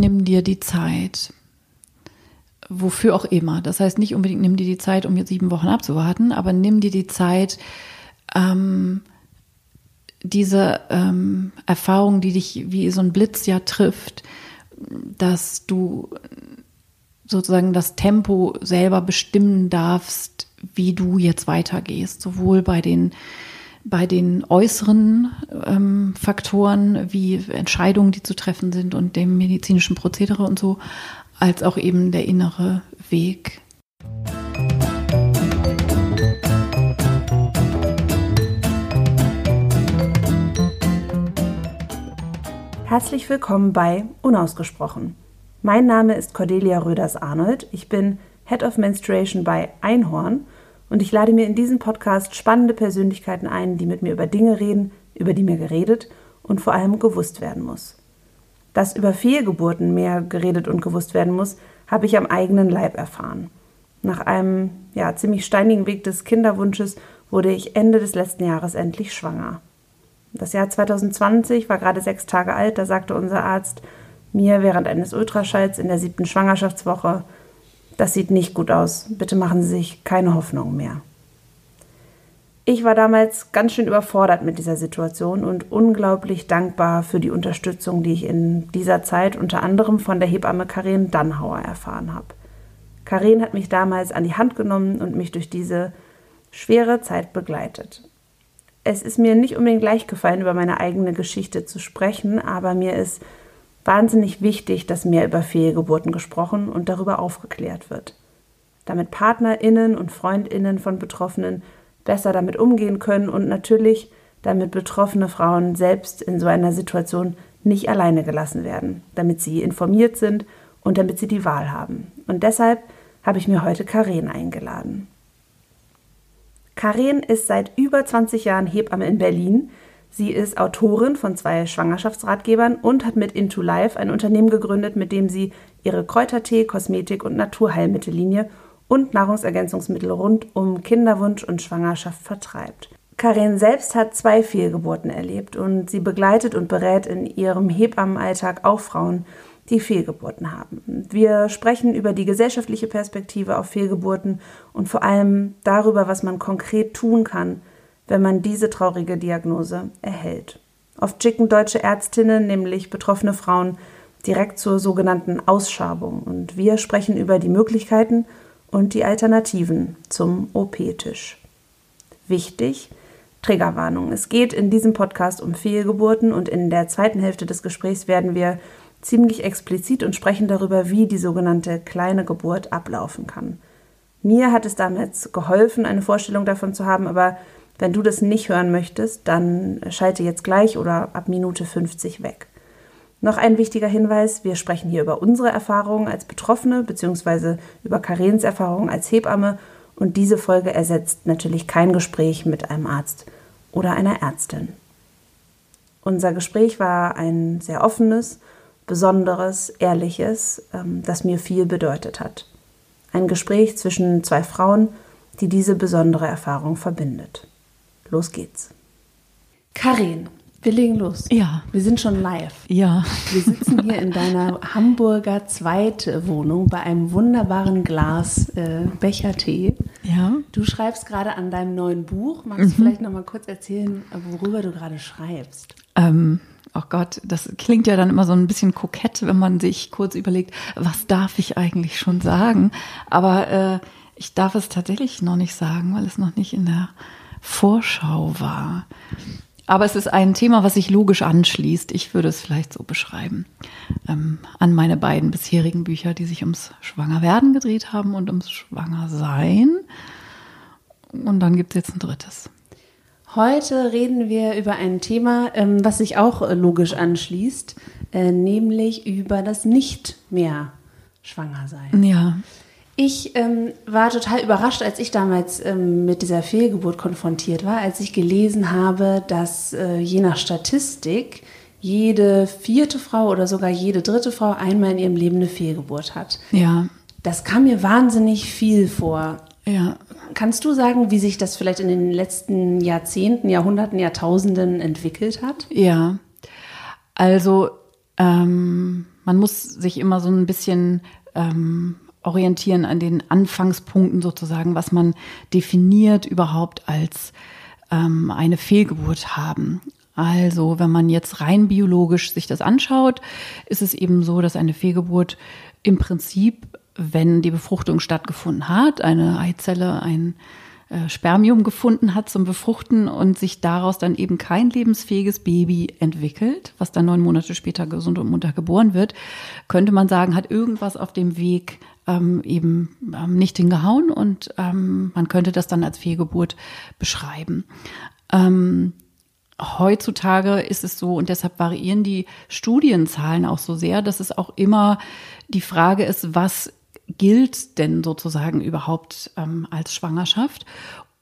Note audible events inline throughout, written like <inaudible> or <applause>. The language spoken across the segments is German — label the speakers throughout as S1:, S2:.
S1: nimm dir die Zeit. Wofür auch immer. Das heißt nicht unbedingt, nimm dir die Zeit, um jetzt sieben Wochen abzuwarten, aber nimm dir die Zeit, ähm, diese ähm, Erfahrung, die dich wie so ein Blitz ja trifft, dass du sozusagen das Tempo selber bestimmen darfst, wie du jetzt weitergehst, sowohl bei den bei den äußeren ähm, Faktoren wie Entscheidungen, die zu treffen sind und dem medizinischen Prozedere und so, als auch eben der innere Weg.
S2: Herzlich willkommen bei Unausgesprochen. Mein Name ist Cordelia Röders-Arnold. Ich bin Head of Menstruation bei Einhorn und ich lade mir in diesem Podcast spannende Persönlichkeiten ein, die mit mir über Dinge reden, über die mir geredet und vor allem gewusst werden muss. Dass über Fehlgeburten mehr geredet und gewusst werden muss, habe ich am eigenen Leib erfahren. Nach einem ja, ziemlich steinigen Weg des Kinderwunsches wurde ich Ende des letzten Jahres endlich schwanger. Das Jahr 2020 war gerade sechs Tage alt, da sagte unser Arzt mir während eines Ultraschalls in der siebten Schwangerschaftswoche, das sieht nicht gut aus. Bitte machen Sie sich keine Hoffnung mehr. Ich war damals ganz schön überfordert mit dieser Situation und unglaublich dankbar für die Unterstützung, die ich in dieser Zeit unter anderem von der Hebamme Karen Dannhauer erfahren habe. Karen hat mich damals an die Hand genommen und mich durch diese schwere Zeit begleitet. Es ist mir nicht unbedingt leicht gefallen, über meine eigene Geschichte zu sprechen, aber mir ist wahnsinnig wichtig, dass mehr über Fehlgeburten gesprochen und darüber aufgeklärt wird. Damit PartnerInnen und FreundInnen von Betroffenen besser damit umgehen können und natürlich damit betroffene Frauen selbst in so einer Situation nicht alleine gelassen werden, damit sie informiert sind und damit sie die Wahl haben. Und deshalb habe ich mir heute Karen eingeladen. Karen ist seit über 20 Jahren Hebamme in Berlin, Sie ist Autorin von zwei Schwangerschaftsratgebern und hat mit Into Life ein Unternehmen gegründet, mit dem sie ihre Kräutertee, Kosmetik und Naturheilmittellinie und Nahrungsergänzungsmittel rund um Kinderwunsch und Schwangerschaft vertreibt. Karin selbst hat zwei Fehlgeburten erlebt und sie begleitet und berät in ihrem Hebammenalltag auch Frauen, die Fehlgeburten haben. Wir sprechen über die gesellschaftliche Perspektive auf Fehlgeburten und vor allem darüber, was man konkret tun kann, wenn man diese traurige Diagnose erhält. Oft schicken deutsche Ärztinnen nämlich betroffene Frauen direkt zur sogenannten Ausschabung und wir sprechen über die Möglichkeiten und die Alternativen zum OP-Tisch. Wichtig, Triggerwarnung. Es geht in diesem Podcast um Fehlgeburten und in der zweiten Hälfte des Gesprächs werden wir ziemlich explizit und sprechen darüber, wie die sogenannte kleine Geburt ablaufen kann. Mir hat es damals geholfen, eine Vorstellung davon zu haben, aber wenn du das nicht hören möchtest, dann schalte jetzt gleich oder ab Minute 50 weg. Noch ein wichtiger Hinweis, wir sprechen hier über unsere Erfahrungen als Betroffene bzw. über Karens Erfahrungen als Hebamme und diese Folge ersetzt natürlich kein Gespräch mit einem Arzt oder einer Ärztin. Unser Gespräch war ein sehr offenes, besonderes, ehrliches, ähm, das mir viel bedeutet hat. Ein Gespräch zwischen zwei Frauen, die diese besondere Erfahrung verbindet. Los geht's. Karin, wir legen los.
S1: Ja.
S2: Wir sind schon live.
S1: Ja.
S2: Wir sitzen hier in deiner Hamburger Zweitwohnung bei einem wunderbaren Glas äh, Bechertee.
S1: Ja.
S2: Du schreibst gerade an deinem neuen Buch. Magst mhm. du vielleicht noch mal kurz erzählen, worüber du gerade schreibst?
S1: Ähm, oh Gott, das klingt ja dann immer so ein bisschen kokett, wenn man sich kurz überlegt, was darf ich eigentlich schon sagen? Aber äh, ich darf es tatsächlich noch nicht sagen, weil es noch nicht in der Vorschau war. Aber es ist ein Thema, was sich logisch anschließt. Ich würde es vielleicht so beschreiben. Ähm, an meine beiden bisherigen Bücher, die sich ums Schwangerwerden gedreht haben und ums Schwangersein. Und dann gibt es jetzt ein drittes.
S2: Heute reden wir über ein Thema, ähm, was sich auch äh, logisch anschließt, äh, nämlich über das Nicht mehr Schwangersein.
S1: Ja.
S2: Ich ähm, war total überrascht, als ich damals ähm, mit dieser Fehlgeburt konfrontiert war, als ich gelesen habe, dass äh, je nach Statistik jede vierte Frau oder sogar jede dritte Frau einmal in ihrem Leben eine Fehlgeburt hat.
S1: Ja.
S2: Das kam mir wahnsinnig viel vor.
S1: Ja.
S2: Kannst du sagen, wie sich das vielleicht in den letzten Jahrzehnten, Jahrhunderten, Jahrtausenden entwickelt hat?
S1: Ja. Also ähm, man muss sich immer so ein bisschen ähm, orientieren an den Anfangspunkten sozusagen, was man definiert überhaupt als ähm, eine Fehlgeburt haben. Also, wenn man jetzt rein biologisch sich das anschaut, ist es eben so, dass eine Fehlgeburt im Prinzip, wenn die Befruchtung stattgefunden hat, eine Eizelle, ein äh, Spermium gefunden hat zum Befruchten und sich daraus dann eben kein lebensfähiges Baby entwickelt, was dann neun Monate später gesund und munter geboren wird, könnte man sagen, hat irgendwas auf dem Weg ähm, eben ähm, nicht hingehauen und ähm, man könnte das dann als Fehlgeburt beschreiben. Ähm, heutzutage ist es so und deshalb variieren die Studienzahlen auch so sehr, dass es auch immer die Frage ist, was gilt denn sozusagen überhaupt ähm, als Schwangerschaft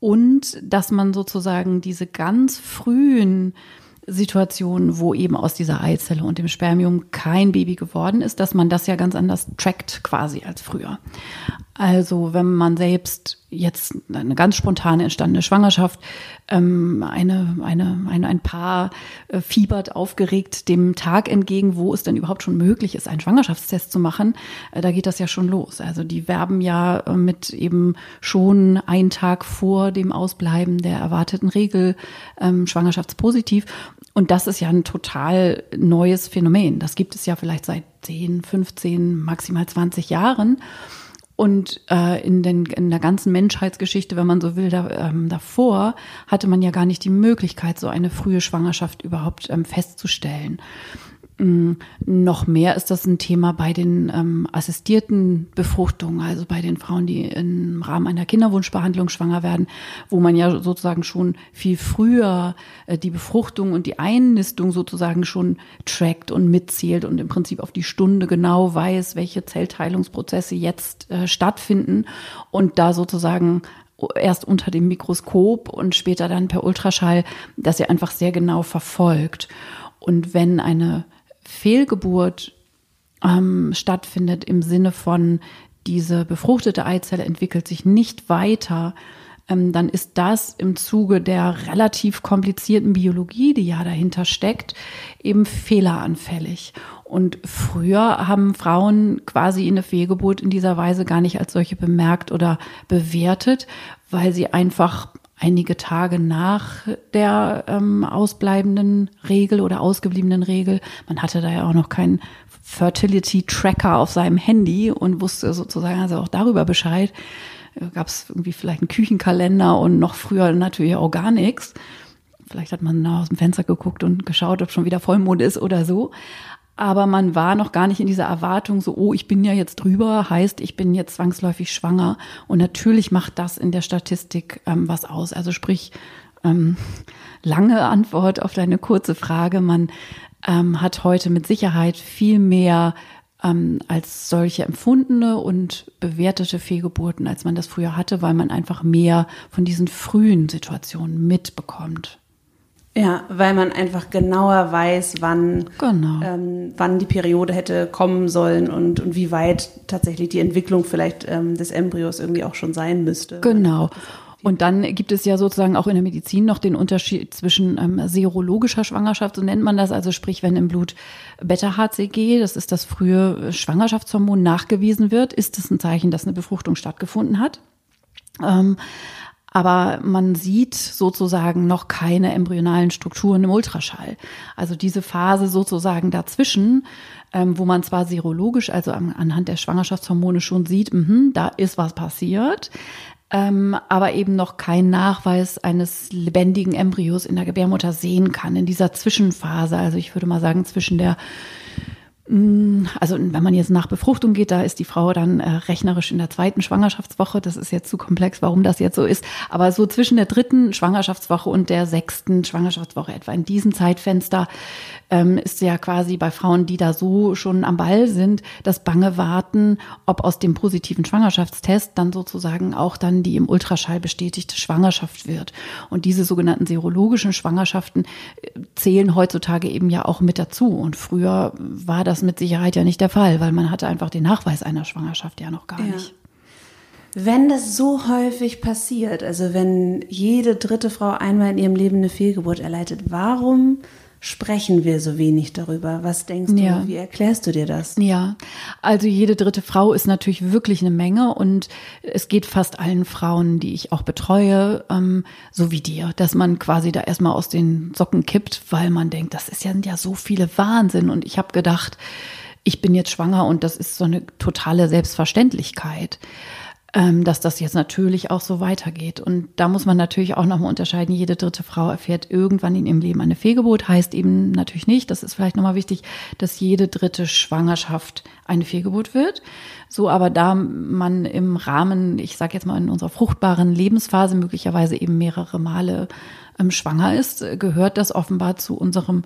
S1: und dass man sozusagen diese ganz frühen Situationen, wo eben aus dieser Eizelle und dem Spermium kein Baby geworden ist, dass man das ja ganz anders trackt quasi als früher. Also wenn man selbst jetzt eine ganz spontane entstandene Schwangerschaft, ähm, eine, eine, eine, ein Paar äh, fiebert aufgeregt dem Tag entgegen, wo es denn überhaupt schon möglich ist, einen Schwangerschaftstest zu machen, äh, da geht das ja schon los. Also die werben ja äh, mit eben schon einen Tag vor dem Ausbleiben der erwarteten Regel ähm, schwangerschaftspositiv. Und das ist ja ein total neues Phänomen. Das gibt es ja vielleicht seit 10, 15, maximal 20 Jahren. Und äh, in, den, in der ganzen Menschheitsgeschichte, wenn man so will, da, ähm, davor hatte man ja gar nicht die Möglichkeit, so eine frühe Schwangerschaft überhaupt ähm, festzustellen. Mm, noch mehr ist das ein Thema bei den ähm, assistierten Befruchtungen, also bei den Frauen, die im Rahmen einer Kinderwunschbehandlung schwanger werden, wo man ja sozusagen schon viel früher äh, die Befruchtung und die Einnistung sozusagen schon trackt und mitzählt und im Prinzip auf die Stunde genau weiß, welche Zellteilungsprozesse jetzt äh, stattfinden und da sozusagen erst unter dem Mikroskop und später dann per Ultraschall, dass er einfach sehr genau verfolgt. Und wenn eine Fehlgeburt ähm, stattfindet im Sinne von diese befruchtete Eizelle entwickelt sich nicht weiter, ähm, dann ist das im Zuge der relativ komplizierten Biologie, die ja dahinter steckt, eben fehleranfällig. Und früher haben Frauen quasi eine Fehlgeburt in dieser Weise gar nicht als solche bemerkt oder bewertet, weil sie einfach einige Tage nach der ähm, ausbleibenden Regel oder ausgebliebenen Regel. Man hatte da ja auch noch keinen Fertility Tracker auf seinem Handy und wusste sozusagen also auch darüber Bescheid. Gab es irgendwie vielleicht einen Küchenkalender und noch früher natürlich auch gar nichts. Vielleicht hat man aus dem Fenster geguckt und geschaut, ob schon wieder Vollmond ist oder so aber man war noch gar nicht in dieser Erwartung, so, oh, ich bin ja jetzt drüber, heißt, ich bin jetzt zwangsläufig schwanger. Und natürlich macht das in der Statistik ähm, was aus. Also sprich, ähm, lange Antwort auf deine kurze Frage. Man ähm, hat heute mit Sicherheit viel mehr ähm, als solche empfundene und bewertete Fehlgeburten, als man das früher hatte, weil man einfach mehr von diesen frühen Situationen mitbekommt.
S2: Ja, weil man einfach genauer weiß, wann, genau. ähm, wann die Periode hätte kommen sollen und, und wie weit tatsächlich die Entwicklung vielleicht ähm, des Embryos irgendwie auch schon sein müsste.
S1: Genau. Und dann gibt es ja sozusagen auch in der Medizin noch den Unterschied zwischen ähm, serologischer Schwangerschaft, so nennt man das, also sprich, wenn im Blut Beta-HCG, das ist das frühe Schwangerschaftshormon, nachgewiesen wird, ist es ein Zeichen, dass eine Befruchtung stattgefunden hat. Ähm, aber man sieht sozusagen noch keine embryonalen Strukturen im Ultraschall. Also diese Phase sozusagen dazwischen, ähm, wo man zwar serologisch, also an, anhand der Schwangerschaftshormone schon sieht, mh, da ist was passiert, ähm, aber eben noch kein Nachweis eines lebendigen Embryos in der Gebärmutter sehen kann in dieser Zwischenphase. Also ich würde mal sagen zwischen der also wenn man jetzt nach Befruchtung geht, da ist die Frau dann äh, rechnerisch in der zweiten Schwangerschaftswoche. Das ist jetzt zu komplex, warum das jetzt so ist. Aber so zwischen der dritten Schwangerschaftswoche und der sechsten Schwangerschaftswoche, etwa in diesem Zeitfenster, ähm, ist ja quasi bei Frauen, die da so schon am Ball sind, das bange Warten, ob aus dem positiven Schwangerschaftstest dann sozusagen auch dann die im Ultraschall bestätigte Schwangerschaft wird. Und diese sogenannten serologischen Schwangerschaften äh, zählen heutzutage eben ja auch mit dazu. Und früher war das mit Sicherheit ja nicht der Fall, weil man hatte einfach den Nachweis einer Schwangerschaft ja noch gar ja. nicht.
S2: Wenn das so häufig passiert, also wenn jede dritte Frau einmal in ihrem Leben eine Fehlgeburt erleidet, warum sprechen wir so wenig darüber? Was denkst du,
S1: Ja.
S2: wie erklärst du dir das?
S1: Ja, also jede dritte Frau ist natürlich wirklich eine Menge und es geht fast allen Frauen, die ich auch betreue, ähm, so wie dir, dass man quasi da erstmal aus den Socken kippt, weil man denkt, das ist ja, sind ja so viele Wahnsinn und ich habe gedacht, ich bin jetzt schwanger und das ist so eine totale Selbstverständlichkeit dass das jetzt natürlich auch so weitergeht. Und da muss man natürlich auch nochmal unterscheiden. Jede dritte Frau erfährt irgendwann in ihrem Leben eine Fehlgeburt. Heißt eben natürlich nicht, das ist vielleicht nochmal wichtig, dass jede dritte Schwangerschaft eine Fehlgeburt wird. So, aber da man im Rahmen, ich sage jetzt mal in unserer fruchtbaren Lebensphase möglicherweise eben mehrere Male ähm, schwanger ist, gehört das offenbar zu unserem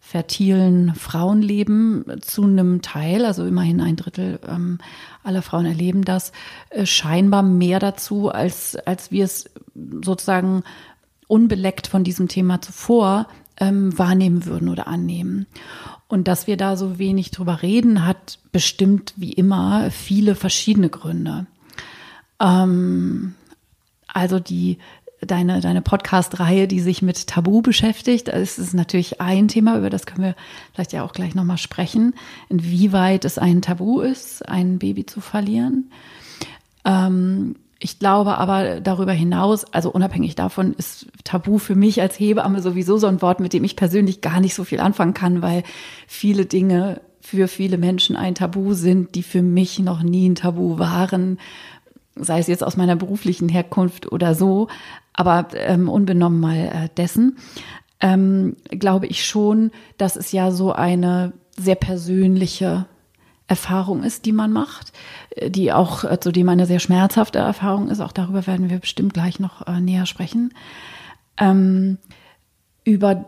S1: fertilen Frauenleben zu einem Teil, also immerhin ein Drittel ähm, aller Frauen erleben das, äh, scheinbar mehr dazu, als, als wir es sozusagen unbeleckt von diesem Thema zuvor ähm, wahrnehmen würden oder annehmen. Und dass wir da so wenig drüber reden, hat bestimmt wie immer viele verschiedene Gründe. Ähm, also die deine, deine Podcast-Reihe, die sich mit Tabu beschäftigt. Das ist natürlich ein Thema, über das können wir vielleicht ja auch gleich nochmal sprechen, inwieweit es ein Tabu ist, ein Baby zu verlieren. Ähm, ich glaube aber darüber hinaus, also unabhängig davon, ist Tabu für mich als Hebamme sowieso so ein Wort, mit dem ich persönlich gar nicht so viel anfangen kann, weil viele Dinge für viele Menschen ein Tabu sind, die für mich noch nie ein Tabu waren, sei es jetzt aus meiner beruflichen Herkunft oder so, aber ähm, unbenommen mal äh, dessen, ähm, glaube ich schon, dass es ja so eine sehr persönliche Erfahrung ist, die man macht, äh, die auch äh, zudem eine sehr schmerzhafte Erfahrung ist. Auch darüber werden wir bestimmt gleich noch äh, näher sprechen. Ähm, über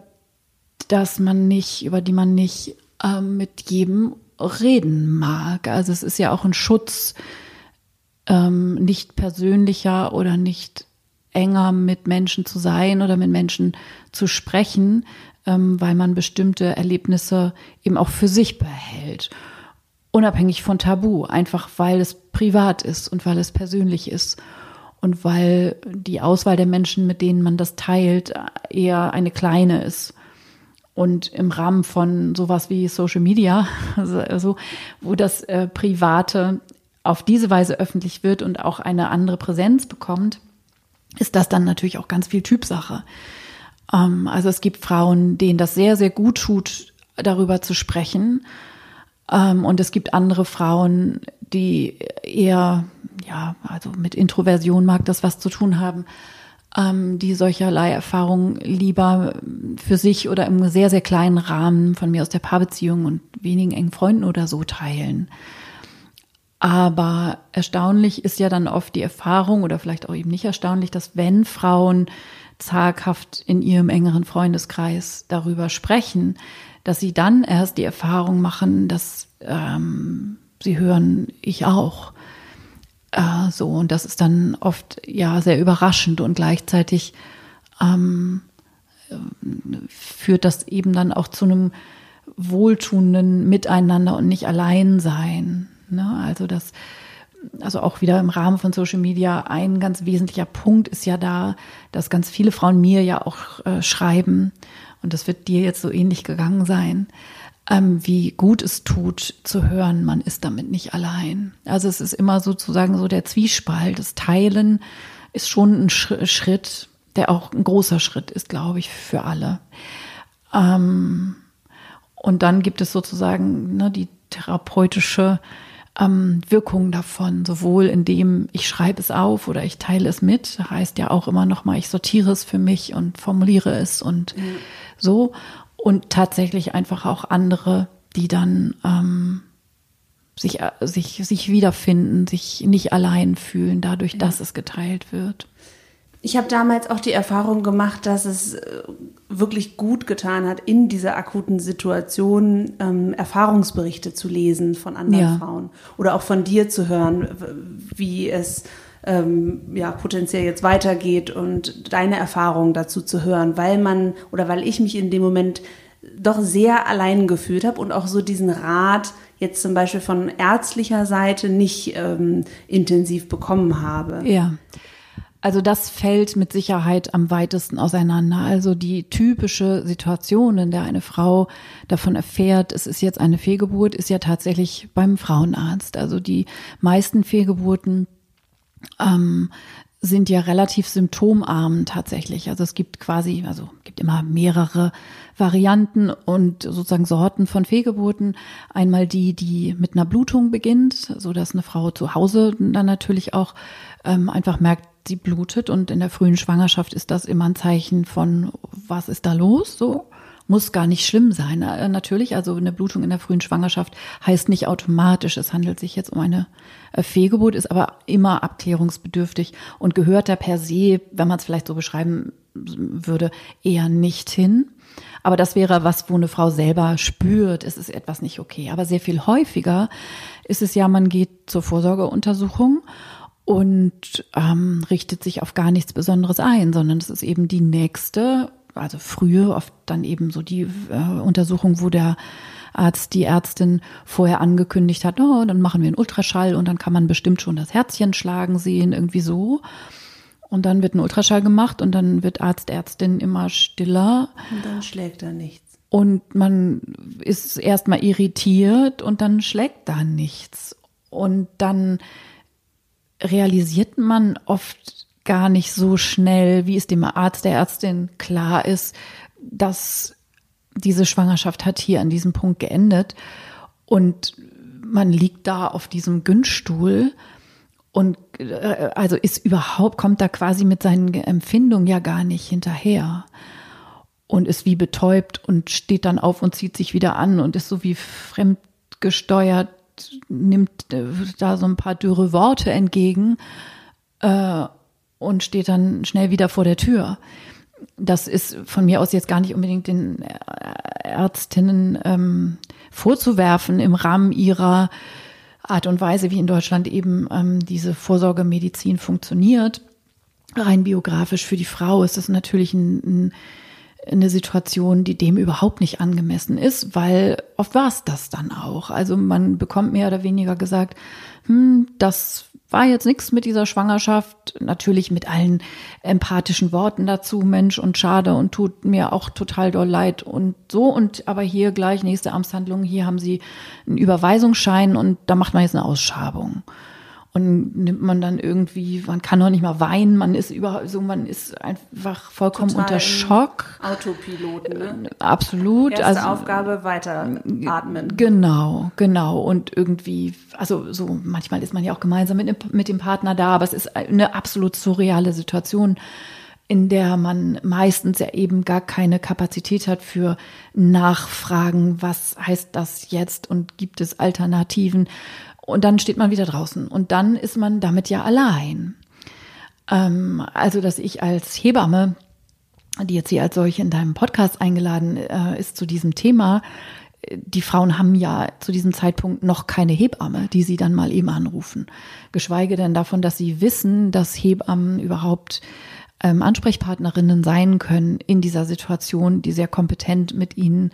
S1: das man nicht, über die man nicht ähm, mit jedem reden mag. Also es ist ja auch ein Schutz ähm, nicht persönlicher oder nicht enger mit Menschen zu sein oder mit Menschen zu sprechen, ähm, weil man bestimmte Erlebnisse eben auch für sich behält. Unabhängig von Tabu, einfach weil es privat ist und weil es persönlich ist und weil die Auswahl der Menschen, mit denen man das teilt, eher eine kleine ist. Und im Rahmen von sowas wie Social Media, <laughs> also, wo das äh, Private auf diese Weise öffentlich wird und auch eine andere Präsenz bekommt, ist das dann natürlich auch ganz viel Typsache. Ähm, also es gibt Frauen, denen das sehr, sehr gut tut, darüber zu sprechen. Ähm, und es gibt andere Frauen, die eher, ja, also mit Introversion mag das was zu tun haben, ähm, die solcherlei Erfahrungen lieber für sich oder im sehr, sehr kleinen Rahmen von mir aus der Paarbeziehung und wenigen engen Freunden oder so teilen. Aber erstaunlich ist ja dann oft die Erfahrung oder vielleicht auch eben nicht erstaunlich, dass wenn Frauen zaghaft in ihrem engeren Freundeskreis darüber sprechen, dass sie dann erst die Erfahrung machen, dass ähm, sie hören, ich auch. Äh, so, und das ist dann oft ja sehr überraschend und gleichzeitig ähm, führt das eben dann auch zu einem wohltuenden Miteinander und nicht Alleinsein. Ne? Also das, also auch wieder im Rahmen von Social Media ein ganz wesentlicher Punkt ist ja da, dass ganz viele Frauen mir ja auch äh, schreiben und das wird dir jetzt so ähnlich gegangen sein, ähm, wie gut es tut zu hören, man ist damit nicht allein. Also es ist immer sozusagen so der Zwiespalt, das Teilen ist schon ein Schritt, der auch ein großer Schritt ist, glaube ich, für alle. Ähm, und dann gibt es sozusagen ne, die therapeutische ähm, Wirkung davon, sowohl indem ich schreibe es auf oder ich teile es mit, heißt ja auch immer noch mal, ich sortiere es für mich und formuliere es und mhm. so und tatsächlich einfach auch andere, die dann ähm, sich, äh, sich, sich wiederfinden, sich nicht allein fühlen, dadurch, dass es geteilt wird.
S2: Ich habe damals auch die Erfahrung gemacht, dass es äh, wirklich gut getan hat, in dieser akuten Situation ähm, Erfahrungsberichte zu lesen von anderen ja. Frauen oder auch von dir zu hören, wie es ähm, ja potenziell jetzt weitergeht und deine Erfahrungen dazu zu hören, weil man oder weil ich mich in dem Moment doch sehr allein gefühlt habe und auch so diesen Rat jetzt zum Beispiel von ärztlicher Seite nicht ähm, intensiv bekommen habe.
S1: Ja. Also das fällt mit Sicherheit am weitesten auseinander. Also die typische Situation, in der eine Frau davon erfährt, es ist jetzt eine Fehlgeburt, ist ja tatsächlich beim Frauenarzt. Also die meisten Fehlgeburten ähm, sind ja relativ symptomarm tatsächlich. Also es gibt quasi, also gibt immer mehrere Varianten und sozusagen Sorten von Fehlgeburten. Einmal die, die mit einer Blutung beginnt, so dass eine Frau zu Hause dann natürlich auch ähm, einfach merkt, sie blutet und in der frühen Schwangerschaft ist das immer ein Zeichen von, was ist da los? So muss gar nicht schlimm sein. Äh, natürlich, also eine Blutung in der frühen Schwangerschaft heißt nicht automatisch, es handelt sich jetzt um eine äh, Fehlgeburt, ist aber immer abklärungsbedürftig und gehört da per se, wenn man es vielleicht so beschreiben würde, eher nicht hin. Aber das wäre was, wo eine Frau selber spürt, es ist etwas nicht okay. Aber sehr viel häufiger ist es ja, man geht zur Vorsorgeuntersuchung und ähm, richtet sich auf gar nichts Besonderes ein, sondern es ist eben die nächste, also frühe, oft dann eben so die äh, Untersuchung, wo der Arzt, die Ärztin vorher angekündigt hat, oh, dann machen wir einen Ultraschall und dann kann man bestimmt schon das Herzchen schlagen sehen, irgendwie so. Und dann wird ein Ultraschall gemacht und dann wird Arzt, Ärztin immer stiller.
S2: Und dann schlägt da nichts.
S1: Und man ist erstmal irritiert und dann schlägt da nichts. Und dann realisiert man oft gar nicht so schnell, wie es dem Arzt, der Ärztin klar ist, dass diese Schwangerschaft hat hier an diesem Punkt geendet. Und man liegt da auf diesem Günststuhl und äh, also ist überhaupt, kommt da quasi mit seinen Empfindungen ja gar nicht hinterher und ist wie betäubt und steht dann auf und zieht sich wieder an und ist so wie fremdgesteuert nimmt äh, da so ein paar dürre Worte entgegen äh, und steht dann schnell wieder vor der Tür. Das ist von mir aus jetzt gar nicht unbedingt den Ärztinnen ähm, vorzuwerfen im Rahmen ihrer Art und Weise, wie in Deutschland eben ähm, diese Vorsorgemedizin funktioniert. Rein biografisch für die Frau ist das natürlich ein, ein eine Situation, die dem überhaupt nicht angemessen ist, weil oft war es das dann auch. Also man bekommt mehr oder weniger gesagt, hm, das war jetzt nichts mit dieser Schwangerschaft, natürlich mit allen empathischen Worten dazu, Mensch und schade und tut mir auch total doll leid und so. Und aber hier gleich nächste Amtshandlung, hier haben Sie einen Überweisungsschein und da macht man jetzt eine Ausschabung und nimmt man dann irgendwie, man kann noch nicht mal weinen, man ist überhaupt so, man ist einfach vollkommen Total unter Schock.
S2: Autopiloten, ne?
S1: Absolut.
S2: Erste also, Aufgabe, weiter atmen.
S1: Genau, genau. Und irgendwie, also so, manchmal ist man ja auch gemeinsam mit, mit dem Partner da, aber es ist eine absolut surreale Situation in der man meistens ja eben gar keine Kapazität hat für Nachfragen, was heißt das jetzt und gibt es Alternativen? Und dann steht man wieder draußen und dann ist man damit ja allein. Ähm, also, dass ich als Hebamme, die jetzt hier als solche in deinem Podcast eingeladen äh, ist zu diesem Thema, die Frauen haben ja zu diesem Zeitpunkt noch keine Hebamme, die sie dann mal eben anrufen. Geschweige denn davon, dass sie wissen, dass Hebammen überhaupt ähm, Ansprechpartnerinnen sein können in dieser Situation, die sehr kompetent mit ihnen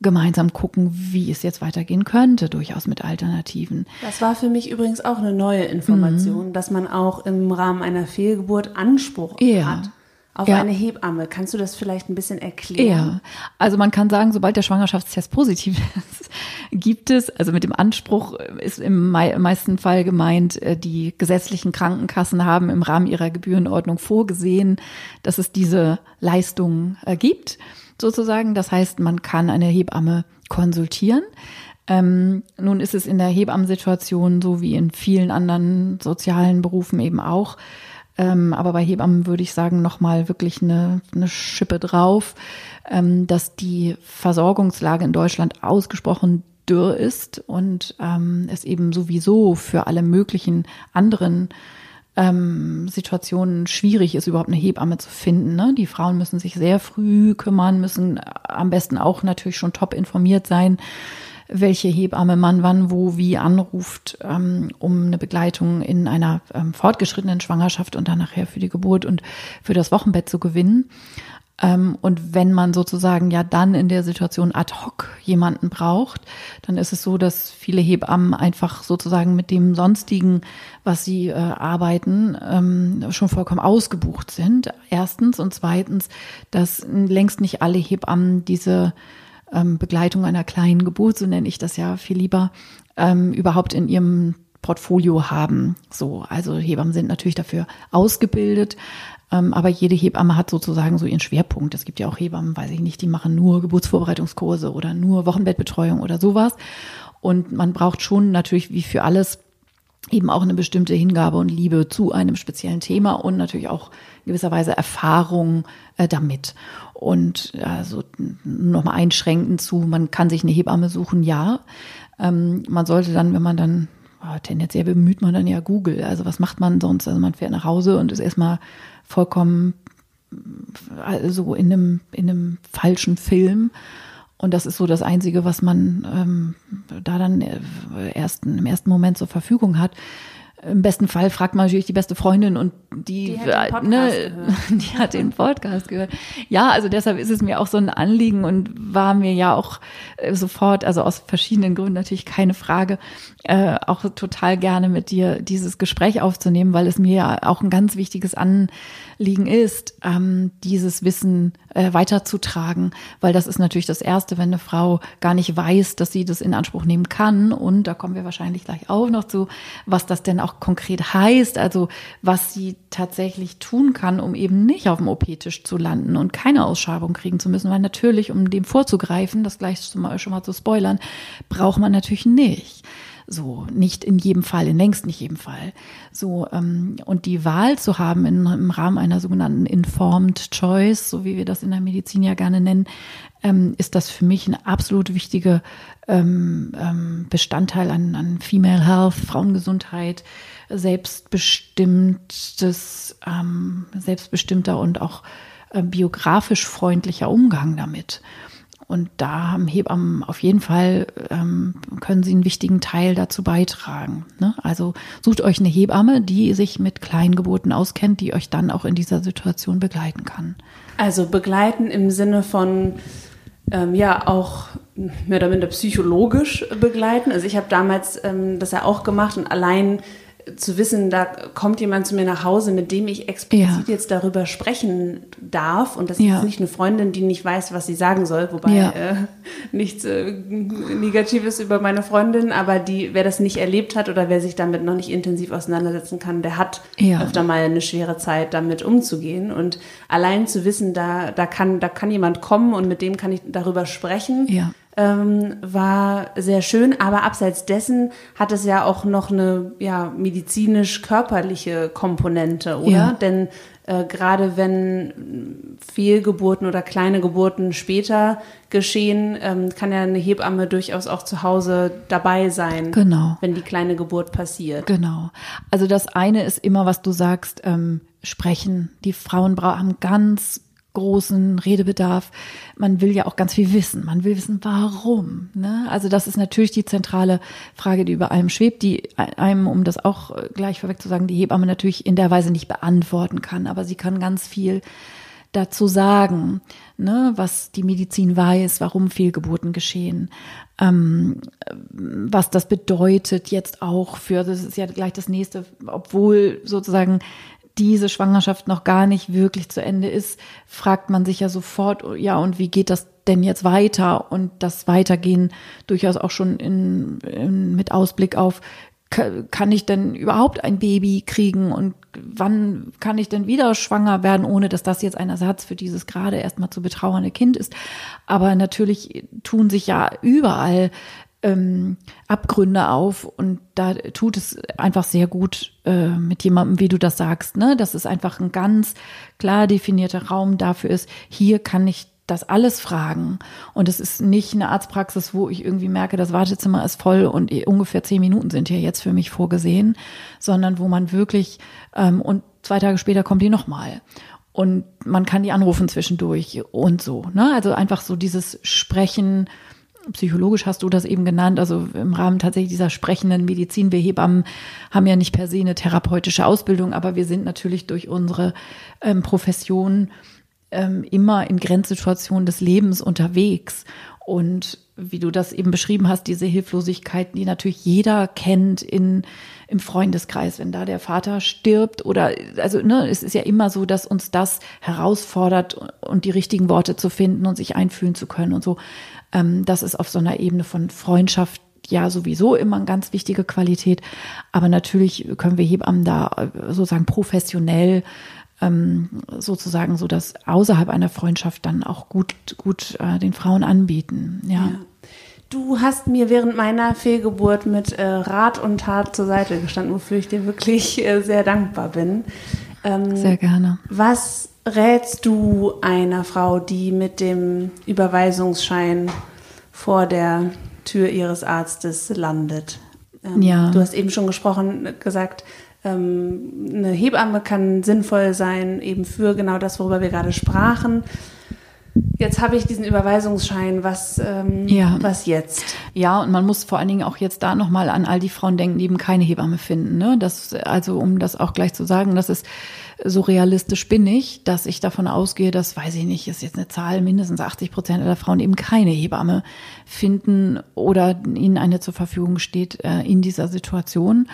S1: gemeinsam gucken, wie es jetzt weitergehen könnte, durchaus mit Alternativen.
S2: Das war für mich übrigens auch eine neue Information, mhm. dass man auch im Rahmen einer Fehlgeburt Anspruch ja. hat auf ja. eine Hebamme. Kannst du das vielleicht ein bisschen erklären?
S1: Ja, also man kann sagen, sobald der Schwangerschaftstest positiv ist, <laughs> gibt es, also mit dem Anspruch ist im meisten Fall gemeint, äh, die gesetzlichen Krankenkassen haben im Rahmen ihrer Gebührenordnung vorgesehen, dass es diese Leistungen äh, gibt sozusagen. Das heißt, man kann eine Hebamme konsultieren. Ähm, nun ist es in der Hebammensituation so wie in vielen anderen sozialen Berufen eben auch. Ähm, aber bei Hebammen würde ich sagen, nochmal wirklich eine, eine Schippe drauf, ähm, dass die Versorgungslage in Deutschland ausgesprochen dürr ist und ähm, es eben sowieso für alle möglichen anderen ähm, Situationen schwierig ist, überhaupt eine Hebamme zu finden. Ne? Die Frauen müssen sich sehr früh kümmern, müssen am besten auch natürlich schon top informiert sein, welche Hebamme man wann, wo, wie anruft, ähm, um eine Begleitung in einer ähm, fortgeschrittenen Schwangerschaft und dann nachher für die Geburt und für das Wochenbett zu gewinnen. Ähm, und wenn man sozusagen ja dann in der Situation ad hoc jemanden braucht, dann ist es so, dass viele Hebammen einfach sozusagen mit dem sonstigen, was sie äh, arbeiten, ähm, schon vollkommen ausgebucht sind. Erstens und zweitens, dass längst nicht alle Hebammen diese ähm, Begleitung einer kleinen Geburt, so nenne ich das ja viel lieber, ähm, überhaupt in ihrem Portfolio haben. So, also Hebammen sind natürlich dafür ausgebildet, aber jede Hebamme hat sozusagen so ihren Schwerpunkt. Es gibt ja auch Hebammen, weiß ich nicht, die machen nur Geburtsvorbereitungskurse oder nur Wochenbettbetreuung oder sowas. Und man braucht schon natürlich wie für alles eben auch eine bestimmte Hingabe und Liebe zu einem speziellen Thema und natürlich auch gewisserweise Erfahrung äh, damit. Und also nochmal einschränken zu, man kann sich eine Hebamme suchen, ja. Ähm, man sollte dann, wenn man dann oh, tendenziell bemüht man dann ja Google. Also was macht man sonst? Also man fährt nach Hause und ist erstmal vollkommen also in einem, in einem falschen Film. Und das ist so das Einzige, was man ähm, da dann äh, erst, im ersten Moment zur Verfügung hat. Im besten Fall fragt man natürlich die beste Freundin und die, die, hat, den ne, <laughs> die hat den Podcast gehört. Ja, also deshalb ist es mir auch so ein Anliegen und war mir ja auch äh, sofort, also aus verschiedenen Gründen natürlich keine Frage, äh, auch total gerne mit dir dieses Gespräch aufzunehmen, weil es mir ja auch ein ganz wichtiges Anliegen ist, ähm, dieses Wissen äh, weiterzutragen, weil das ist natürlich das Erste, wenn eine Frau gar nicht weiß, dass sie das in Anspruch nehmen kann. Und da kommen wir wahrscheinlich gleich auch noch zu, was das denn auch konkret heißt, also was sie tatsächlich tun kann, um eben nicht auf dem OP-Tisch zu landen und keine Ausschabung kriegen zu müssen, weil natürlich, um dem vorzugreifen, das gleich schon mal, schon mal zu spoilern, braucht man natürlich nicht. So, nicht in jedem Fall, in längst nicht jedem Fall. So, ähm, und die Wahl zu haben in, im Rahmen einer sogenannten Informed Choice, so wie wir das in der Medizin ja gerne nennen, ähm, ist das für mich eine absolut wichtige ähm, ähm, Bestandteil an, an Female Health, Frauengesundheit, selbstbestimmtes, ähm, selbstbestimmter und auch äh, biografisch freundlicher Umgang damit. Und da haben Hebammen auf jeden Fall, ähm, können sie einen wichtigen Teil dazu beitragen. Ne? Also sucht euch eine Hebamme, die sich mit Kleingeburten auskennt, die euch dann auch in dieser Situation begleiten kann.
S2: Also begleiten im Sinne von ähm, ja auch mehr oder minder psychologisch begleiten. Also ich habe damals ähm, das ja auch gemacht und allein zu wissen, da kommt jemand zu mir nach Hause, mit dem ich explizit ja. jetzt darüber sprechen darf. Und das ja. ist nicht eine Freundin, die nicht weiß, was sie sagen soll, wobei ja. äh, nichts äh, Negatives über meine Freundin, aber die, wer das nicht erlebt hat oder wer sich damit noch nicht intensiv auseinandersetzen kann, der hat öfter mal eine schwere Zeit, damit umzugehen. Und allein zu wissen, da, da kann, da kann jemand kommen und mit dem kann ich darüber sprechen. Ja ähm, war sehr schön, aber abseits dessen hat es ja auch noch eine ja, medizinisch-körperliche Komponente, oder? Ja. Denn äh, gerade wenn Fehlgeburten oder kleine Geburten später geschehen, ähm, kann ja eine Hebamme durchaus auch zu Hause dabei sein,
S1: genau.
S2: wenn die kleine Geburt passiert.
S1: Genau. Also das eine ist immer, was du sagst, ähm, sprechen. Die Frauen haben ganz großen Redebedarf. Man will ja auch ganz viel wissen. Man will wissen, warum. Ne? Also das ist natürlich die zentrale Frage, die über allem schwebt, die einem, um das auch gleich vorweg zu sagen, die Hebamme natürlich in der Weise nicht beantworten kann, aber sie kann ganz viel dazu sagen, ne, was die Medizin weiß, warum Fehlgeburten geschehen, ähm, was das bedeutet jetzt auch für, das ist ja gleich das nächste, obwohl sozusagen diese Schwangerschaft noch gar nicht wirklich zu Ende ist, fragt man sich ja sofort, ja, und wie geht das denn jetzt weiter? Und das Weitergehen durchaus auch schon in, in mit Ausblick auf, kann ich denn überhaupt ein Baby kriegen und wann kann ich denn wieder schwanger werden, ohne dass das jetzt ein Ersatz für dieses gerade erstmal zu betrauernde Kind ist. Aber natürlich tun sich ja überall ähm, Abgründe auf und da tut es einfach sehr gut äh, mit jemandem, wie du das sagst, ne? Dass es einfach ein ganz klar definierter Raum dafür ist, hier kann ich das alles fragen. Und es ist nicht eine Arztpraxis, wo ich irgendwie merke, das Wartezimmer ist voll und ungefähr zehn Minuten sind hier jetzt für mich vorgesehen, sondern wo man wirklich, ähm, und zwei Tage später kommt die nochmal. Und man kann die anrufen zwischendurch und so. Ne? Also einfach so dieses Sprechen, psychologisch hast du das eben genannt, also im Rahmen tatsächlich dieser sprechenden Medizin. Wir Hebammen haben ja nicht per se eine therapeutische Ausbildung, aber wir sind natürlich durch unsere ähm, Profession ähm, immer in Grenzsituationen des Lebens unterwegs. Und wie du das eben beschrieben hast, diese Hilflosigkeit, die natürlich jeder kennt in, im Freundeskreis, wenn da der Vater stirbt oder, also, ne, es ist ja immer so, dass uns das herausfordert und die richtigen Worte zu finden und sich einfühlen zu können und so. Ähm, das ist auf so einer Ebene von Freundschaft ja sowieso immer eine ganz wichtige Qualität. Aber natürlich können wir Hebammen da äh, sozusagen professionell ähm, sozusagen so das außerhalb einer Freundschaft dann auch gut, gut äh, den Frauen anbieten. Ja. ja.
S2: Du hast mir während meiner Fehlgeburt mit äh, Rat und Tat zur Seite gestanden, wofür ich dir wirklich äh, sehr dankbar bin.
S1: Ähm, sehr gerne.
S2: Was rätst du einer Frau, die mit dem Überweisungsschein vor der Tür ihres Arztes landet? Ähm, ja. Du hast eben schon gesprochen, gesagt, ähm, eine Hebamme kann sinnvoll sein, eben für genau das, worüber wir gerade sprachen. Jetzt habe ich diesen Überweisungsschein. Was, ähm, ja. was jetzt?
S1: Ja, und man muss vor allen Dingen auch jetzt da nochmal an all die Frauen denken, die eben keine Hebamme finden. Ne? Das, also um das auch gleich zu sagen, das ist so realistisch bin ich, dass ich davon ausgehe, dass, weiß ich nicht, ist jetzt eine Zahl, mindestens 80 Prozent aller Frauen eben keine Hebamme finden oder ihnen eine zur Verfügung steht äh, in dieser Situation.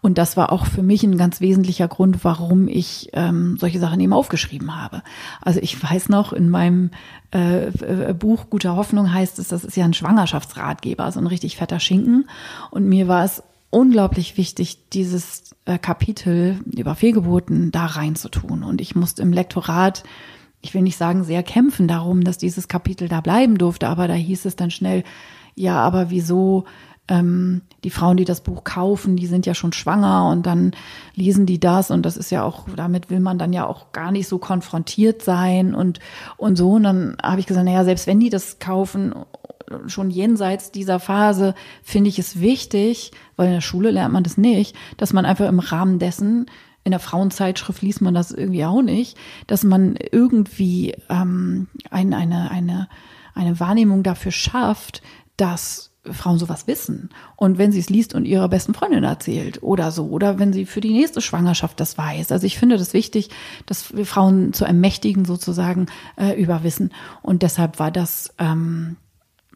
S1: Und das war auch für mich ein ganz wesentlicher Grund, warum ich ähm, solche Sachen eben aufgeschrieben habe. Also ich weiß noch, in meinem äh, äh Buch Guter Hoffnung heißt es, das ist ja ein Schwangerschaftsratgeber, so ein richtig fetter Schinken. Und mir war es unglaublich wichtig, dieses äh, Kapitel über Fehlgeburten da reinzutun. Und ich musste im Lektorat, ich will nicht sagen, sehr kämpfen darum, dass dieses Kapitel da bleiben durfte, aber da hieß es dann schnell, ja, aber wieso ähm, die Frauen, die das Buch kaufen, die sind ja schon schwanger und dann lesen die das und das ist ja auch, damit will man dann ja auch gar nicht so konfrontiert sein und, und so. Und dann habe ich gesagt, naja, selbst wenn die das kaufen schon jenseits dieser Phase finde ich es wichtig, weil in der Schule lernt man das nicht, dass man einfach im Rahmen dessen in der Frauenzeitschrift liest man das irgendwie auch nicht, dass man irgendwie ähm, ein, eine, eine, eine Wahrnehmung dafür schafft, dass Frauen sowas wissen. Und wenn sie es liest und ihrer besten Freundin erzählt oder so, oder wenn sie für die nächste Schwangerschaft das weiß. Also ich finde das wichtig, dass wir Frauen zu ermächtigen sozusagen äh, über Wissen. Und deshalb war das ähm,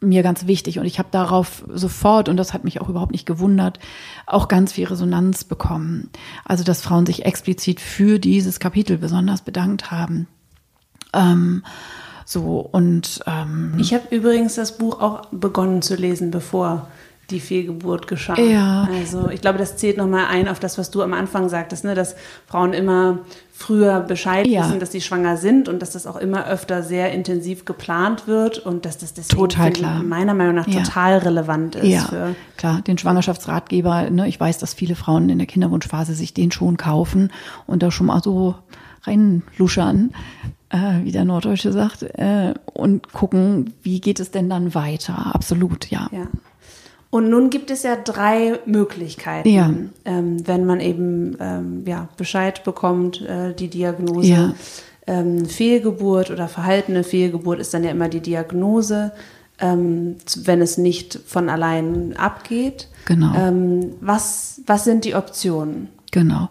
S1: mir ganz wichtig und ich habe darauf sofort, und das hat mich auch überhaupt nicht gewundert, auch ganz viel Resonanz bekommen. Also, dass Frauen sich explizit für dieses Kapitel besonders bedankt haben. Ähm, so und ähm,
S2: ich habe übrigens das Buch auch begonnen zu lesen, bevor die Fehlgeburt geschah.
S1: Ja.
S2: Also ich glaube, das zählt nochmal ein auf das, was du am Anfang sagtest, ne? dass Frauen immer früher Bescheid ja. wissen, dass sie schwanger sind und dass das auch immer öfter sehr intensiv geplant wird und dass das deswegen
S1: total klar.
S2: meiner Meinung nach ja. total relevant ist.
S1: Ja, für klar. Den Schwangerschaftsratgeber, ne? ich weiß, dass viele Frauen in der Kinderwunschphase sich den schon kaufen und da schon mal so reinluschern äh, wie der Norddeutsche sagt, äh, und gucken, wie geht es denn dann weiter. Absolut, ja.
S2: ja. Und nun gibt es ja drei Möglichkeiten, ja. ähm, wenn man eben ähm, ja, Bescheid bekommt, äh, die Diagnose. Ja. Ähm, Fehlgeburt oder verhaltene Fehlgeburt ist dann ja immer die Diagnose, ähm, wenn es nicht von allein abgeht.
S1: Genau.
S2: Ähm, was, was sind die Optionen?
S1: Genau.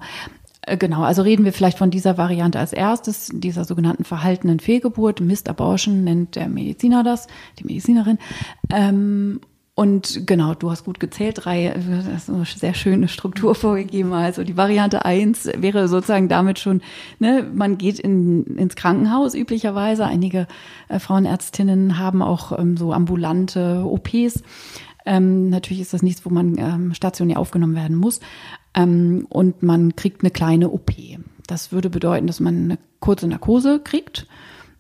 S1: Äh, genau, also reden wir vielleicht von dieser Variante als erstes, dieser sogenannten verhaltenen Fehlgeburt. Mist Abortion nennt der Mediziner das, die Medizinerin. Ähm, und genau, du hast gut gezählt, drei, das ist eine sehr schöne Struktur vorgegeben. Also die Variante eins wäre sozusagen damit schon, ne, man geht in, ins Krankenhaus üblicherweise. Einige äh, Frauenärztinnen haben auch ähm, so ambulante OPs. Ähm, natürlich ist das nichts, wo man ähm, stationär aufgenommen werden muss. Ähm, und man kriegt eine kleine OP. Das würde bedeuten, dass man eine kurze Narkose kriegt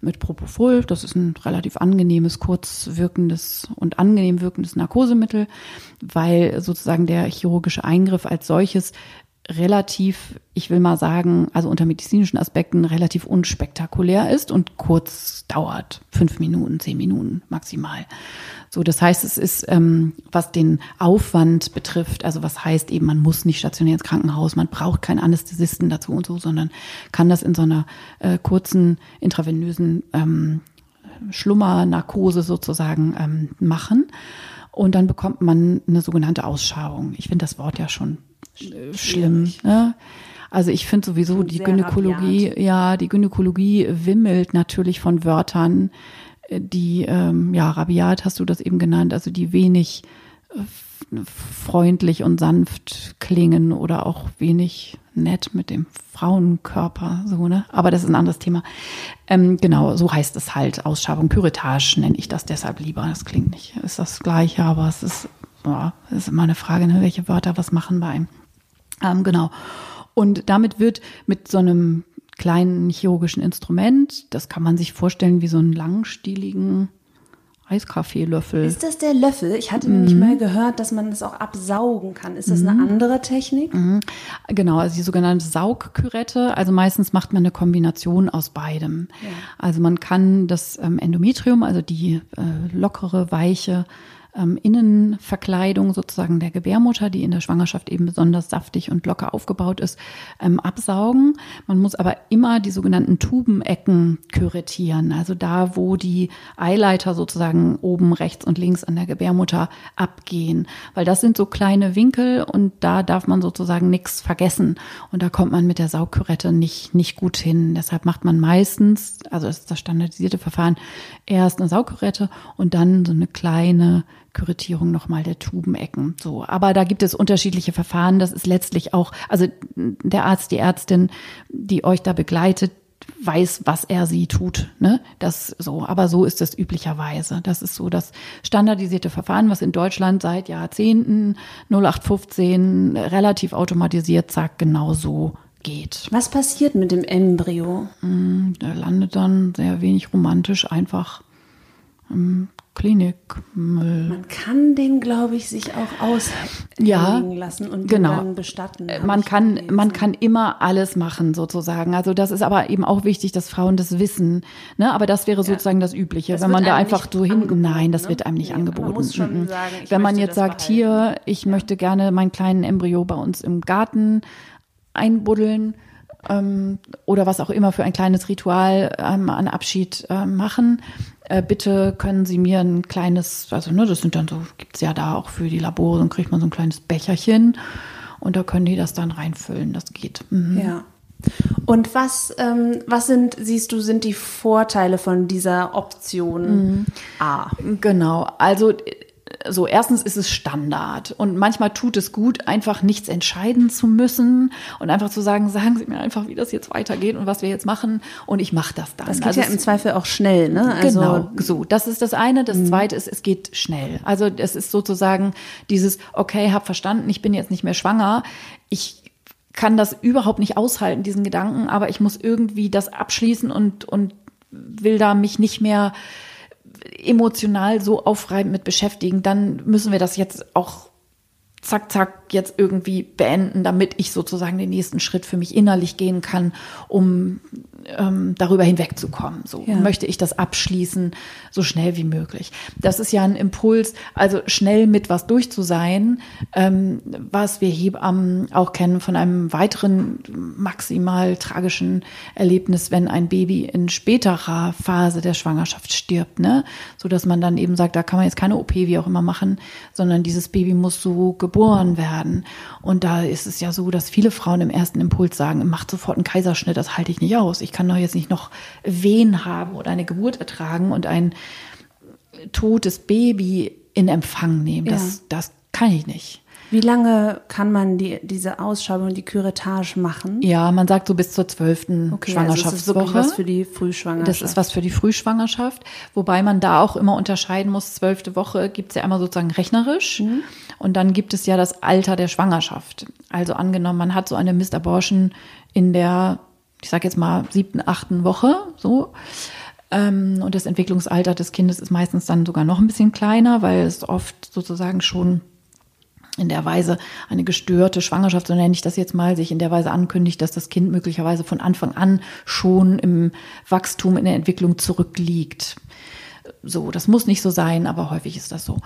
S1: mit Propofol. Das ist ein relativ angenehmes, kurz wirkendes und angenehm wirkendes Narkosemittel, weil sozusagen der chirurgische Eingriff als solches relativ, ich will mal sagen, also unter medizinischen Aspekten relativ unspektakulär ist und kurz dauert. Fünf Minuten, zehn Minuten maximal. So, das heißt, es ist, ähm, was den Aufwand betrifft, also was heißt eben, man muss nicht stationär ins Krankenhaus, man braucht keinen Anästhesisten dazu und so, sondern kann das in so einer äh, kurzen intravenösen ähm, Schlummernarkose sozusagen ähm, machen. Und dann bekommt man eine sogenannte Ausschauung. Ich finde das Wort ja schon äh, schlimm. Ne? Also ich finde sowieso die Gynäkologie, rabiat. ja, die Gynäkologie wimmelt natürlich von Wörtern, die, ähm, ja, rabiat hast du das eben genannt, also die wenig äh, freundlich und sanft klingen oder auch wenig nett mit dem Frauenkörper, so, ne? Aber das ist ein anderes Thema. Ähm, genau, so heißt es halt. Ausschabung, Pyretage nenne ich das deshalb lieber. Das klingt nicht, ist das Gleiche, aber es ist, ja, ist immer eine Frage, ne? welche Wörter was machen bei einem. Ähm, genau. Und damit wird mit so einem kleinen chirurgischen Instrument, das kann man sich vorstellen wie so einen langstieligen Eiskaffeelöffel.
S2: Ist das der Löffel? Ich hatte mhm. nämlich mal gehört, dass man das auch absaugen kann. Ist das mhm. eine andere Technik?
S1: Mhm. Genau, also die sogenannte Saugkürette. Also meistens macht man eine Kombination aus beidem. Ja. Also man kann das ähm, Endometrium, also die äh, lockere, weiche ähm, Innenverkleidung sozusagen der Gebärmutter, die in der Schwangerschaft eben besonders saftig und locker aufgebaut ist, ähm, absaugen. Man muss aber immer die sogenannten Tubenecken kürettieren, also da, wo die Eileiter sozusagen oben rechts und links an der Gebärmutter abgehen, weil das sind so kleine Winkel und da darf man sozusagen nichts vergessen und da kommt man mit der Saugkürette nicht, nicht gut hin. Deshalb macht man meistens, also das ist das standardisierte Verfahren, erst eine Saugkürette und dann so eine kleine Kürettierung nochmal der Tubenecken. So, aber da gibt es unterschiedliche Verfahren. Das ist letztlich auch, also der Arzt, die Ärztin, die euch da begleitet, weiß, was er sie tut. Ne? Das so, aber so ist es üblicherweise. Das ist so das standardisierte Verfahren, was in Deutschland seit Jahrzehnten 0815 relativ automatisiert sagt, genau so geht.
S2: Was passiert mit dem Embryo?
S1: Mm, der landet dann sehr wenig romantisch einfach im Klinikmüll.
S2: Man kann den, glaube ich, sich auch auslegen ja, lassen und genau. dann bestatten.
S1: Äh, man kann, man kann immer alles machen, sozusagen. Also das ist aber eben auch wichtig, dass Frauen das wissen. Ne? Aber das wäre sozusagen ja. das Übliche. Das Wenn man da einfach so hin, nein, das ne? wird einem nicht nee, angeboten. Man mhm. sagen, Wenn man jetzt sagt, behalten. hier, ich ja. möchte gerne meinen kleinen Embryo bei uns im Garten einbuddeln, ähm, oder was auch immer für ein kleines Ritual ähm, an Abschied äh, machen. Äh, bitte können Sie mir ein kleines, also ne, das sind dann so, gibt's ja da auch für die Labore, dann kriegt man so ein kleines Becherchen und da können die das dann reinfüllen. Das geht.
S2: Mhm. Ja. Und was, ähm, was sind, siehst du, sind die Vorteile von dieser Option mhm. A?
S1: Genau, also so erstens ist es Standard und manchmal tut es gut, einfach nichts entscheiden zu müssen und einfach zu sagen, sagen Sie mir einfach, wie das jetzt weitergeht und was wir jetzt machen und ich mache das dann.
S2: Das geht also ja im Zweifel auch schnell, ne?
S1: Also genau, so. Das ist das eine. Das mhm. zweite ist, es geht schnell. Also es ist sozusagen dieses, okay, hab verstanden, ich bin jetzt nicht mehr schwanger. Ich kann das überhaupt nicht aushalten, diesen Gedanken, aber ich muss irgendwie das abschließen und, und will da mich nicht mehr emotional so aufreibend mit beschäftigen, dann müssen wir das jetzt auch zack, zack, jetzt irgendwie beenden, damit ich sozusagen den nächsten Schritt für mich innerlich gehen kann, um ähm, darüber hinwegzukommen. So ja. möchte ich das abschließen, so schnell wie möglich. Das ist ja ein Impuls, also schnell mit was durch zu sein, ähm, was wir Hebammen auch kennen von einem weiteren maximal tragischen Erlebnis, wenn ein Baby in späterer Phase der Schwangerschaft stirbt, ne, so dass man dann eben sagt, da kann man jetzt keine OP wie auch immer machen, sondern dieses Baby muss so geboren werden. Und da ist es ja so, dass viele Frauen im ersten Impuls sagen, macht sofort einen Kaiserschnitt, das halte ich nicht aus. Ich kann doch jetzt nicht noch Wehen haben oder eine Geburt ertragen und ein totes Baby in Empfang nehmen. Das, ja. das kann ich nicht.
S2: Wie lange kann man die, diese Ausschabung, die Curettage machen?
S1: Ja, man sagt so bis zur zwölften okay, Schwangerschaftswoche. Also
S2: das ist was für die Frühschwangerschaft.
S1: Das ist was für die Frühschwangerschaft, wobei man da auch immer unterscheiden muss. Zwölfte Woche gibt es ja einmal sozusagen rechnerisch mhm. und dann gibt es ja das Alter der Schwangerschaft. Also angenommen, man hat so eine Missed Abortion in der ich sage jetzt mal, siebten, achten Woche so. Ähm, und das Entwicklungsalter des Kindes ist meistens dann sogar noch ein bisschen kleiner, weil es oft sozusagen schon in der Weise eine gestörte Schwangerschaft, so nenne ich das jetzt mal, sich in der Weise ankündigt, dass das Kind möglicherweise von Anfang an schon im Wachstum, in der Entwicklung zurückliegt. So, das muss nicht so sein, aber häufig ist das so.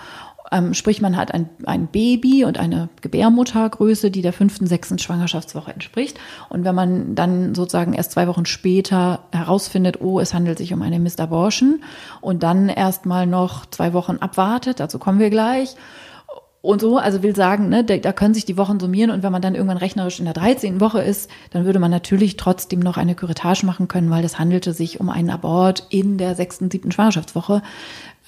S1: Ähm, sprich, man hat ein, ein Baby und eine Gebärmuttergröße, die der fünften, sechsten Schwangerschaftswoche entspricht. Und wenn man dann sozusagen erst zwei Wochen später herausfindet, oh, es handelt sich um eine Missed Abortion und dann erst mal noch zwei Wochen abwartet, dazu kommen wir gleich, und so, also will sagen, ne, da, da können sich die Wochen summieren und wenn man dann irgendwann rechnerisch in der 13. Woche ist, dann würde man natürlich trotzdem noch eine Curettage machen können, weil das handelte sich um einen Abort in der sechsten, siebten Schwangerschaftswoche.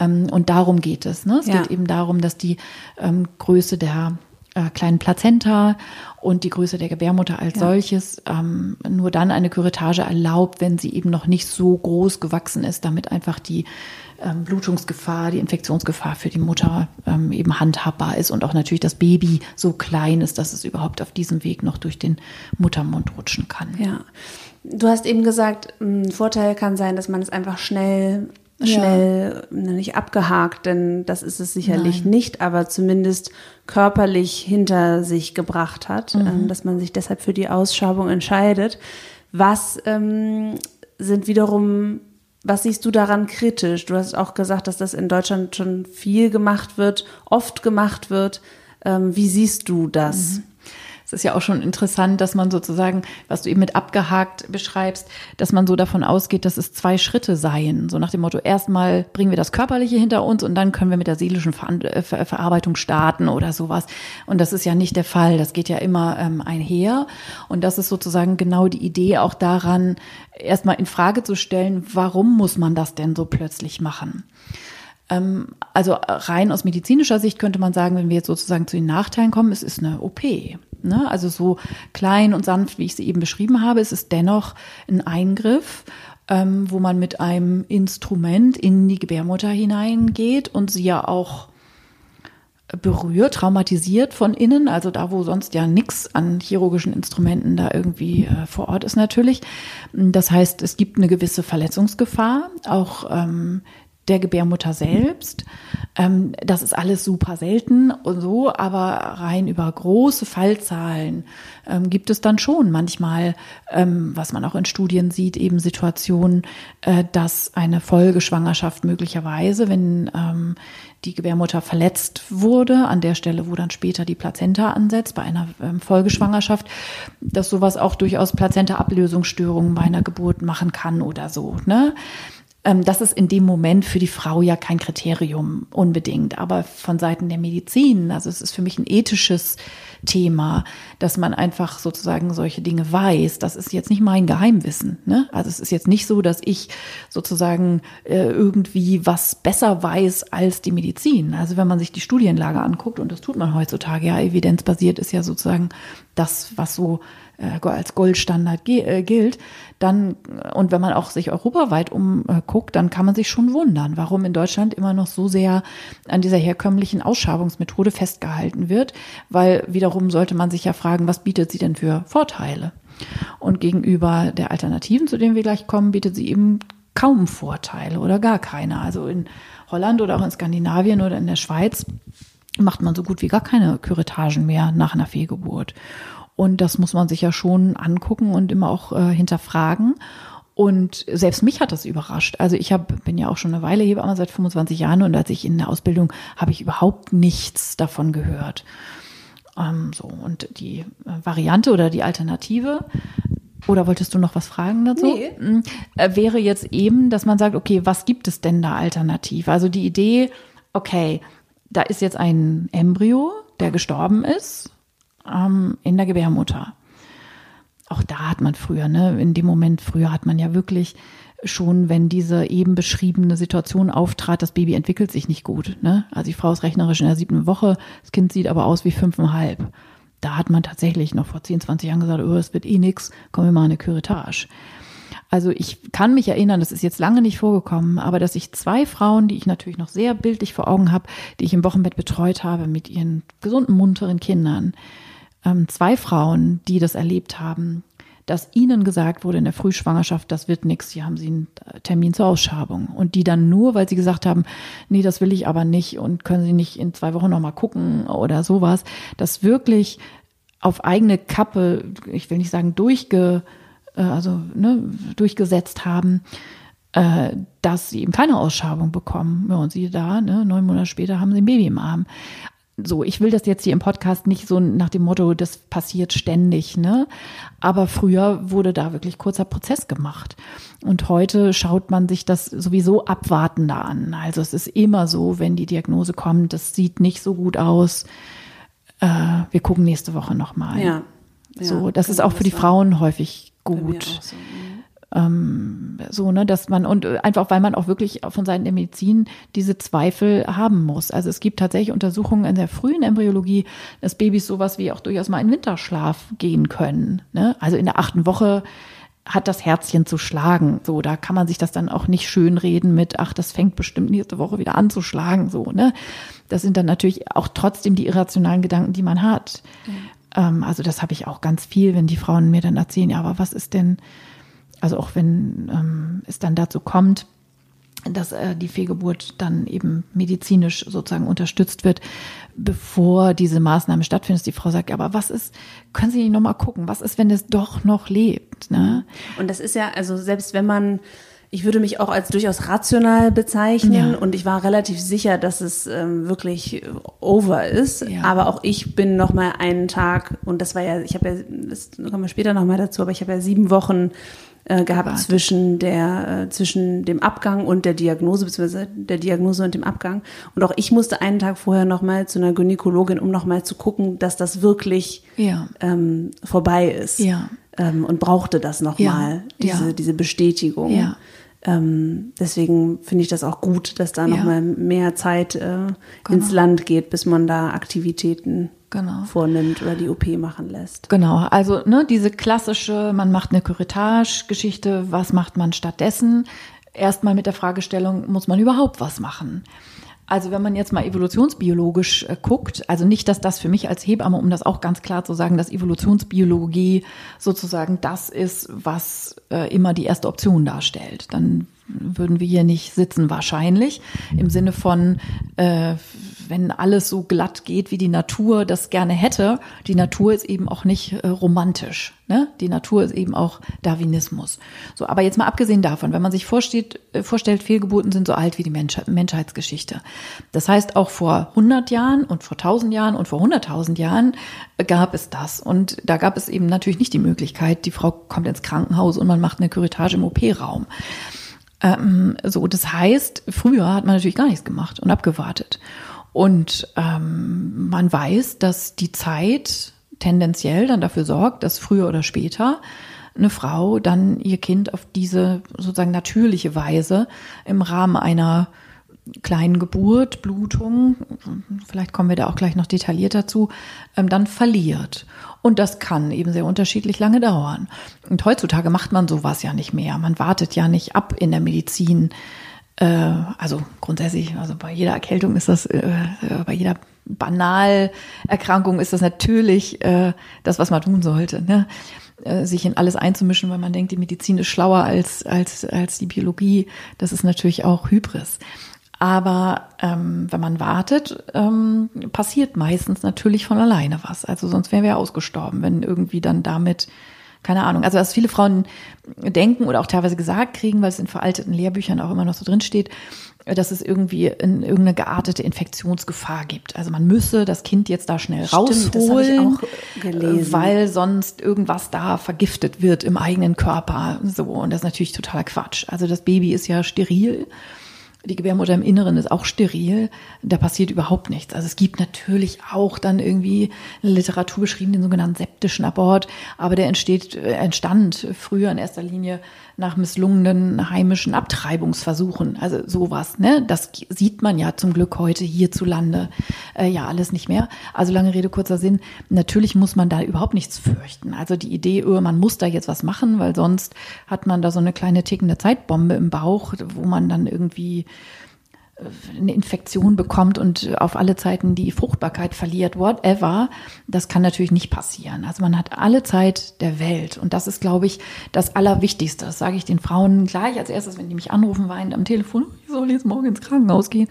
S1: Ähm, und darum geht es. Ne? Es
S2: Ja.
S1: geht eben darum, dass die ähm, Größe der äh, kleinen Plazenta und die Größe der Gebärmutter als solches ähm, nur dann eine Curettage erlaubt, wenn sie eben noch nicht so groß gewachsen ist, damit einfach die ähm, Blutungsgefahr, die Infektionsgefahr für die Mutter ähm, eben handhabbar ist und auch natürlich das Baby so klein ist, dass es überhaupt auf diesem Weg noch durch den Muttermund rutschen kann.
S2: Ja. Du hast eben gesagt, ein Vorteil kann sein, dass man es einfach schnell,
S1: Ja.
S2: Schnell, ne, nicht abgehakt, denn das ist es sicherlich
S1: Nein.
S2: nicht, aber zumindest körperlich hinter sich gebracht hat,
S1: Mhm.
S2: ähm, dass man sich deshalb für die Ausschabung entscheidet. Was ähm, sind wiederum, was siehst du daran kritisch? Du hast auch gesagt, dass das in Deutschland schon viel gemacht wird, oft gemacht wird. Ähm, wie siehst du das?
S1: Es ist ja auch schon interessant, dass man sozusagen, was du eben mit abgehakt beschreibst, dass man so davon ausgeht, dass es zwei Schritte seien. So nach dem Motto, erstmal bringen wir das Körperliche hinter uns und dann können wir mit der seelischen Ver äh, Ver Verarbeitung starten oder sowas. Und das ist ja nicht der Fall. Das geht ja immer ähm, einher. Und das ist sozusagen genau die Idee auch daran, erstmal in Frage zu stellen, warum muss man das denn so plötzlich machen? Ähm, also rein aus medizinischer Sicht könnte man sagen, wenn wir jetzt sozusagen zu den Nachteilen kommen, es ist eine OP. Ne? Also so klein und sanft, wie ich sie eben beschrieben habe, es ist dennoch ein Eingriff, ähm, wo man mit einem Instrument in die Gebärmutter hineingeht und sie ja auch berührt, traumatisiert von innen, also da, wo sonst ja nichts an chirurgischen Instrumenten da irgendwie äh, vor Ort ist natürlich. Das heißt, es gibt eine gewisse Verletzungsgefahr, auch ähm, der Gebärmutter selbst. Ähm, das ist alles super selten und so, aber rein über große Fallzahlen ähm, gibt es dann schon manchmal, ähm, was man auch in Studien sieht, eben Situationen, äh, dass eine Folgeschwangerschaft möglicherweise, wenn ähm, die Gebärmutter verletzt wurde, an der Stelle, wo dann später die Plazenta ansetzt, bei einer ähm, Folgeschwangerschaft, dass sowas auch durchaus Plazenta-Ablösungsstörungen bei einer Geburt machen kann oder so. Ne? Ähm, das ist in dem Moment für die Frau ja kein Kriterium unbedingt, aber von Seiten der Medizin, also es ist für mich ein ethisches Thema, dass man einfach sozusagen solche Dinge weiß. Das ist jetzt nicht mein Geheimwissen. Ne? Also es ist jetzt nicht so, dass ich sozusagen äh, irgendwie was besser weiß als die Medizin. Also wenn man sich die Studienlage anguckt, und das tut man heutzutage, ja, evidenzbasiert ist ja sozusagen das, was so als Goldstandard äh, gilt, dann, äh, und wenn man auch sich europaweit umguckt, dann kann man sich schon wundern, warum in Deutschland immer noch so sehr an dieser herkömmlichen Ausschabungsmethode festgehalten wird, weil wiederum sollte man sich ja fragen, was bietet sie denn für Vorteile? Und gegenüber der Alternativen, zu denen wir gleich kommen, bietet sie eben kaum Vorteile oder gar keine. Also in Holland oder auch in Skandinavien oder in der Schweiz macht man so gut wie gar keine Küretagen mehr nach einer Fehlgeburt. Und das muss man sich ja schon angucken und immer auch äh, hinterfragen. Und selbst mich hat das überrascht. Also ich hab, bin ja auch schon eine Weile Hebamme seit 25 Jahren und als ich in der Ausbildung habe ich überhaupt nichts davon gehört. Ähm, so und die äh, Variante oder die Alternative oder wolltest du noch was fragen dazu?
S2: Nee.
S1: Mm, äh, Wäre jetzt eben, dass man sagt, okay, was gibt es denn da alternativ? Also die Idee, okay, da ist jetzt ein Embryo, der gestorben ist ähm, in der Gebärmutter. Auch da hat man früher, ne, in dem Moment früher hat man ja wirklich schon, wenn diese eben beschriebene Situation auftrat, das Baby entwickelt sich nicht gut. Ne? Also die Frau ist rechnerisch in der siebten Woche, das Kind sieht aber aus wie fünfeinhalb. Da hat man tatsächlich noch vor 10, 20 Jahren gesagt, oh, es wird eh nix, komm, wir machen eine Curettage. Also ich kann mich erinnern, das ist jetzt lange nicht vorgekommen, aber dass ich zwei Frauen, die ich natürlich noch sehr bildlich vor Augen habe, die ich im Wochenbett betreut habe mit ihren gesunden, munteren Kindern, ähm, zwei Frauen, die das erlebt haben, dass ihnen gesagt wurde in der Frühschwangerschaft, das wird nichts, hier haben sie einen Termin zur Ausschabung. Und die dann nur, weil sie gesagt haben, nee, das will ich aber nicht und können sie nicht in zwei Wochen nochmal gucken oder sowas, das wirklich auf eigene Kappe, ich will nicht sagen durchge, äh, also ne, durchgesetzt haben, äh, dass sie eben keine Ausschabung bekommen. Ja, und sie da, ne, neun Monate später haben sie ein Baby im Arm. So, ich will das jetzt hier im Podcast nicht so nach dem Motto, das passiert ständig, ne? Aber früher wurde da wirklich kurzer Prozess gemacht. Und heute schaut man sich das sowieso abwartender an. Also es ist immer so, wenn die Diagnose kommt, das sieht nicht so gut aus. Äh, wir gucken nächste Woche nochmal.
S2: Ja.
S1: So, das ist auch für die Frauen häufig gut. So. Ähm, so, ne, dass man und einfach, weil man auch wirklich von Seiten der Medizin diese Zweifel haben muss. Also es gibt tatsächlich Untersuchungen in der frühen Embryologie, dass Babys sowas wie auch durchaus mal in Winterschlaf gehen können. Ne? Also in der achten Woche hat das Herzchen zu schlagen. So, da kann man sich das dann auch nicht schön reden mit, ach, das fängt bestimmt nächste Woche wieder an zu schlagen. So, ne? Das sind dann natürlich auch trotzdem die irrationalen Gedanken, die man hat. Mhm. also das habe ich auch ganz viel, wenn die Frauen mir dann erzählen, ja, aber was ist denn, also auch wenn ähm, es dann dazu kommt, dass äh, die Fehlgeburt dann eben medizinisch sozusagen unterstützt wird, bevor diese Maßnahme stattfindet. Die Frau sagt, aber was ist, können Sie nicht nochmal gucken, was ist, wenn es doch noch lebt? Ne?
S2: Und das ist ja, also selbst wenn man ich würde mich auch als durchaus rational bezeichnen ja. und ich war relativ sicher, dass es ähm, wirklich over ist. Ja. Aber auch ich bin noch mal einen Tag und das war ja, ich habe ja, das kommen wir später noch mal dazu, aber ich habe ja sieben Wochen äh, gehabt Warte. zwischen der äh, zwischen dem Abgang und der Diagnose beziehungsweise der Diagnose und dem Abgang und auch ich musste einen Tag vorher noch mal zu einer Gynäkologin um noch mal zu gucken dass das wirklich ja. ähm, vorbei ist
S1: ja.
S2: ähm, und brauchte das noch ja. mal diese diese Bestätigung ja. Ähm, deswegen finde ich das auch gut, dass da noch mal mehr Zeit äh, genau. ins Land geht, bis man da Aktivitäten genau. vornimmt oder die OP machen lässt.
S1: Genau, also ne, diese klassische, man macht eine Curettage-Geschichte, was macht man stattdessen? Erstmal mit der Fragestellung, muss man überhaupt was machen? Also wenn man jetzt mal evolutionsbiologisch äh, guckt, also nicht, dass das für mich als Hebamme, um das auch ganz klar zu sagen, dass Evolutionsbiologie sozusagen das ist, was äh, immer die erste Option darstellt. Dann würden wir hier nicht sitzen wahrscheinlich im Sinne von äh, wenn alles so glatt geht, wie die Natur das gerne hätte, die Natur ist eben auch nicht äh, romantisch. Ne? Die Natur ist eben auch Darwinismus. So, aber jetzt mal abgesehen davon, wenn man sich vorsteht, äh, vorstellt, Fehlgeburten sind so alt wie die Mensch Menschheitsgeschichte. Das heißt, auch vor 100 Jahren und vor 1000 Jahren und vor 100.000 Jahren äh, gab es das. Und da gab es eben natürlich nicht die Möglichkeit, die Frau kommt ins Krankenhaus und man macht eine Curettage im OP-Raum. Ähm, so, das heißt, früher hat man natürlich gar nichts gemacht und abgewartet. Und ähm, man weiß, dass die Zeit tendenziell dann dafür sorgt, dass früher oder später eine Frau dann ihr Kind auf diese sozusagen natürliche Weise im Rahmen einer kleinen Geburt, Blutung, vielleicht kommen wir da auch gleich noch detailliert dazu, ähm, dann verliert. Und das kann eben sehr unterschiedlich lange dauern. Und heutzutage macht man sowas ja nicht mehr. Man wartet ja nicht ab in der Medizin also grundsätzlich, also bei jeder Erkältung ist das, äh, äh, bei jeder Banalerkrankung ist das natürlich äh, das, was man tun sollte. Ne? Äh, sich in alles einzumischen, weil man denkt, die Medizin ist schlauer als, als, als die Biologie. Das ist natürlich auch Hybris. Aber ähm, wenn man wartet, ähm, passiert meistens natürlich von alleine was. Also sonst wären wir ausgestorben, wenn irgendwie dann damit keine Ahnung. Also was viele Frauen denken oder auch teilweise gesagt kriegen, weil es in veralteten Lehrbüchern auch immer noch so drin steht, dass es irgendwie in, irgendeine geartete Infektionsgefahr gibt. Also man müsse das Kind jetzt da schnell Stimmt, rausholen, weil sonst irgendwas da vergiftet wird im eigenen Körper. So und das ist natürlich totaler Quatsch. Also das Baby ist ja steril die Gebärmutter im Inneren ist auch steril. Da passiert überhaupt nichts. Also es gibt natürlich auch dann irgendwie eine Literatur beschrieben, den sogenannten septischen Abort, aber der entsteht, äh, entstand früher in erster Linie nach misslungenen heimischen Abtreibungsversuchen. Also sowas, ne? Das sieht man ja zum Glück heute hierzulande äh, ja alles nicht mehr. Also lange Rede, kurzer Sinn. Natürlich muss man da überhaupt nichts fürchten. Also die Idee, oh, man muss da jetzt was machen, weil sonst hat man da so eine kleine tickende Zeitbombe im Bauch, wo man dann irgendwie eine Infektion bekommt und auf alle Zeiten die Fruchtbarkeit verliert, whatever, das kann natürlich nicht passieren. Also man hat alle Zeit der Welt und das ist, glaube ich, das Allerwichtigste. Das sage ich den Frauen gleich als erstes, wenn die mich anrufen, weinend am Telefon, ich soll jetzt morgen ins Krankenhaus gehen.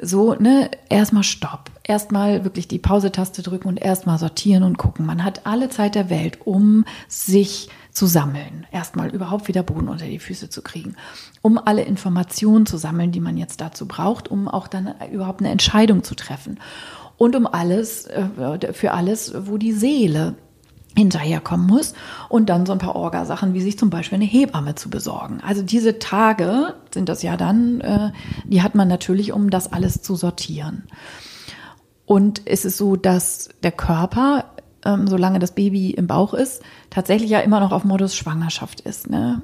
S1: So, ne, erstmal Stopp. Erstmal wirklich die Pause-Taste drücken und erstmal sortieren und gucken. Man hat alle Zeit der Welt, um sich zu sammeln. Erstmal überhaupt wieder Boden unter die Füße zu kriegen, um alle Informationen zu sammeln, die man jetzt dazu braucht, um auch dann überhaupt eine Entscheidung zu treffen. und um alles, äh, für alles, wo die Seele hinterherkommen muss und dann so ein paar Orgasachen, wie sich zum Beispiel eine Hebamme zu besorgen. Also diese Tage sind das ja dann, äh, die hat man natürlich, um das alles zu sortieren. Und es ist so, dass der Körper, ähm, solange das Baby im Bauch ist, tatsächlich ja immer noch auf Modus Schwangerschaft ist. Ne?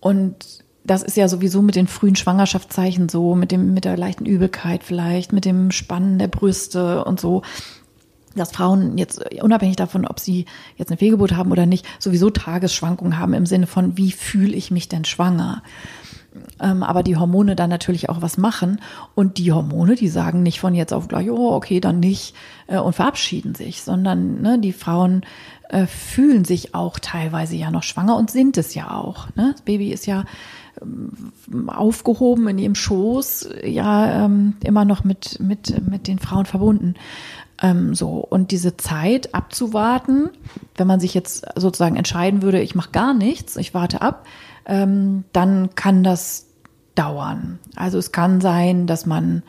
S1: Und das ist ja sowieso mit den frühen Schwangerschaftszeichen so, mit dem, mit der leichten Übelkeit vielleicht, mit dem Spannen der Brüste und so dass Frauen jetzt unabhängig davon, ob sie jetzt eine Fehlgeburt haben oder nicht, sowieso Tagesschwankungen haben im Sinne von, wie fühle ich mich denn schwanger? Ähm, aber die Hormone dann natürlich auch was machen. Und die Hormone, die sagen nicht von jetzt auf gleich, oh, okay, dann nicht äh, und verabschieden sich, sondern ne, die Frauen äh, fühlen sich auch teilweise ja noch schwanger und sind es ja auch. Ne? Das Baby ist ja ähm, aufgehoben in ihrem Schoß, ja ähm, immer noch mit, mit, mit den Frauen verbunden. Ähm, so, und diese Zeit abzuwarten, wenn man sich jetzt sozusagen entscheiden würde, ich mache gar nichts, ich warte ab, ähm, dann kann das dauern. Also es kann sein, dass man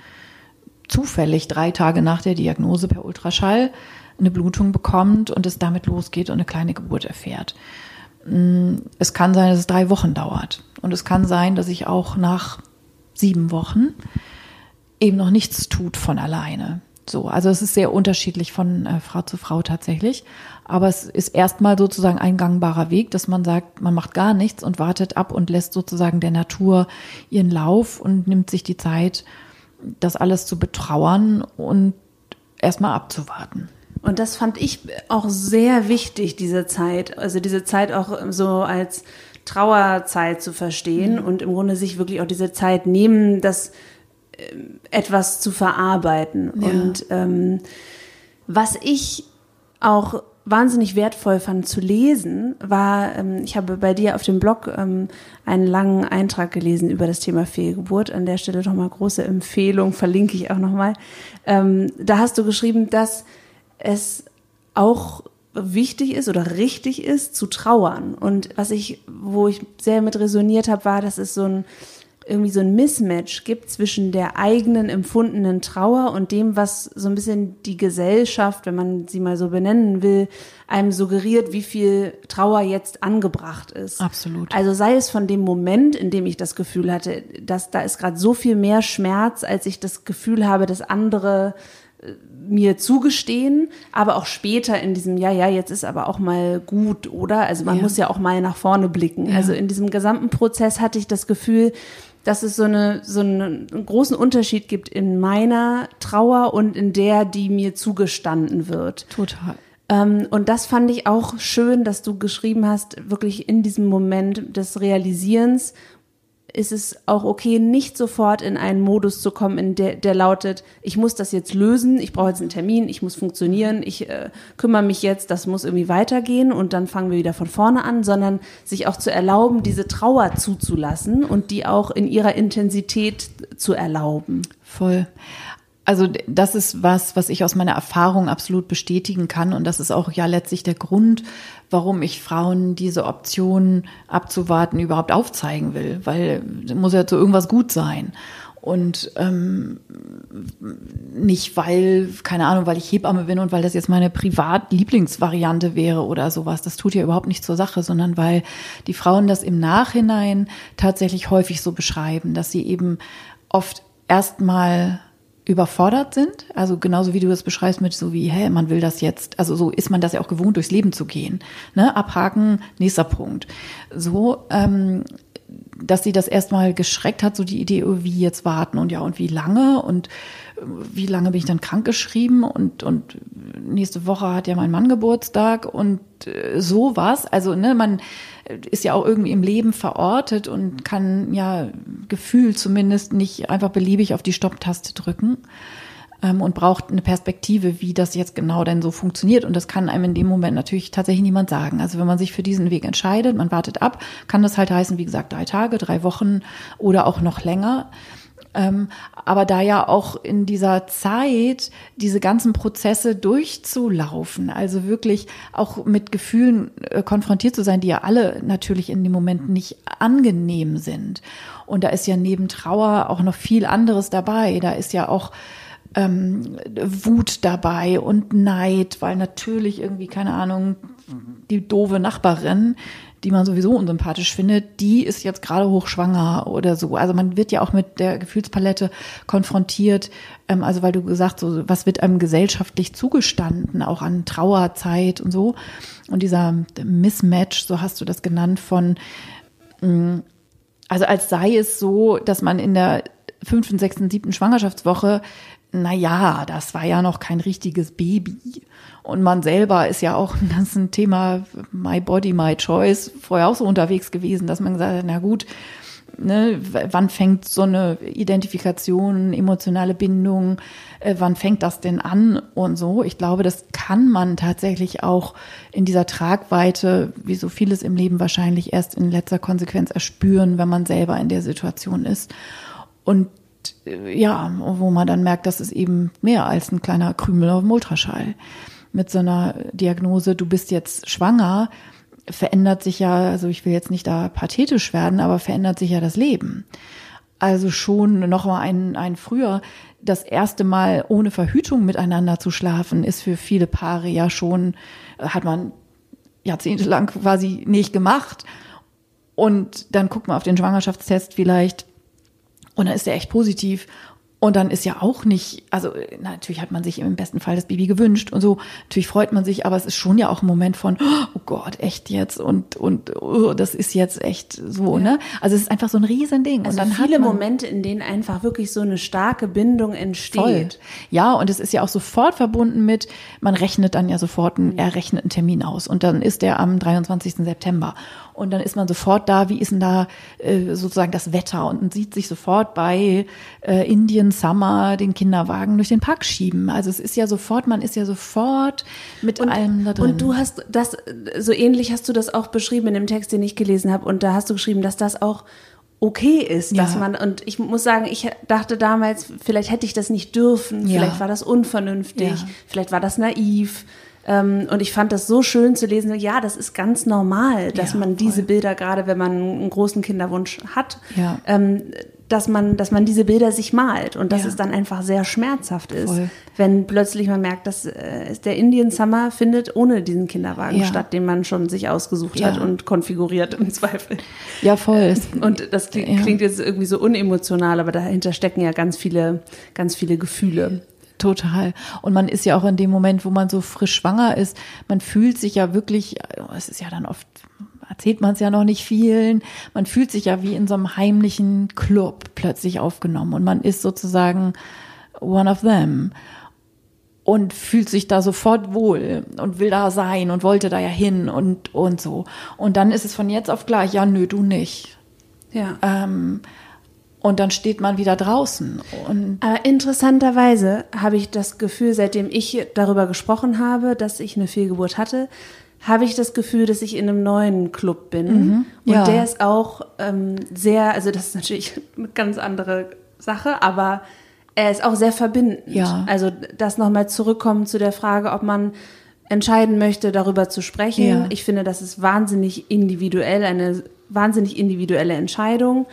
S1: zufällig drei Tage nach der Diagnose per Ultraschall eine Blutung bekommt und es damit losgeht und eine kleine Geburt erfährt. Mm, es kann sein, dass es drei Wochen dauert. Und es kann sein, dass ich auch nach sieben Wochen eben noch nichts tut von alleine. So, also es ist sehr unterschiedlich von äh, Frau zu Frau tatsächlich. Aber es ist erstmal sozusagen ein gangbarer Weg, dass man sagt, man macht gar nichts und wartet ab und lässt sozusagen der Natur ihren Lauf und nimmt sich die Zeit, das alles zu betrauern und erstmal abzuwarten.
S2: Und das fand ich auch sehr wichtig, diese Zeit. Also diese Zeit auch so als Trauerzeit zu verstehen mhm. und im Grunde sich wirklich auch diese Zeit nehmen, dass ähm, etwas zu verarbeiten. Ja. Und ähm, was ich auch wahnsinnig wertvoll fand zu lesen, war, ähm, ich habe bei dir auf dem Blog ähm, einen langen Eintrag gelesen über das Thema Fehlgeburt. An der Stelle nochmal große Empfehlung, verlinke ich auch nochmal. Ähm, da hast du geschrieben, dass es auch wichtig ist oder richtig ist, zu trauern. Und was ich, wo ich sehr mit resoniert habe, war, dass es so ein irgendwie so ein Mismatch gibt zwischen der eigenen empfundenen Trauer und dem, was so ein bisschen die Gesellschaft, wenn man sie mal so benennen will, einem suggeriert, wie viel Trauer jetzt angebracht ist.
S1: Absolut.
S2: Also sei es von dem Moment, in dem ich das Gefühl hatte, dass da ist gerade so viel mehr Schmerz, als ich das Gefühl habe, dass andere mir zugestehen, aber auch später in diesem, ja, ja, jetzt ist aber auch mal gut, oder? Also man ja. muss ja auch mal nach vorne blicken. Ja. Also in diesem gesamten Prozess hatte ich das Gefühl, dass es so, eine, so einen großen Unterschied gibt in meiner Trauer und in der, die mir zugestanden wird.
S1: Total.
S2: Ähm, und das fand ich auch schön, dass du geschrieben hast, wirklich in diesem Moment des Realisierens ist es auch okay, nicht sofort in einen Modus zu kommen, in der, der lautet, ich muss das jetzt lösen, ich brauche jetzt einen Termin, ich muss funktionieren, ich äh, kümmere mich jetzt, das muss irgendwie weitergehen und dann fangen wir wieder von vorne an, sondern sich auch zu erlauben, diese Trauer zuzulassen und die auch in ihrer Intensität zu erlauben.
S1: Voll. Also das ist was, was ich aus meiner Erfahrung absolut bestätigen kann. Und das ist auch ja letztlich der Grund, warum ich Frauen diese Option abzuwarten überhaupt aufzeigen will. Weil muss ja zu irgendwas gut sein. Und ähm, nicht, weil, keine Ahnung, weil ich Hebamme bin und weil das jetzt meine Privat-Lieblingsvariante wäre oder sowas. Das tut ja überhaupt nicht zur Sache, sondern weil die Frauen das im Nachhinein tatsächlich häufig so beschreiben, dass sie eben oft erstmal überfordert sind. Also genauso wie du das beschreibst mit so wie, hä, man will das jetzt. Also so ist man das ja auch gewohnt, durchs Leben zu gehen. Ne? Abhaken, nächster Punkt. So, ähm, dass sie das erstmal geschreckt hat, so die Idee, oh, wie jetzt warten und ja, und wie lange und wie lange bin ich dann krankgeschrieben und, und nächste Woche hat ja mein Mann Geburtstag und äh, sowas. Also, ne, man ist ja auch irgendwie im Leben verortet und kann ja gefühlt zumindest nicht einfach beliebig auf die Stopptaste drücken ähm, und braucht eine Perspektive, wie das jetzt genau denn so funktioniert. Und das kann einem in dem Moment natürlich tatsächlich niemand sagen. Also wenn man sich für diesen Weg entscheidet, man wartet ab, kann das halt heißen, wie gesagt, drei Tage, drei Wochen oder auch noch länger. Ähm, aber da ja auch in dieser Zeit diese ganzen Prozesse durchzulaufen, also wirklich auch mit Gefühlen äh, konfrontiert zu sein, die ja alle natürlich in dem Moment nicht angenehm sind. Und da ist ja neben Trauer auch noch viel anderes dabei. Da ist ja auch ähm, Wut dabei und Neid, weil natürlich irgendwie, keine Ahnung, die doofe Nachbarin, die man sowieso unsympathisch findet, die ist jetzt gerade hochschwanger oder so. Also man wird ja auch mit der Gefühlspalette konfrontiert. Ähm, also weil du gesagt so, was wird einem gesellschaftlich zugestanden, auch an Trauerzeit und so. Und dieser Mismatch, so hast du das genannt, von, mm, also als sei es so, dass man in der fünften, sechsten, siebten Schwangerschaftswoche na ja, das war ja noch kein richtiges Baby. Und man selber ist ja auch <laughs> ist ein Thema My Body, My Choice vorher auch so unterwegs gewesen, dass man gesagt hat, na gut, ne, wann fängt so eine Identifikation, emotionale Bindung, äh, wann fängt das denn an und so. Ich glaube, das kann man tatsächlich auch in dieser Tragweite, wie so vieles im Leben wahrscheinlich erst in letzter Konsequenz erspüren, wenn man selber in der Situation ist. Und äh, ja, wo man dann merkt, das ist eben mehr als ein kleiner Krümel auf dem Ultraschall. Mit so einer Diagnose, du bist jetzt schwanger, verändert sich ja, also ich will jetzt nicht da pathetisch werden, aber verändert sich ja das Leben. Also schon noch mal ein, ein früher, das erste Mal ohne Verhütung miteinander zu schlafen, ist für viele Paare ja schon, hat man jahrzehntelang quasi nicht gemacht. Und dann guckt man auf den Schwangerschaftstest vielleicht und dann ist er echt positiv. Und dann ist ja auch nicht, also natürlich hat man sich im besten Fall das Baby gewünscht und so. Natürlich freut man sich, aber es ist schon ja auch ein Moment von, oh Gott, echt jetzt und und oh, das ist jetzt echt so, ja. ne? Also es ist einfach so ein Riesending.
S2: Also
S1: und dann
S2: viele Momente, in denen einfach wirklich so eine starke Bindung entsteht. Voll.
S1: Ja, und es ist ja auch sofort verbunden mit, man rechnet dann ja sofort, einen, er rechnet einen Termin aus und dann ist der am 23. September und dann ist man sofort da, wie ist denn da äh, sozusagen das Wetter und man sieht sich sofort bei äh, Indian Summer den Kinderwagen durch den Park schieben. Also es ist ja sofort, man ist ja sofort mit
S2: und,
S1: allem da drin.
S2: Und du hast das, so ähnlich hast du das auch beschrieben in dem Text, den ich gelesen habe und da hast du geschrieben, dass das auch okay ist, dass ja. man, und ich muss sagen, ich dachte damals, vielleicht hätte ich das nicht dürfen, ja. vielleicht war das unvernünftig, ja. vielleicht war das naiv, und ich fand das so schön zu lesen, ja, das ist ganz normal, dass ja, man diese voll. Bilder, gerade wenn man einen großen Kinderwunsch hat, ja. ähm, dass man, dass man diese Bilder sich malt und dass ja. es dann einfach sehr schmerzhaft ist, voll. wenn plötzlich man merkt, dass äh, der Indian Summer findet ohne diesen Kinderwagen statt, den man schon sich ausgesucht hat und konfiguriert im Zweifel.
S1: Ja, voll. <laughs>
S2: Und das klingt, klingt jetzt irgendwie so unemotional, aber dahinter stecken ja ganz viele, ganz viele Gefühle.
S1: Total. Und man ist ja auch in dem Moment, wo man so frisch schwanger ist, man fühlt sich ja wirklich, es ist ja dann oft, erzählt man es ja noch nicht vielen, man fühlt sich ja wie in so einem heimlichen Club plötzlich aufgenommen und man ist sozusagen one of them und fühlt sich da sofort wohl und will da sein und wollte da ja hin und, und so. Und dann ist es von jetzt auf gleich, ja, nö, du nicht. Ja. Ähm, und dann steht man wieder draußen.
S2: Aber interessanterweise habe ich das Gefühl, seitdem ich darüber gesprochen habe, dass ich eine Fehlgeburt hatte, habe ich das Gefühl, dass ich in einem neuen Club bin. Mhm, und ja. der ist auch ähm, sehr, also das ist natürlich <laughs> eine ganz andere Sache, aber er ist auch sehr verbindend. Ja. Also das nochmal zurückkommen zu der Frage, ob man entscheiden möchte, darüber zu sprechen. Ja. Ich finde, das ist wahnsinnig individuell, eine wahnsinnig individuelle Entscheidung.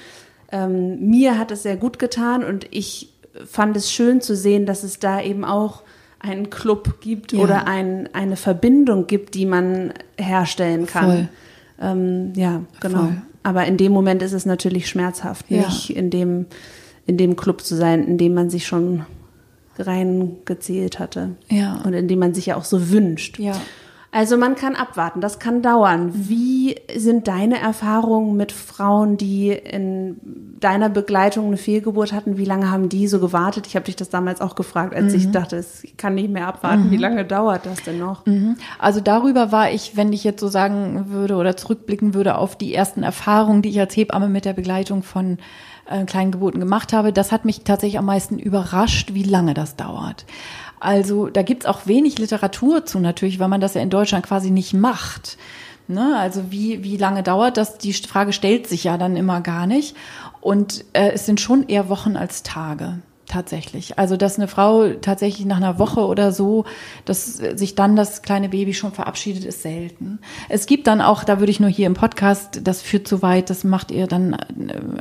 S2: Ähm, mir hat es sehr gut getan und ich fand es schön zu sehen, dass es da eben auch einen Club gibt ja. oder ein, eine Verbindung gibt, die man herstellen kann. Ähm, ja, genau. Voll. Aber in dem Moment ist es natürlich schmerzhaft, ja. nicht in dem, in dem Club zu sein, in dem man sich schon reingezählt hatte. Ja. Und in dem man sich ja auch so wünscht. Ja. Also man kann abwarten, das kann dauern. Wie sind deine Erfahrungen mit Frauen, die in deiner Begleitung eine Fehlgeburt hatten? Wie lange haben die so gewartet? Ich habe dich das damals auch gefragt, als mhm. ich dachte, ich kann nicht mehr abwarten. Mhm. Wie lange dauert das denn noch?
S1: Mhm. Also darüber war ich, wenn ich jetzt so sagen würde oder zurückblicken würde auf die ersten Erfahrungen, die ich als Hebamme mit der Begleitung von äh, kleinen Geburten gemacht habe, das hat mich tatsächlich am meisten überrascht, wie lange das dauert. Also da gibt's auch wenig Literatur zu natürlich, weil man das ja in Deutschland quasi nicht macht. Ne? Also wie, wie lange dauert das? Die Frage stellt sich ja dann immer gar nicht. Und äh, es sind schon eher Wochen als Tage tatsächlich. Also, dass eine Frau tatsächlich nach einer Woche oder so, dass sich dann das kleine Baby schon verabschiedet, ist selten. Es gibt dann auch, da würde ich nur hier im Podcast, das führt zu weit, das macht ihr dann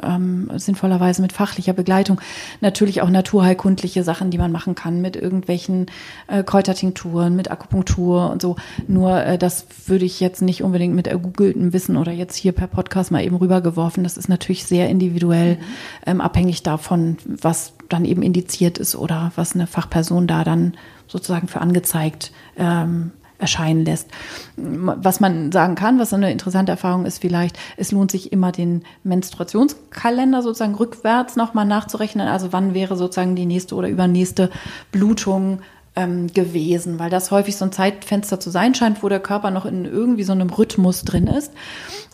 S1: ähm, sinnvollerweise mit fachlicher Begleitung, natürlich auch naturheilkundliche Sachen, die man machen kann, mit irgendwelchen äh, Kräutertinkturen, mit Akupunktur und so. Nur äh, das würde ich jetzt nicht unbedingt mit ergoogeltem Wissen oder jetzt hier per Podcast mal eben rübergeworfen. Das ist natürlich sehr individuell, mhm. ähm, abhängig davon, was dann eben indiziert ist oder was eine Fachperson da dann sozusagen für angezeigt ähm, erscheinen lässt. Was man sagen kann, was eine interessante Erfahrung ist vielleicht, es lohnt sich immer den Menstruationskalender sozusagen rückwärts nochmal nachzurechnen. Also wann wäre sozusagen die nächste oder übernächste Blutung ähm, gewesen, weil das häufig so ein Zeitfenster zu sein scheint, wo der Körper noch in irgendwie so einem Rhythmus drin ist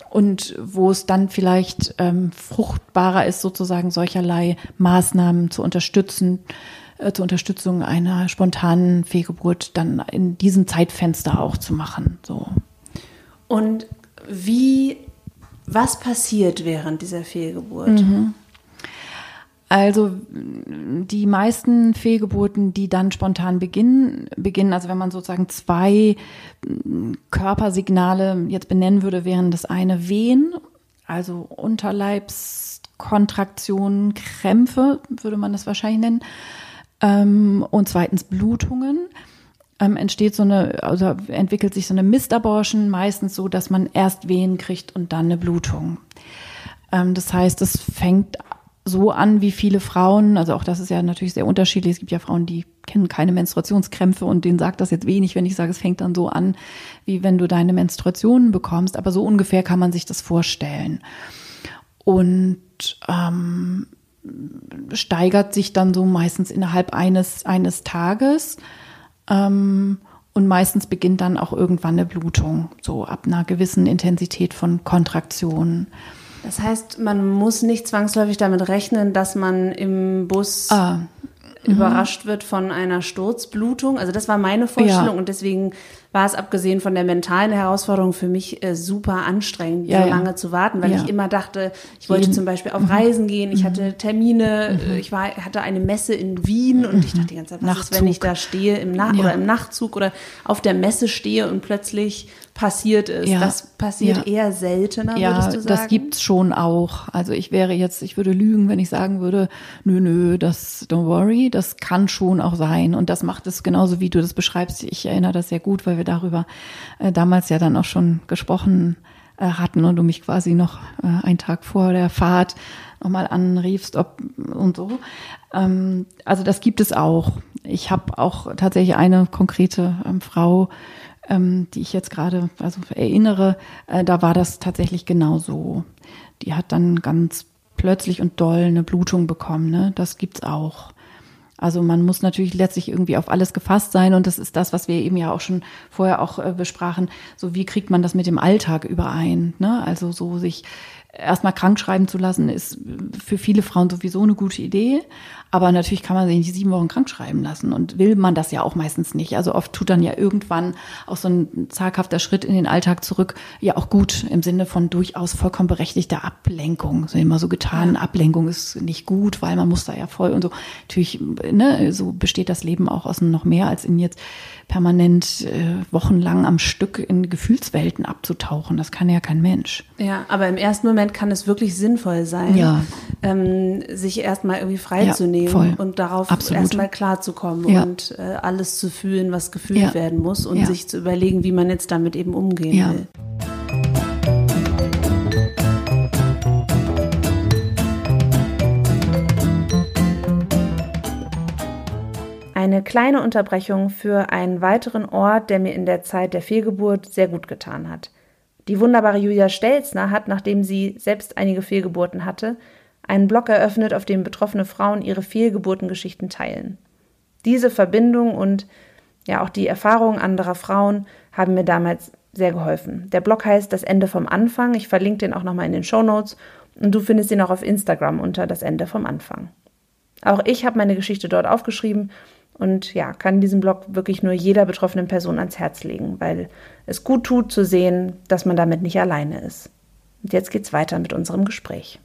S1: und wo es dann vielleicht ähm, fruchtbarer ist, sozusagen solcherlei Maßnahmen zu unterstützen, äh, zur Unterstützung einer spontanen Fehlgeburt dann in diesem Zeitfenster auch zu machen. So.
S2: Und wie, was passiert während dieser Fehlgeburt? Mhm.
S1: Also die meisten Fehlgeburten, die dann spontan beginnen, beginnen, also wenn man sozusagen zwei Körpersignale jetzt benennen würde, wären das eine Wehen, also Unterleibskontraktionen, Krämpfe, würde man das wahrscheinlich nennen, ähm, und zweitens Blutungen. Ähm, entsteht so eine, also entwickelt sich so eine Mistabortion, meistens so, dass man erst Wehen kriegt und dann eine Blutung. Ähm, das heißt, es fängt so an, wie viele Frauen, also auch das ist ja natürlich sehr unterschiedlich. Es gibt ja Frauen, die kennen keine Menstruationskrämpfe und denen sagt das jetzt wenig, wenn ich sage, es fängt dann so an, wie wenn du deine Menstruationen bekommst. Aber so ungefähr kann man sich das vorstellen. Und ähm, steigert sich dann so meistens innerhalb eines, eines Tages. Ähm, und meistens beginnt dann auch irgendwann eine Blutung, so ab einer gewissen Intensität von Kontraktionen.
S2: Das heißt, man muss nicht zwangsläufig damit rechnen, dass man im Bus ah. überrascht wird von einer Sturzblutung. Also das war meine Vorstellung ja. und deswegen war es abgesehen von der mentalen Herausforderung für mich äh, super anstrengend, ja, so lange ja. zu warten, weil ich immer dachte, ich wollte zum Beispiel auf mhm. Reisen gehen, ich mhm. hatte Termine, mhm. ich war, hatte eine Messe in Wien und ich dachte die ganze Zeit, was Nachtzug. ist, wenn ich da stehe im Nach oder im Nachtzug oder auf der Messe stehe und plötzlich passiert ist. Ja, das passiert ja. eher seltener,
S1: ja, würdest du sagen? Das gibt's schon auch. Also ich wäre jetzt, ich würde lügen, wenn ich sagen würde, nö, nö, das, don't worry, das kann schon auch sein. Und das macht es genauso, wie du das beschreibst. Ich erinnere das sehr gut, weil wir darüber äh, damals ja dann auch schon gesprochen äh, hatten und du mich quasi noch äh, einen Tag vor der Fahrt nochmal anriefst, ob und so. Ähm, also das gibt es auch. Ich habe auch tatsächlich eine konkrete ähm, Frau, ähm, die ich jetzt gerade also erinnere, äh, da war das tatsächlich genau so. Die hat dann ganz plötzlich und doll eine Blutung bekommen. Ne? Das gibt's auch. Also man muss natürlich letztlich irgendwie auf alles gefasst sein und das ist das, was wir eben ja auch schon vorher auch äh, besprachen. So wie kriegt man das mit dem Alltag überein? Ne? Also so sich erstmal krank schreiben zu lassen, ist für viele Frauen sowieso eine gute Idee. Aber natürlich kann man sich nicht sieben Wochen krank schreiben lassen und will man das ja auch meistens nicht. Also oft tut dann ja irgendwann auch so ein zaghafter Schritt in den Alltag zurück ja auch gut im Sinne von durchaus vollkommen berechtigter Ablenkung. So immer so getan, Ablenkung ist nicht gut, weil man muss da ja voll und so. Natürlich, ne, so besteht das Leben auch aus noch mehr als in jetzt permanent äh, wochenlang am Stück in Gefühlswelten abzutauchen. Das kann ja kein Mensch.
S2: Ja, aber im ersten Moment kann es wirklich sinnvoll sein, ja. ähm, sich erstmal irgendwie freizunehmen ja, und darauf erstmal klarzukommen ja. und äh, alles zu fühlen, was gefühlt werden muss und sich zu überlegen, wie man jetzt damit eben umgehen will. eine kleine Unterbrechung für einen weiteren Ort, der mir in der Zeit der Fehlgeburt sehr gut getan hat. Die wunderbare Julia Stelzner hat, nachdem sie selbst einige Fehlgeburten hatte, einen Blog eröffnet, auf dem betroffene Frauen ihre Fehlgeburtengeschichten teilen. Diese Verbindung und ja auch die Erfahrungen anderer Frauen haben mir damals sehr geholfen. Der Blog heißt Das Ende vom Anfang. Ich verlinke den auch nochmal in den Show Notes und du findest ihn auch auf Instagram unter Das Ende vom Anfang. Auch ich habe meine Geschichte dort aufgeschrieben und ja, kann diesen Blog wirklich nur jeder betroffenen Person ans Herz legen, weil es gut tut zu sehen, dass man damit nicht alleine ist. Und jetzt geht's weiter mit unserem Gespräch.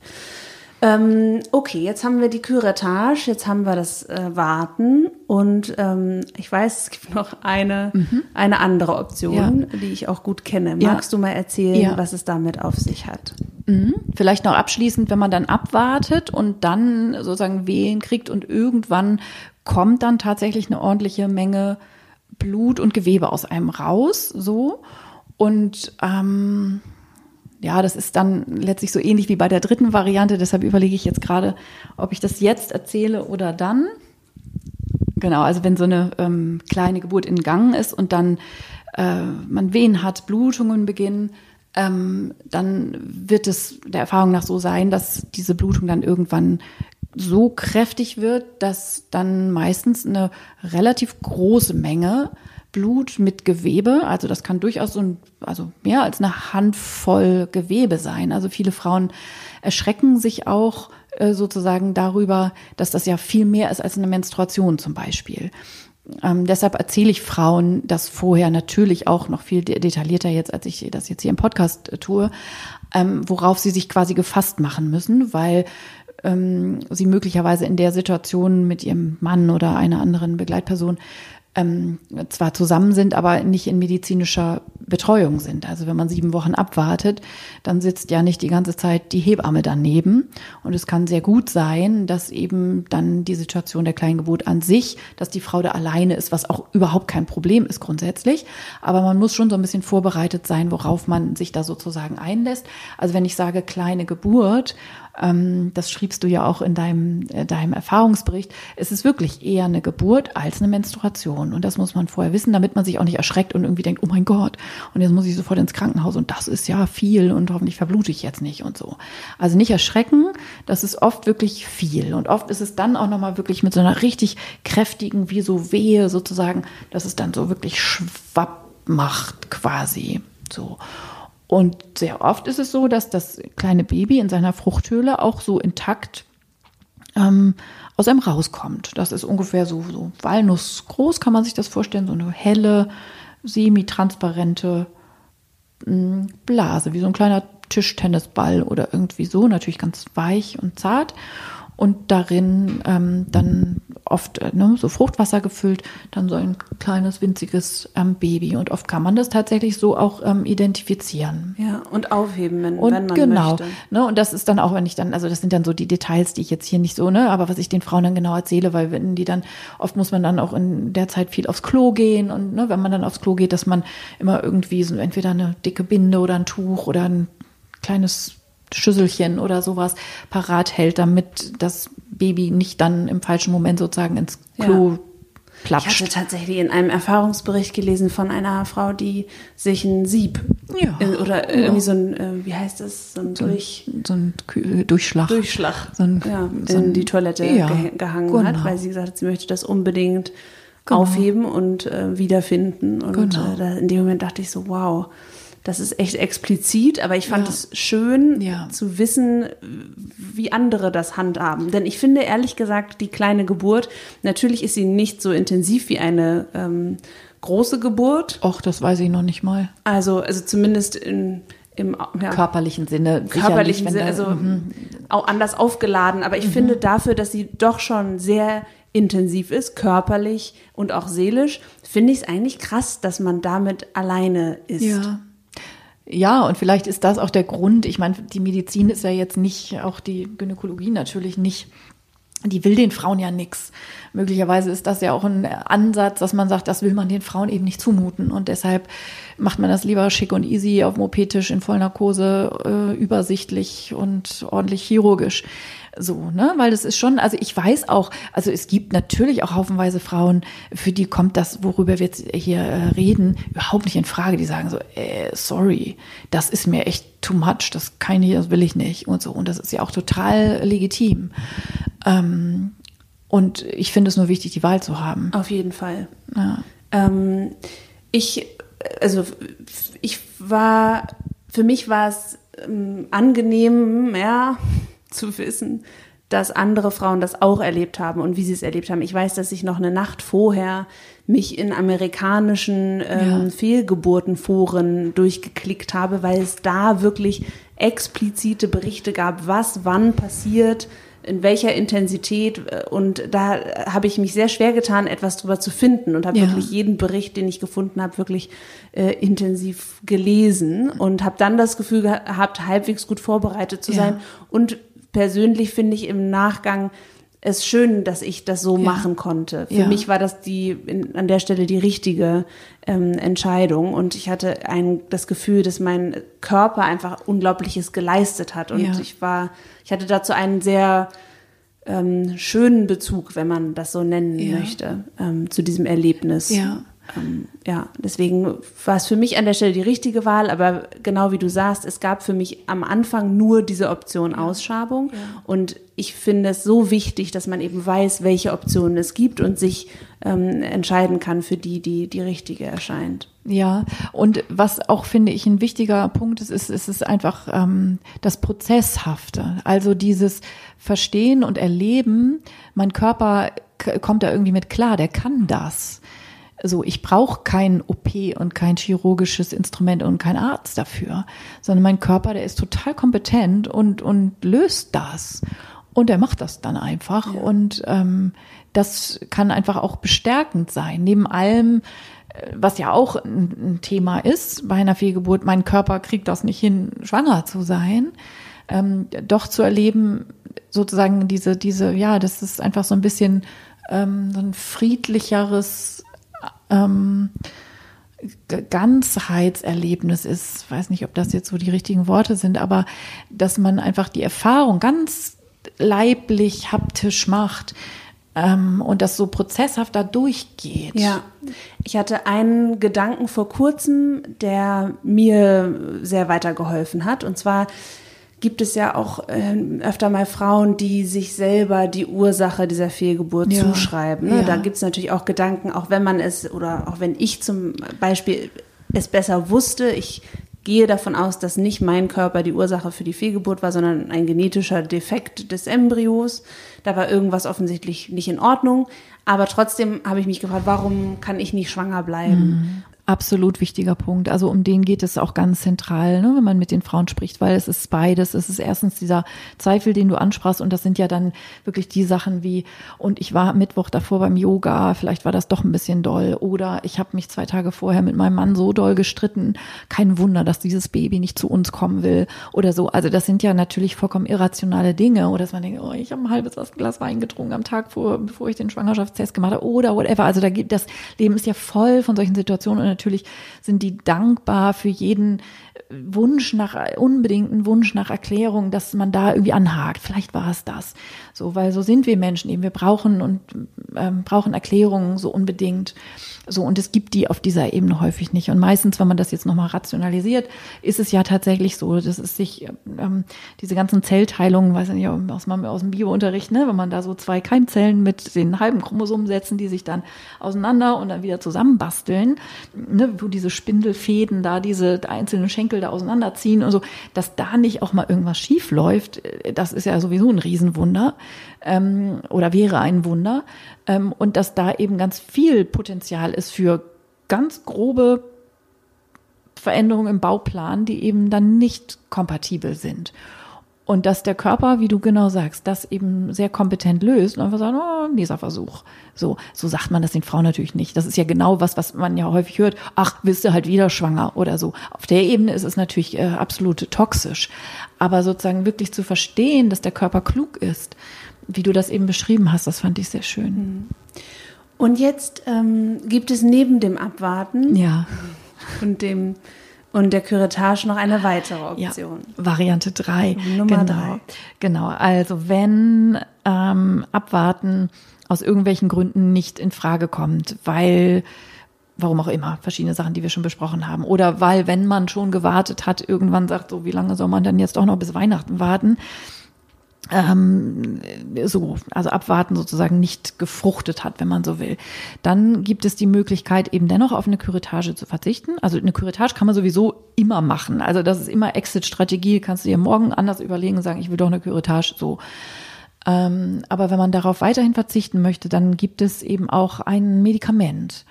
S2: Ähm, okay, jetzt haben wir die Curettage, jetzt haben wir das äh, Warten und ähm, ich weiß, es gibt noch eine, mhm. eine andere Option, ja. die ich auch gut kenne. Magst ja. du mal erzählen, ja. was es damit auf sich hat?
S1: Mhm. Vielleicht noch abschließend, wenn man dann abwartet und dann sozusagen Wehen kriegt und irgendwann kommt dann tatsächlich eine ordentliche Menge Blut und Gewebe aus einem raus, so. Und ähm, ja, das ist dann letztlich so ähnlich wie bei der dritten Variante. Deshalb überlege ich jetzt gerade, ob ich das jetzt erzähle oder dann. Genau, also wenn so eine ähm, kleine Geburt in Gang ist und dann äh, man Wehen hat, Blutungen beginnen, ähm, dann wird es der Erfahrung nach so sein, dass diese Blutung dann irgendwann so kräftig wird, dass dann meistens eine relativ große Menge Blut mit Gewebe, also das kann durchaus so ein, also mehr als eine Handvoll Gewebe sein. Also viele Frauen erschrecken sich auch äh, sozusagen darüber, dass das ja viel mehr ist als eine Menstruation zum Beispiel. Ähm, deshalb erzähle ich Frauen das vorher natürlich auch noch viel detaillierter jetzt, als ich das jetzt hier im Podcast äh, tue, ähm, worauf sie sich quasi gefasst machen müssen, weil ähm, sie möglicherweise in der Situation mit ihrem Mann oder einer anderen Begleitperson ähm, zwar zusammen sind, aber nicht in medizinischer Betreuung sind. Also wenn man sieben Wochen abwartet, dann sitzt ja nicht die ganze Zeit die Hebamme daneben. Und es kann sehr gut sein, dass eben dann die Situation der Kleingeburt an sich, dass die Frau da alleine ist, was auch überhaupt kein Problem ist grundsätzlich. Aber man muss schon so ein bisschen vorbereitet sein, worauf man sich da sozusagen einlässt. Also wenn ich sage kleine Geburt, das schriebst du ja auch in deinem, äh, deinem Erfahrungsbericht, es ist wirklich eher eine Geburt als eine Menstruation. Und das muss man vorher wissen, damit man sich auch nicht erschreckt und irgendwie denkt, oh mein Gott, und jetzt muss ich sofort ins Krankenhaus und das ist ja viel und hoffentlich verblute ich jetzt nicht und so. Also nicht erschrecken, das ist oft wirklich viel. Und oft ist es dann auch nochmal wirklich mit so einer richtig kräftigen, wie so Wehe sozusagen, dass es dann so wirklich schwapp macht quasi. So. Und sehr oft ist es so, dass das kleine Baby in seiner Fruchthöhle auch so intakt ähm, aus einem rauskommt. Das ist ungefähr so, so walnussgroß, kann man sich das vorstellen, so eine helle, semi-transparente hm, Blase, wie so ein kleiner Tischtennisball oder irgendwie so, natürlich ganz weich und zart und darin ähm, dann oft äh, ne, so Fruchtwasser gefüllt, dann so ein kleines winziges ähm, Baby und oft kann man das tatsächlich so auch ähm, identifizieren.
S2: Ja, und aufheben, wenn,
S1: und
S2: wenn man
S1: genau,
S2: möchte.
S1: Ne, und das ist dann auch, wenn ich dann, also das sind dann so die Details, die ich jetzt hier nicht so, ne, aber was ich den Frauen dann genau erzähle, weil wenn die dann, oft muss man dann auch in der Zeit viel aufs Klo gehen und ne, wenn man dann aufs Klo geht, dass man immer irgendwie so entweder eine dicke Binde oder ein Tuch oder ein kleines Schüsselchen oder sowas parat hält, damit das Baby nicht dann im falschen Moment sozusagen ins Klo ja. platscht.
S2: Ich hatte tatsächlich in einem Erfahrungsbericht gelesen von einer Frau, die sich ein Sieb ja. in, oder ja. irgendwie so ein, äh, wie heißt das, so ein,
S1: so
S2: Durch,
S1: so ein Durchschlag,
S2: Durchschlag
S1: so ein,
S2: ja, so in die Toilette ge gehangen genau. hat, weil sie gesagt hat, sie möchte das unbedingt genau. aufheben und äh, wiederfinden. Und genau. äh, da, in dem Moment dachte ich so, wow das ist echt explizit, aber ich fand ja. es schön ja. zu wissen, wie andere das handhaben. Denn ich finde ehrlich gesagt, die kleine Geburt, natürlich ist sie nicht so intensiv wie eine ähm, große Geburt.
S1: Och, das weiß ich noch nicht mal.
S2: Also, also zumindest in, im
S1: ja, körperlichen Sinne.
S2: Körperlichen Sinne, also mhm. auch anders aufgeladen. Aber ich mhm. finde dafür, dass sie doch schon sehr intensiv ist, körperlich und auch seelisch, finde ich es eigentlich krass, dass man damit alleine ist.
S1: Ja. Ja, und vielleicht ist das auch der Grund. Ich meine, die Medizin ist ja jetzt nicht, auch die Gynäkologie natürlich nicht, die will den Frauen ja nichts. Möglicherweise ist das ja auch ein Ansatz, dass man sagt, das will man den Frauen eben nicht zumuten. Und deshalb macht man das lieber schick und easy auf dem OP-Tisch in Vollnarkose, äh, übersichtlich und ordentlich chirurgisch. So, ne? Weil das ist schon, also ich weiß auch, also es gibt natürlich auch haufenweise Frauen, für die kommt das, worüber wir jetzt hier äh, reden, überhaupt nicht in Frage. Die sagen so, äh, sorry, das ist mir echt too much, das kann ich, das will ich nicht und so. Und das ist ja auch total legitim. Ähm, und ich finde es nur wichtig, die Wahl zu haben.
S2: Auf jeden Fall. Ja. Ähm, ich, also ich war, für mich war es ähm, angenehm, ja, <laughs> zu wissen, dass andere Frauen das auch erlebt haben und wie sie es erlebt haben. Ich weiß, dass ich noch eine Nacht vorher mich in amerikanischen ähm, ja. Fehlgeburtenforen durchgeklickt habe, weil es da wirklich explizite Berichte gab, was wann passiert, in welcher Intensität und da habe ich mich sehr schwer getan, etwas drüber zu finden und habe ja. wirklich jeden Bericht, den ich gefunden habe, wirklich äh, intensiv gelesen und habe dann das Gefühl gehabt, halbwegs gut vorbereitet zu ja. sein und persönlich finde ich im Nachgang es schön, dass ich das so ja. machen konnte. Für ja. mich war das die in, an der Stelle die richtige ähm, Entscheidung und ich hatte ein, das Gefühl, dass mein Körper einfach Unglaubliches geleistet hat und ja. ich war, ich hatte dazu einen sehr ähm, schönen Bezug, wenn man das so nennen möchte, ähm, zu diesem Erlebnis. Ja ähm, ja, deswegen war es für mich an der Stelle die richtige Wahl, aber genau wie du sagst, es gab für mich am Anfang nur diese Option Ausschabung ja. und ich finde es so wichtig, dass man eben weiß, welche Optionen es gibt und sich ähm, entscheiden kann für die, die die richtige erscheint.
S1: Ja, und was auch finde ich ein wichtiger Punkt ist, ist, ist es einfach ähm, das Prozesshafte, also dieses Verstehen und Erleben. Mein Körper kommt da irgendwie mit klar, der kann das. So, ich brauche kein OP und kein chirurgisches Instrument und kein Arzt dafür, sondern mein Körper, der ist total kompetent und, und löst das. Und er macht das dann einfach. Ja. Und ähm, das kann einfach auch bestärkend sein. Neben allem, äh, was ja auch ein, ein Thema ist bei einer Fehlgeburt, mein Körper kriegt das nicht hin, schwanger zu sein. Ähm, doch zu erleben, sozusagen diese, diese, ja, das ist einfach so ein bisschen ähm, so ein friedlicheres ähm, Ganzheitserlebnis ist. Ich weiß nicht, ob das jetzt so die richtigen Worte sind, aber dass man einfach die Erfahrung ganz leiblich, haptisch macht ähm, und das so prozesshaft da durchgeht.
S2: Ja, ich hatte einen Gedanken vor kurzem, der mir sehr weitergeholfen hat. Und zwar gibt es ja auch äh, öfter mal Frauen, die sich selber die Ursache dieser Fehlgeburt ja. zuschreiben. Ne? Ja. Da gibt es natürlich auch Gedanken, auch wenn man es oder auch wenn ich zum Beispiel es besser wusste, ich gehe davon aus, dass nicht mein Körper die Ursache für die Fehlgeburt war, sondern ein genetischer Defekt des Embryos. Da war irgendwas offensichtlich nicht in Ordnung. Aber trotzdem habe ich mich gefragt, warum kann ich nicht schwanger bleiben? Mhm.
S1: Absolut wichtiger Punkt. Also um den geht es auch ganz zentral, ne, wenn man mit den Frauen spricht, weil es ist beides. Es ist erstens dieser Zweifel, den du ansprachst, und das sind ja dann wirklich die Sachen wie, und ich war Mittwoch davor beim Yoga, vielleicht war das doch ein bisschen doll, oder ich habe mich zwei Tage vorher mit meinem Mann so doll gestritten, kein Wunder, dass dieses Baby nicht zu uns kommen will oder so. Also das sind ja natürlich vollkommen irrationale Dinge, oder dass man denkt, oh, ich habe ein halbes Glas Wein getrunken am Tag vor, bevor ich den Schwangerschaftstest gemacht habe, oder whatever. Also da gibt das Leben ist ja voll von solchen Situationen natürlich sind die dankbar für jeden Wunsch nach, unbedingten Wunsch nach Erklärung, dass man da irgendwie anhakt. Vielleicht war es das. So, weil so sind wir Menschen eben. Wir brauchen und ähm, brauchen Erklärungen so unbedingt. So, und es gibt die auf dieser Ebene häufig nicht. Und meistens, wenn man das jetzt nochmal rationalisiert, ist es ja tatsächlich so, dass es sich, ähm, diese ganzen Zellteilungen, weiß ich nicht, aus, aus dem Biounterricht, ne, wenn man da so zwei Keimzellen mit den halben Chromosomen setzen, die sich dann auseinander und dann wieder zusammenbasteln, ne, wo diese Spindelfäden da diese einzelnen Schenkel da auseinanderziehen und so, dass da nicht auch mal irgendwas schief läuft, äh, das ist ja sowieso ein Riesenwunder ähm, oder wäre ein Wunder. Ähm, und dass da eben ganz viel Potenzial ist für ganz grobe Veränderungen im Bauplan, die eben dann nicht kompatibel sind. Und dass der Körper, wie du genau sagst, das eben sehr kompetent löst und einfach sagt, oh, nächster Versuch. So, so sagt man das den Frauen natürlich nicht. Das ist ja genau was, was man ja häufig hört. Ach, bist du halt wieder schwanger oder so. Auf der Ebene ist es natürlich äh, absolut toxisch. Aber sozusagen wirklich zu verstehen, dass der Körper klug ist, wie du das eben beschrieben hast, das fand ich sehr schön. Mhm.
S2: Und jetzt ähm, gibt es neben dem Abwarten
S1: ja.
S2: und dem und der Curettage noch eine weitere Option.
S1: Ja, Variante 3.
S2: Nummer genau. drei.
S1: Genau. Also wenn ähm, Abwarten aus irgendwelchen Gründen nicht in Frage kommt, weil warum auch immer, verschiedene Sachen, die wir schon besprochen haben. Oder weil, wenn man schon gewartet hat, irgendwann sagt, so wie lange soll man denn jetzt doch noch bis Weihnachten warten? Ähm, so, also abwarten sozusagen nicht gefruchtet hat, wenn man so will. Dann gibt es die Möglichkeit, eben dennoch auf eine Curettage zu verzichten. Also eine Curettage kann man sowieso immer machen. Also das ist immer Exit-Strategie. Kannst du dir morgen anders überlegen und sagen, ich will doch eine Curettage so. Ähm, aber wenn man darauf weiterhin verzichten möchte, dann gibt es eben auch ein Medikament.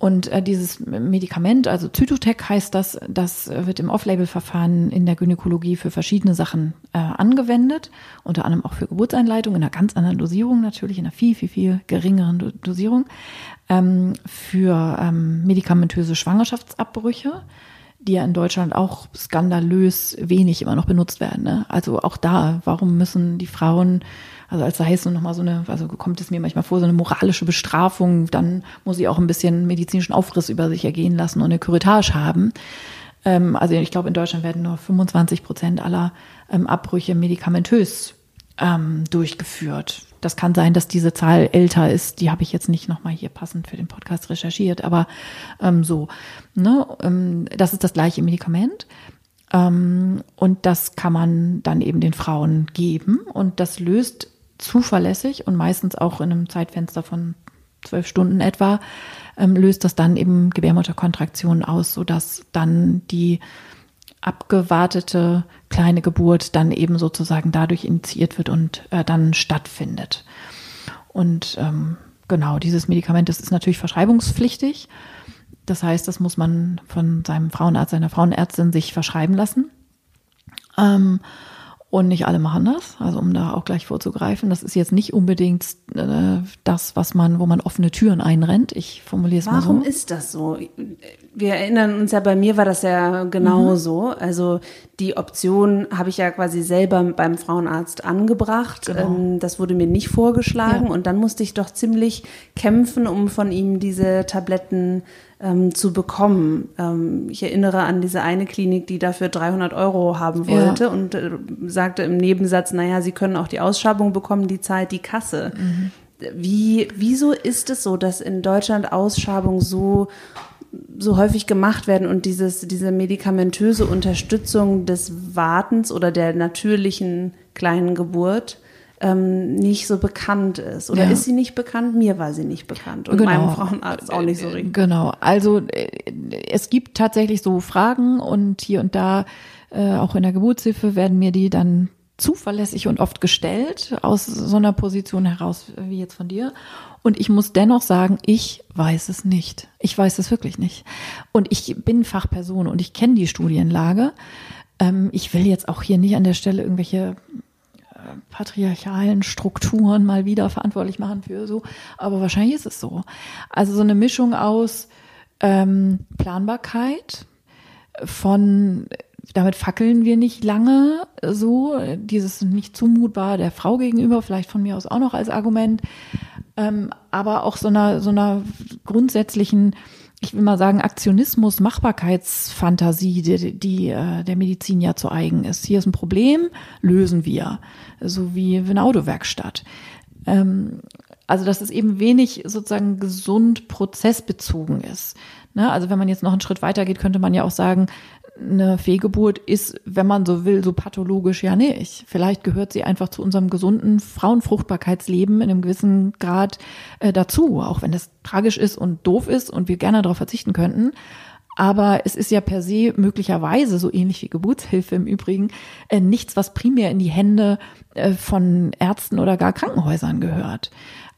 S1: Und äh, dieses Medikament, also Zytotec heißt das, das wird im Off-Label-Verfahren in der Gynäkologie für verschiedene Sachen äh, angewendet, unter anderem auch für Geburtseinleitung, in einer ganz anderen Dosierung natürlich, in einer viel, viel, viel geringeren Dosierung, ähm, für ähm, medikamentöse Schwangerschaftsabbrüche die ja in Deutschland auch skandalös wenig immer noch benutzt werden. Ne? Also auch da, warum müssen die Frauen, also als sei es so nochmal so eine, also kommt es mir manchmal vor, so eine moralische Bestrafung, dann muss ich auch ein bisschen medizinischen Aufriss über sich ergehen lassen und eine Curettage haben. Ähm, also ich glaube, in Deutschland werden nur 25 Prozent aller ähm, Abbrüche medikamentös ähm, durchgeführt. Das kann sein, dass diese Zahl älter ist. Die habe ich jetzt nicht nochmal hier passend für den Podcast recherchiert, aber ähm, so. Ne? Ähm, das ist das gleiche Medikament. Ähm, und das kann man dann eben den Frauen geben. Und das löst zuverlässig und meistens auch in einem Zeitfenster von zwölf Stunden etwa, ähm, löst das dann eben Gebärmutterkontraktionen aus, sodass dann die abgewartete kleine Geburt dann eben sozusagen dadurch initiiert wird und äh, dann stattfindet. Und ähm, genau, dieses Medikament, das ist natürlich verschreibungspflichtig. Das heißt, das muss man von seinem Frauenarzt, seiner Frauenärztin sich verschreiben lassen. Ähm, und nicht alle machen das, also um da auch gleich vorzugreifen. Das ist jetzt nicht unbedingt äh, das, was man, wo man offene Türen einrennt. Ich formuliere es mal so.
S2: Warum ist das so? Wir erinnern uns ja, bei mir war das ja genau mhm. so. Also die Option habe ich ja quasi selber beim Frauenarzt angebracht. Genau. Ähm, das wurde mir nicht vorgeschlagen ja. und dann musste ich doch ziemlich kämpfen, um von ihm diese Tabletten ähm, zu bekommen. Ähm, ich erinnere an diese eine Klinik, die dafür 300 Euro haben wollte ja. und äh, sagte im Nebensatz, naja, Sie können auch die Ausschabung bekommen, die zahlt die Kasse. Mhm. Wie, wieso ist es so, dass in Deutschland Ausschabungen so so häufig gemacht werden und dieses, diese medikamentöse Unterstützung des Wartens oder der natürlichen kleinen Geburt ähm, nicht so bekannt ist. Oder ja. ist sie nicht bekannt? Mir war sie nicht bekannt. Und genau. meinem Frauenarzt auch nicht so richtig.
S1: Genau. Also äh, es gibt tatsächlich so Fragen und hier und da, äh, auch in der Geburtshilfe, werden mir die dann zuverlässig und oft gestellt, aus so einer Position heraus, wie jetzt von dir. Und ich muss dennoch sagen, ich weiß es nicht. Ich weiß es wirklich nicht. Und ich bin Fachperson und ich kenne die Studienlage. Ähm, ich will jetzt auch hier nicht an der Stelle irgendwelche patriarchalen Strukturen mal wieder verantwortlich machen für so. Aber wahrscheinlich ist es so. Also so eine Mischung aus ähm, Planbarkeit, von damit fackeln wir nicht lange so, dieses nicht zumutbar der Frau gegenüber, vielleicht von mir aus auch noch als Argument, ähm, aber auch so einer, so einer grundsätzlichen ich will mal sagen, Aktionismus, Machbarkeitsfantasie, die, die äh, der Medizin ja zu eigen ist. Hier ist ein Problem, lösen wir. So wie eine Autowerkstatt. Ähm, also, dass es eben wenig sozusagen gesund prozessbezogen ist. Ne? Also, wenn man jetzt noch einen Schritt weiter geht, könnte man ja auch sagen, eine Fehlgeburt ist, wenn man so will, so pathologisch ja nicht. Vielleicht gehört sie einfach zu unserem gesunden Frauenfruchtbarkeitsleben in einem gewissen Grad äh, dazu, auch wenn das tragisch ist und doof ist und wir gerne darauf verzichten könnten. Aber es ist ja per se möglicherweise, so ähnlich wie Geburtshilfe im Übrigen, äh, nichts, was primär in die Hände äh, von Ärzten oder gar Krankenhäusern gehört.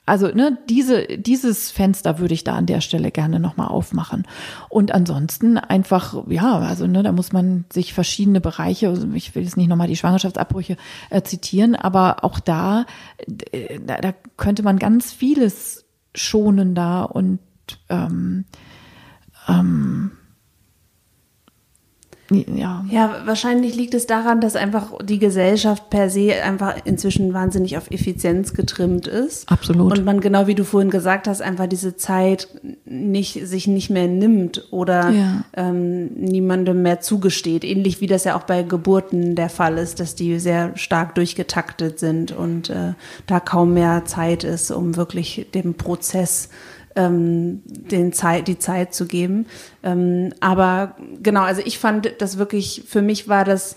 S1: Also ne, diese, dieses Fenster würde ich da an der Stelle gerne nochmal aufmachen. Und ansonsten einfach, ja, also ne, da muss man sich verschiedene Bereiche, also ich will jetzt nicht nochmal die Schwangerschaftsabbrüche äh, zitieren, aber auch da, äh, da, da könnte man ganz vieles schonender und ähm, ähm,
S2: ja. Ja, wahrscheinlich liegt es daran, dass einfach die Gesellschaft per se einfach inzwischen wahnsinnig auf Effizienz getrimmt ist.
S1: Absolut.
S2: Und man genau wie du vorhin gesagt hast, einfach diese Zeit nicht, sich nicht mehr nimmt oder ja. ähm, niemandem mehr zugesteht. Ähnlich wie das ja auch bei Geburten der Fall ist, dass die sehr stark durchgetaktet sind und äh, da kaum mehr Zeit ist, um wirklich dem Prozess ähm, den Zeit, die Zeit zu geben. Ähm, aber genau, also ich fand das wirklich, für mich war das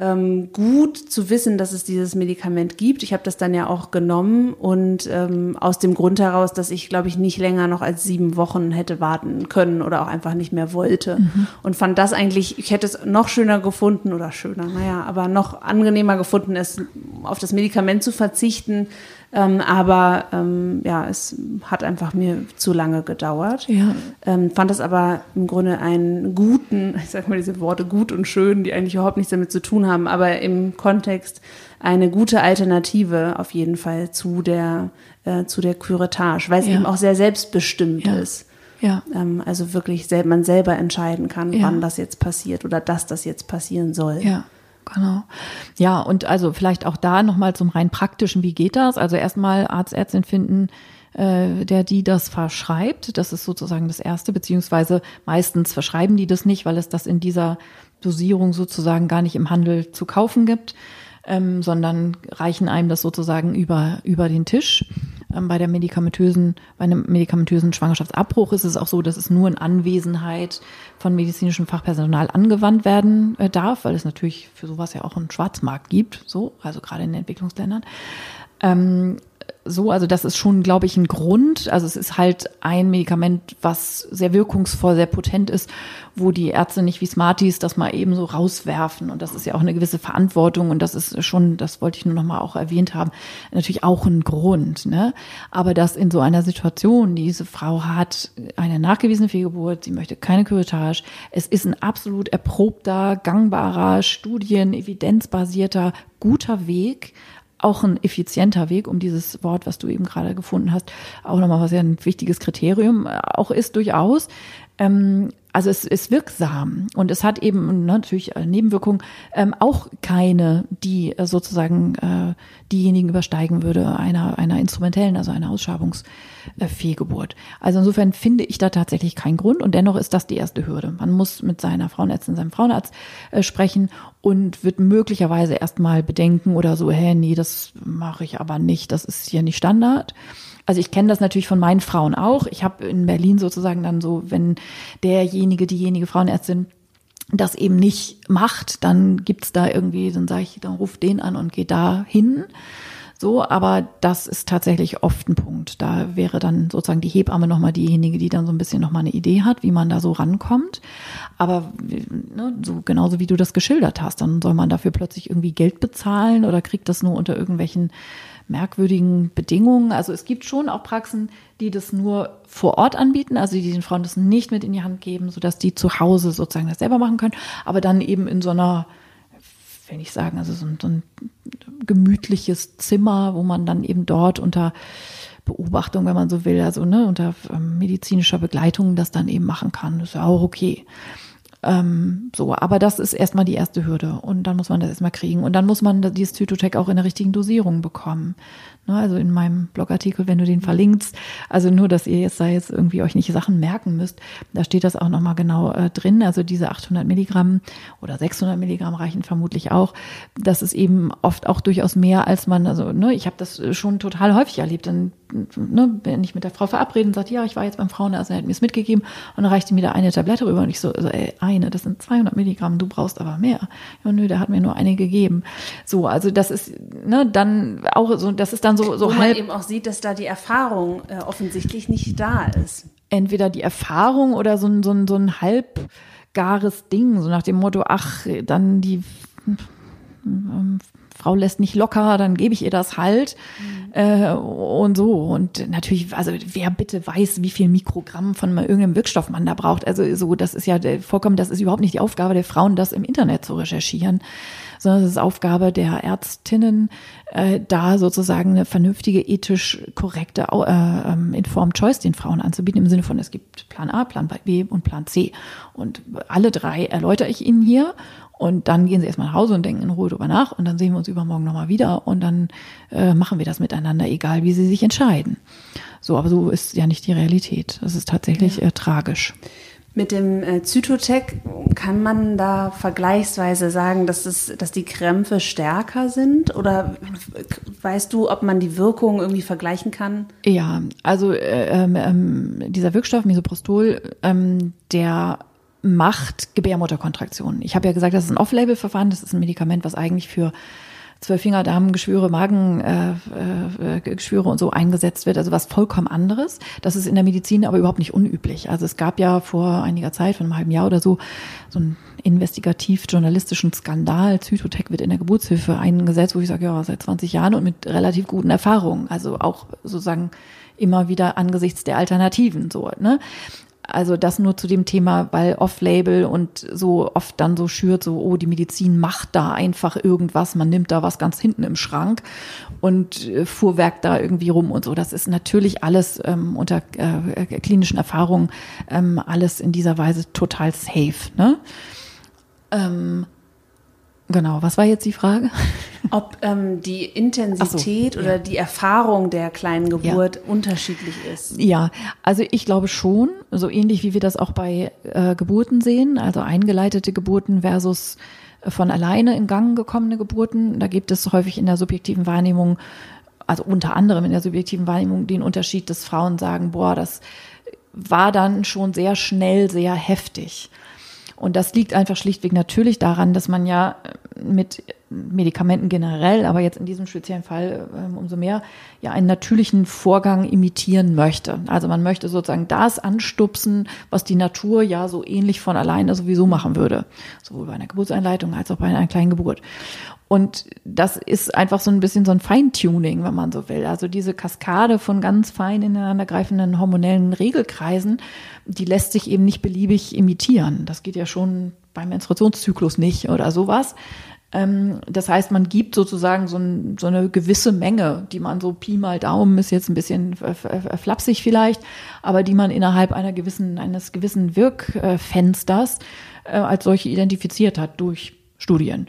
S2: ähm, gut zu wissen, dass es dieses Medikament gibt. Ich habe das dann ja auch genommen und ähm, aus dem Grund heraus, dass ich, glaube ich, nicht länger noch als sieben Wochen hätte warten können oder auch einfach nicht mehr wollte. Mhm. Und fand das eigentlich, ich hätte es noch schöner gefunden oder schöner, naja, aber noch angenehmer gefunden, es auf das Medikament zu verzichten. Ähm, aber ähm, ja, es hat einfach mir zu lange gedauert.
S1: Ja.
S2: Ähm, fand das aber im Grunde einen guten, <laughs> ich sag mal diese Worte gut und schön, die eigentlich überhaupt nichts damit zu tun haben, aber im Kontext eine gute Alternative auf jeden Fall zu der, äh, zu der Curettage, weil es
S1: Ja.
S2: eben auch sehr selbstbestimmt
S1: Ja.
S2: ist.
S1: Ja.
S2: Ähm, also wirklich man selber entscheiden kann, wann das jetzt passiert oder dass das jetzt passieren soll.
S1: Ja, genau. Ja, und also vielleicht auch da nochmal zum rein praktischen, wie geht das? Also erstmal Arzt, Ärztin finden, äh, der die das verschreibt. Das ist sozusagen das Erste, beziehungsweise meistens verschreiben die das nicht, weil es das in dieser Dosierung sozusagen gar nicht im Handel zu kaufen gibt, ähm, sondern reichen einem das sozusagen über, über den Tisch. Ähm, bei der medikamentösen, bei einem medikamentösen Schwangerschaftsabbruch ist es auch so, dass es nur in Anwesenheit von medizinischem Fachpersonal angewandt werden äh, darf, weil es natürlich für sowas ja auch einen Schwarzmarkt gibt, so, also gerade in den Entwicklungsländern. Ähm, so, also das ist schon, glaube ich, ein Grund. Also es ist halt ein Medikament, was sehr wirkungsvoll, sehr potent ist, wo die Ärzte nicht wie Smarties das mal eben so rauswerfen. Und das ist ja auch eine gewisse Verantwortung und das ist schon, das wollte ich nur noch mal auch erwähnt haben, natürlich auch ein Grund. Ne? Aber dass in so einer Situation, diese Frau hat eine nachgewiesene Fehlgeburt, sie möchte keine Curettage, es ist ein absolut erprobter, gangbarer, studien-, evidenzbasierter, guter Weg, auch ein effizienter Weg, um dieses Wort, was du eben gerade gefunden hast, auch nochmal was ja ein wichtiges Kriterium äh, auch ist durchaus. Ähm, also es ist wirksam und es hat eben ne, natürlich äh, Nebenwirkungen ähm, auch keine, die äh, sozusagen äh, diejenigen übersteigen würde einer einer instrumentellen, also einer Ausschabungsfehlgeburt. Also insofern finde ich da tatsächlich keinen Grund und dennoch ist das die erste Hürde. Man muss mit seiner Frauenärztin, seinem Frauenarzt äh, sprechen und wird möglicherweise erstmal bedenken oder so, hä, nee, das mache ich aber nicht, das ist hier nicht Standard. Also ich kenne das natürlich von meinen Frauen auch. Ich habe in Berlin sozusagen dann so, wenn derjenige, diejenige Frauenärztin das eben nicht macht, dann gibt's da irgendwie, dann sage ich, dann ruft den an und geht da hin. So, aber das ist tatsächlich oft ein Punkt. Da wäre dann sozusagen die Hebamme nochmal diejenige, die dann so ein bisschen nochmal eine Idee hat, wie man da so rankommt. Aber ne, so genauso wie du das geschildert hast, dann soll man dafür plötzlich irgendwie Geld bezahlen oder kriegt das nur unter irgendwelchen merkwürdigen Bedingungen. Also es gibt schon auch Praxen, die das nur vor Ort anbieten, also die den Frauen das nicht mit in die Hand geben, sodass die zu Hause sozusagen das selber machen können, aber dann eben in so einer, will ich sagen, also so ein, so ein gemütliches Zimmer, wo man dann eben dort unter Beobachtung, wenn man so will, also ne, unter ähm, medizinischer Begleitung das dann eben machen kann. Das ist ja auch okay. Ähm, so, aber das ist erstmal die erste Hürde. Und dann muss man das erstmal kriegen. Und dann muss man dieses Zytotec auch in der richtigen Dosierung bekommen. Ne, also in meinem Blogartikel, wenn du den verlinkst, also nur, dass ihr jetzt da jetzt irgendwie euch nicht Sachen merken müsst, da steht das auch nochmal genau äh, drin. Also diese 800 Milligramm oder 600 Milligramm reichen vermutlich auch. Das ist eben oft auch durchaus mehr, als man, also ne, ich habe das schon total häufig erlebt. Dann ne, bin ich mit der Frau verabredet und sagt, ja, ich war jetzt beim Frauenarzt, er hat mir es mitgegeben und dann reichte mir da eine Tablette rüber und ich so, also, ey, eine, das sind 200 Milligramm, du brauchst aber mehr. Ja, nö, der hat mir nur eine gegeben. So, also das ist, ne, dann auch so, das ist dann so, so
S2: Wo
S1: halb.
S2: man eben auch sieht, dass da die Erfahrung äh, offensichtlich nicht da ist.
S1: entweder die Erfahrung oder so ein, so ein, so ein halbgares Ding, so nach dem Motto, ach, dann die ähm, Frau lässt nicht locker, dann gebe ich ihr das halt äh, und so. Und natürlich, also wer bitte weiß, wie viel Mikrogramm von irgendeinem Wirkstoff man da braucht. Also so, das ist ja der- vollkommen, das ist überhaupt nicht die Aufgabe der Frauen, das im Internet zu recherchieren, sondern es ist Aufgabe der Ärztinnen, äh, da sozusagen eine vernünftige, ethisch korrekte äh, ähm, Informed Choice den Frauen anzubieten, im Sinne von, es gibt Plan A, Plan B und Plan C. Und alle drei erläutere ich Ihnen hier. Und dann gehen sie erstmal nach Hause und denken in Ruhe drüber nach und dann sehen wir uns übermorgen nochmal wieder und dann äh, machen wir das miteinander, egal wie sie sich entscheiden. So, aber so ist ja nicht die Realität. Das ist tatsächlich äh, tragisch.
S2: Mit dem äh, Zytotec kann man da vergleichsweise sagen, dass, es, dass die Krämpfe stärker sind? Oder weißt du, ob man die Wirkung irgendwie vergleichen kann?
S1: Ja, also äh, ähm, ähm, dieser Wirkstoff Misoprostol, ähm, der macht Gebärmutterkontraktionen. Ich habe ja gesagt, das ist ein Off-Label-Verfahren, das ist ein Medikament, was eigentlich für Zwölffingerdarmgeschwüre, Magengeschwüre äh, äh, und so eingesetzt wird, also was vollkommen anderes. Das ist in der Medizin aber überhaupt nicht unüblich. Also es gab ja vor einiger Zeit, vor einem halben Jahr oder so, so einen investigativ-journalistischen Skandal. Zytotec wird in der Geburtshilfe eingesetzt, wo ich sage, ja, seit 20 Jahren und mit relativ guten Erfahrungen. Also auch sozusagen immer wieder angesichts der Alternativen so. Ne? Also das nur zu dem Thema, weil Off-Label und so oft dann so schürt, so, oh, die Medizin macht da einfach irgendwas, man nimmt da was ganz hinten im Schrank und äh, fuhrwerkt da irgendwie rum und so. Das ist natürlich alles ähm, unter äh, klinischen Erfahrungen ähm, alles in dieser Weise total safe. Ne? Ähm, Genau, was war jetzt die Frage?
S2: Ob ähm, die Intensität so, oder ja. die Erfahrung der kleinen Geburt ja. unterschiedlich ist.
S1: Ja, also ich glaube schon, so ähnlich wie wir das auch bei äh, Geburten sehen, also eingeleitete Geburten versus äh, von alleine in Gang gekommene Geburten. Da gibt es häufig in der subjektiven Wahrnehmung, also unter anderem in der subjektiven Wahrnehmung, den Unterschied, dass Frauen sagen, boah, das war dann schon sehr schnell, sehr heftig. Und das liegt einfach schlichtweg natürlich daran, dass man ja mit Medikamenten generell, aber jetzt in diesem speziellen Fall ähm, umso mehr, ja einen natürlichen Vorgang imitieren möchte. Also man möchte sozusagen das anstupsen, was die Natur ja so ähnlich von alleine sowieso machen würde. Sowohl bei einer Geburtseinleitung als auch bei einer kleinen Geburt. Und das ist einfach so ein bisschen so ein Feintuning, wenn man so will. Also diese Kaskade von ganz fein ineinandergreifenden hormonellen Regelkreisen, die lässt sich eben nicht beliebig imitieren. Das geht ja schon beim Menstruationszyklus nicht oder sowas. Ähm, das heißt, man gibt sozusagen so, ein, so, eine gewisse Menge, die man so Pi mal Daumen ist jetzt ein bisschen flapsig vielleicht, aber die man innerhalb einer gewissen, eines gewissen Wirkfensters äh, als solche identifiziert hat durch Studien.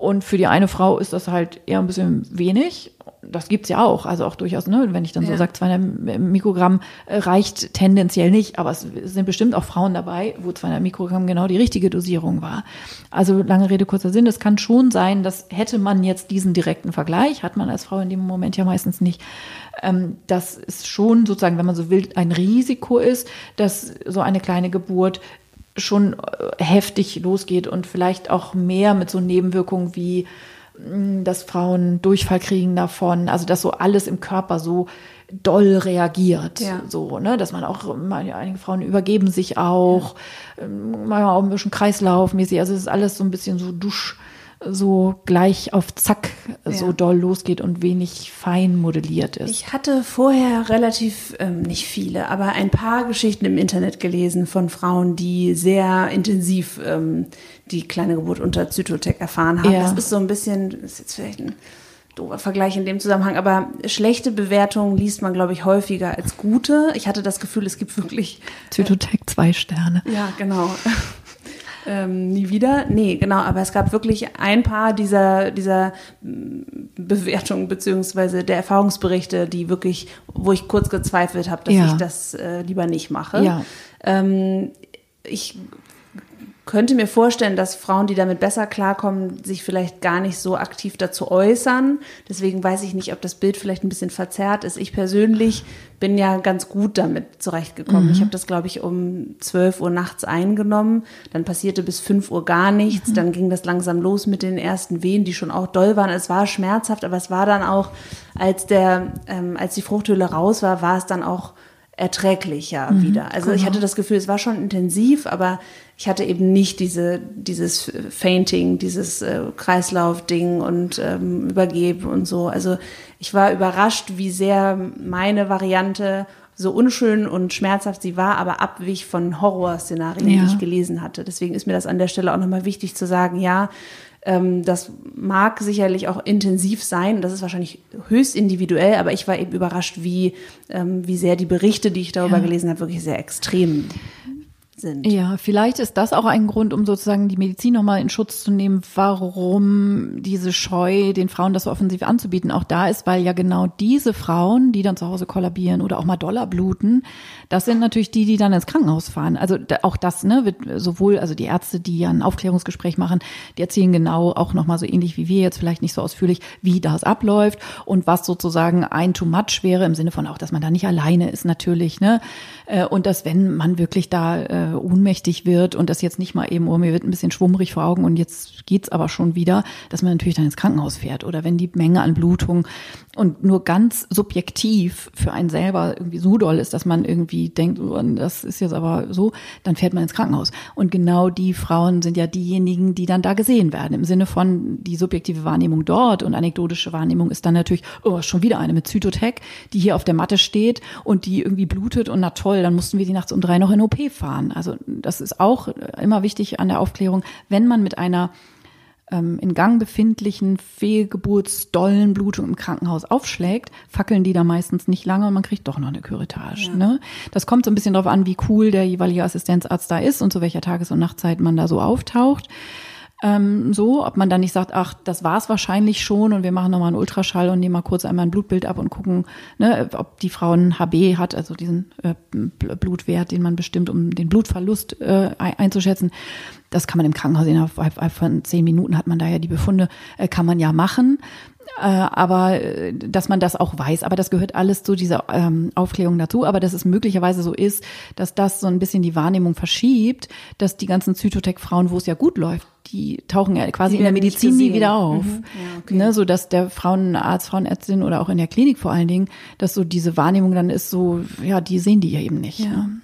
S1: Und für die eine Frau ist das halt eher ein bisschen wenig. Das gibt's ja auch. Also auch durchaus, ne, wenn ich dann ja. so sage, 200 Mikrogramm äh, reicht tendenziell nicht. Aber es sind bestimmt auch Frauen dabei, wo 200 Mikrogramm genau die richtige Dosierung war. Also lange Rede, kurzer Sinn. Es kann schon sein, dass hätte man jetzt diesen direkten Vergleich, hat man als Frau in dem Moment ja meistens nicht, ähm, dass es schon sozusagen, wenn man so will, ein Risiko ist, dass so eine kleine Geburt schon äh, heftig losgeht und vielleicht auch mehr mit so Nebenwirkungen wie, mm, dass Frauen Durchfall kriegen davon, also dass so alles im Körper so doll reagiert, ja. so, ne, dass man auch, einige Frauen übergeben sich auch, ja. Ähm, manchmal auch ein bisschen kreislaufmäßig, also es ist alles so ein bisschen so Dusch, so gleich auf Zack ja. so doll losgeht und wenig fein modelliert ist.
S2: Ich hatte vorher relativ, ähm, nicht viele, aber ein paar Geschichten im Internet gelesen von Frauen, die sehr intensiv ähm, die kleine Geburt unter Zytotec erfahren haben. Ja. Das ist so ein bisschen, das ist jetzt vielleicht ein doofer Vergleich in dem Zusammenhang, aber schlechte Bewertungen liest man, glaube ich, häufiger als gute. Ich hatte das Gefühl, es gibt wirklich.
S1: Zytotec zwei Sterne.
S2: Ja, genau ähm, nie wieder. Nee, genau, aber es gab wirklich ein paar dieser, dieser Bewertungen beziehungsweise der Erfahrungsberichte, die wirklich, wo ich kurz gezweifelt habe, dass ja. ich das äh, lieber nicht mache. Ja. Ähm, ich könnte mir vorstellen, dass Frauen, die damit besser klarkommen, sich vielleicht gar nicht so aktiv dazu äußern. Deswegen weiß ich nicht, ob das Bild vielleicht ein bisschen verzerrt ist. Ich persönlich bin ja ganz gut damit zurechtgekommen. Mhm. Ich habe das, glaube ich, um 12 Uhr nachts eingenommen. Dann passierte bis 5 Uhr gar nichts. Mhm. Dann ging das langsam los mit den ersten Wehen, die schon auch doll waren. Es war schmerzhaft, aber es war dann auch, als der, ähm, als die Fruchthöhle raus war, war es dann auch erträglicher mhm, wieder. Also genau. ich hatte das Gefühl, es war schon intensiv, aber ich hatte eben nicht diese, dieses Fainting, dieses äh, Kreislaufding und ähm, Übergeben und so. Also ich war überrascht, wie sehr meine Variante so unschön und schmerzhaft sie war, aber abwich von Horrorszenarien, ja. die ich gelesen hatte. Deswegen ist mir das an der Stelle auch nochmal wichtig zu sagen, ja, ähm, das mag sicherlich auch intensiv sein. Das ist wahrscheinlich höchst individuell, aber ich war eben überrascht, wie, ähm, wie sehr die Berichte, die ich darüber ja. gelesen habe, wirklich sehr extrem sind.
S1: Ja, vielleicht ist das auch ein Grund, um sozusagen die Medizin nochmal in Schutz zu nehmen, warum diese Scheu, den Frauen das so offensiv anzubieten, auch da ist, weil ja genau diese Frauen, die dann zu Hause kollabieren oder auch mal Dollar bluten, das sind natürlich die, die dann ins Krankenhaus fahren. Also auch das, ne, wird sowohl, also die Ärzte, die ja ein Aufklärungsgespräch machen, die erzählen genau auch nochmal so ähnlich wie wir jetzt, vielleicht nicht so ausführlich, wie das abläuft und was sozusagen ein too much wäre, im Sinne von auch, dass man da nicht alleine ist natürlich, ne, äh, und dass wenn man wirklich da äh, ohnmächtig wird und das jetzt nicht mal eben, oh, mir wird ein bisschen schwummrig vor Augen und jetzt geht's aber schon wieder, dass man natürlich dann ins Krankenhaus fährt. Oder wenn die Menge an Blutung und nur ganz subjektiv für einen selber irgendwie so doll ist, dass man irgendwie denkt, oh, das ist jetzt aber so, dann fährt man ins Krankenhaus. Und genau die Frauen sind ja diejenigen, die dann da gesehen werden. Im Sinne von die subjektive Wahrnehmung dort und anekdotische Wahrnehmung ist dann natürlich, oh, schon wieder eine mit Zytotec, die hier auf der Matte steht und die irgendwie blutet und na toll, dann mussten wir die nachts um drei noch in OP fahren. Also das ist auch immer wichtig an der Aufklärung, wenn man mit einer ähm, in Gang befindlichen Fehlgeburtsdollenblutung im Krankenhaus aufschlägt, fackeln die da meistens nicht lange und man kriegt doch noch eine Curettage. Ja. Ne? Das kommt so ein bisschen darauf an, wie cool der jeweilige Assistenzarzt da ist und zu welcher Tages- und Nachtzeit man da so auftaucht ähm, so, ob man dann nicht sagt, ach, das war's wahrscheinlich schon und wir machen nochmal einen Ultraschall und nehmen mal kurz einmal ein Blutbild ab und gucken, ne, ob die Frau ein HB hat, also diesen äh, Blutwert, den man bestimmt, um den Blutverlust äh, einzuschätzen. Das kann man im Krankenhaus innerhalb von zehn Minuten hat man da ja die Befunde, äh, kann man ja machen. Äh, aber äh, dass man das auch weiß. Aber das gehört alles zu dieser ähm, Aufklärung dazu. Aber dass es möglicherweise so ist, dass das so ein bisschen die Wahrnehmung verschiebt, dass die ganzen Zytotec-Frauen, wo es ja gut läuft, die tauchen ja quasi in der Medizin nie wieder auf. Mhm. Ja, okay. ne, so dass der Frauenarzt, Frauenärztin oder auch in der Klinik vor allen Dingen, dass so diese Wahrnehmung dann ist so, ja, die sehen die ja eben nicht. Ja. Ne?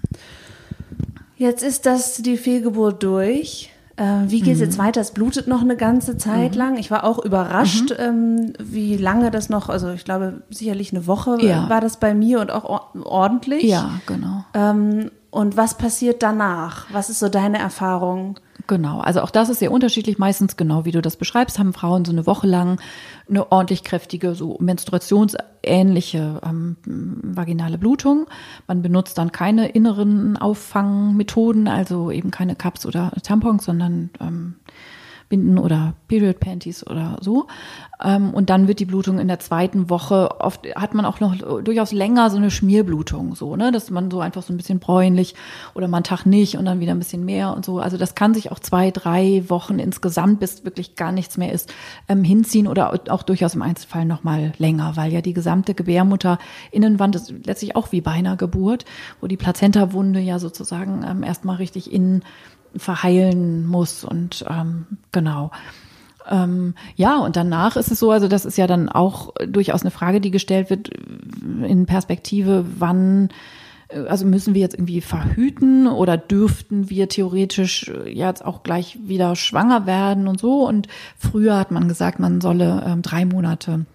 S2: Jetzt ist das die Fehlgeburt durch. Äh, wie geht es mhm. jetzt weiter? Es blutet noch eine ganze Zeit mhm. lang. Ich war auch überrascht, mhm. ähm, wie lange das noch, also ich glaube sicherlich eine Woche ja. war das bei mir und auch ordentlich.
S1: Ja, genau.
S2: Ähm, und was passiert danach? Was ist so deine Erfahrung?
S1: Genau, also auch das ist sehr unterschiedlich. Meistens genau wie du das beschreibst, haben Frauen so eine Woche lang eine ordentlich kräftige, so menstruationsähnliche ähm, vaginale Blutung. Man benutzt dann keine inneren Auffangmethoden, also eben keine Cups oder Tampons, sondern ähm, Binden oder Period Panties oder so. Ähm, und dann wird die Blutung in der zweiten Woche oft hat man auch noch durchaus länger so eine Schmierblutung, so, ne, dass man so einfach so ein bisschen bräunlich oder man Tag nicht und dann wieder ein bisschen mehr und so. Also das kann sich auch zwei, drei Wochen insgesamt, bis wirklich gar nichts mehr ist, ähm, hinziehen oder auch durchaus im Einzelfall noch mal länger, weil ja die gesamte Gebärmutter-Innenwand ist letztlich auch wie bei einer Geburt, wo die Plazentawunde ja sozusagen ähm, erstmal richtig innen verheilen muss und ähm, genau. Ähm, ja, und danach ist es so, also das ist ja dann auch durchaus eine Frage, die gestellt wird in Perspektive, wann äh, also müssen wir jetzt irgendwie verhüten oder dürften wir theoretisch äh, jetzt auch gleich wieder schwanger werden und so. Und früher hat man gesagt, man solle ähm, drei Monate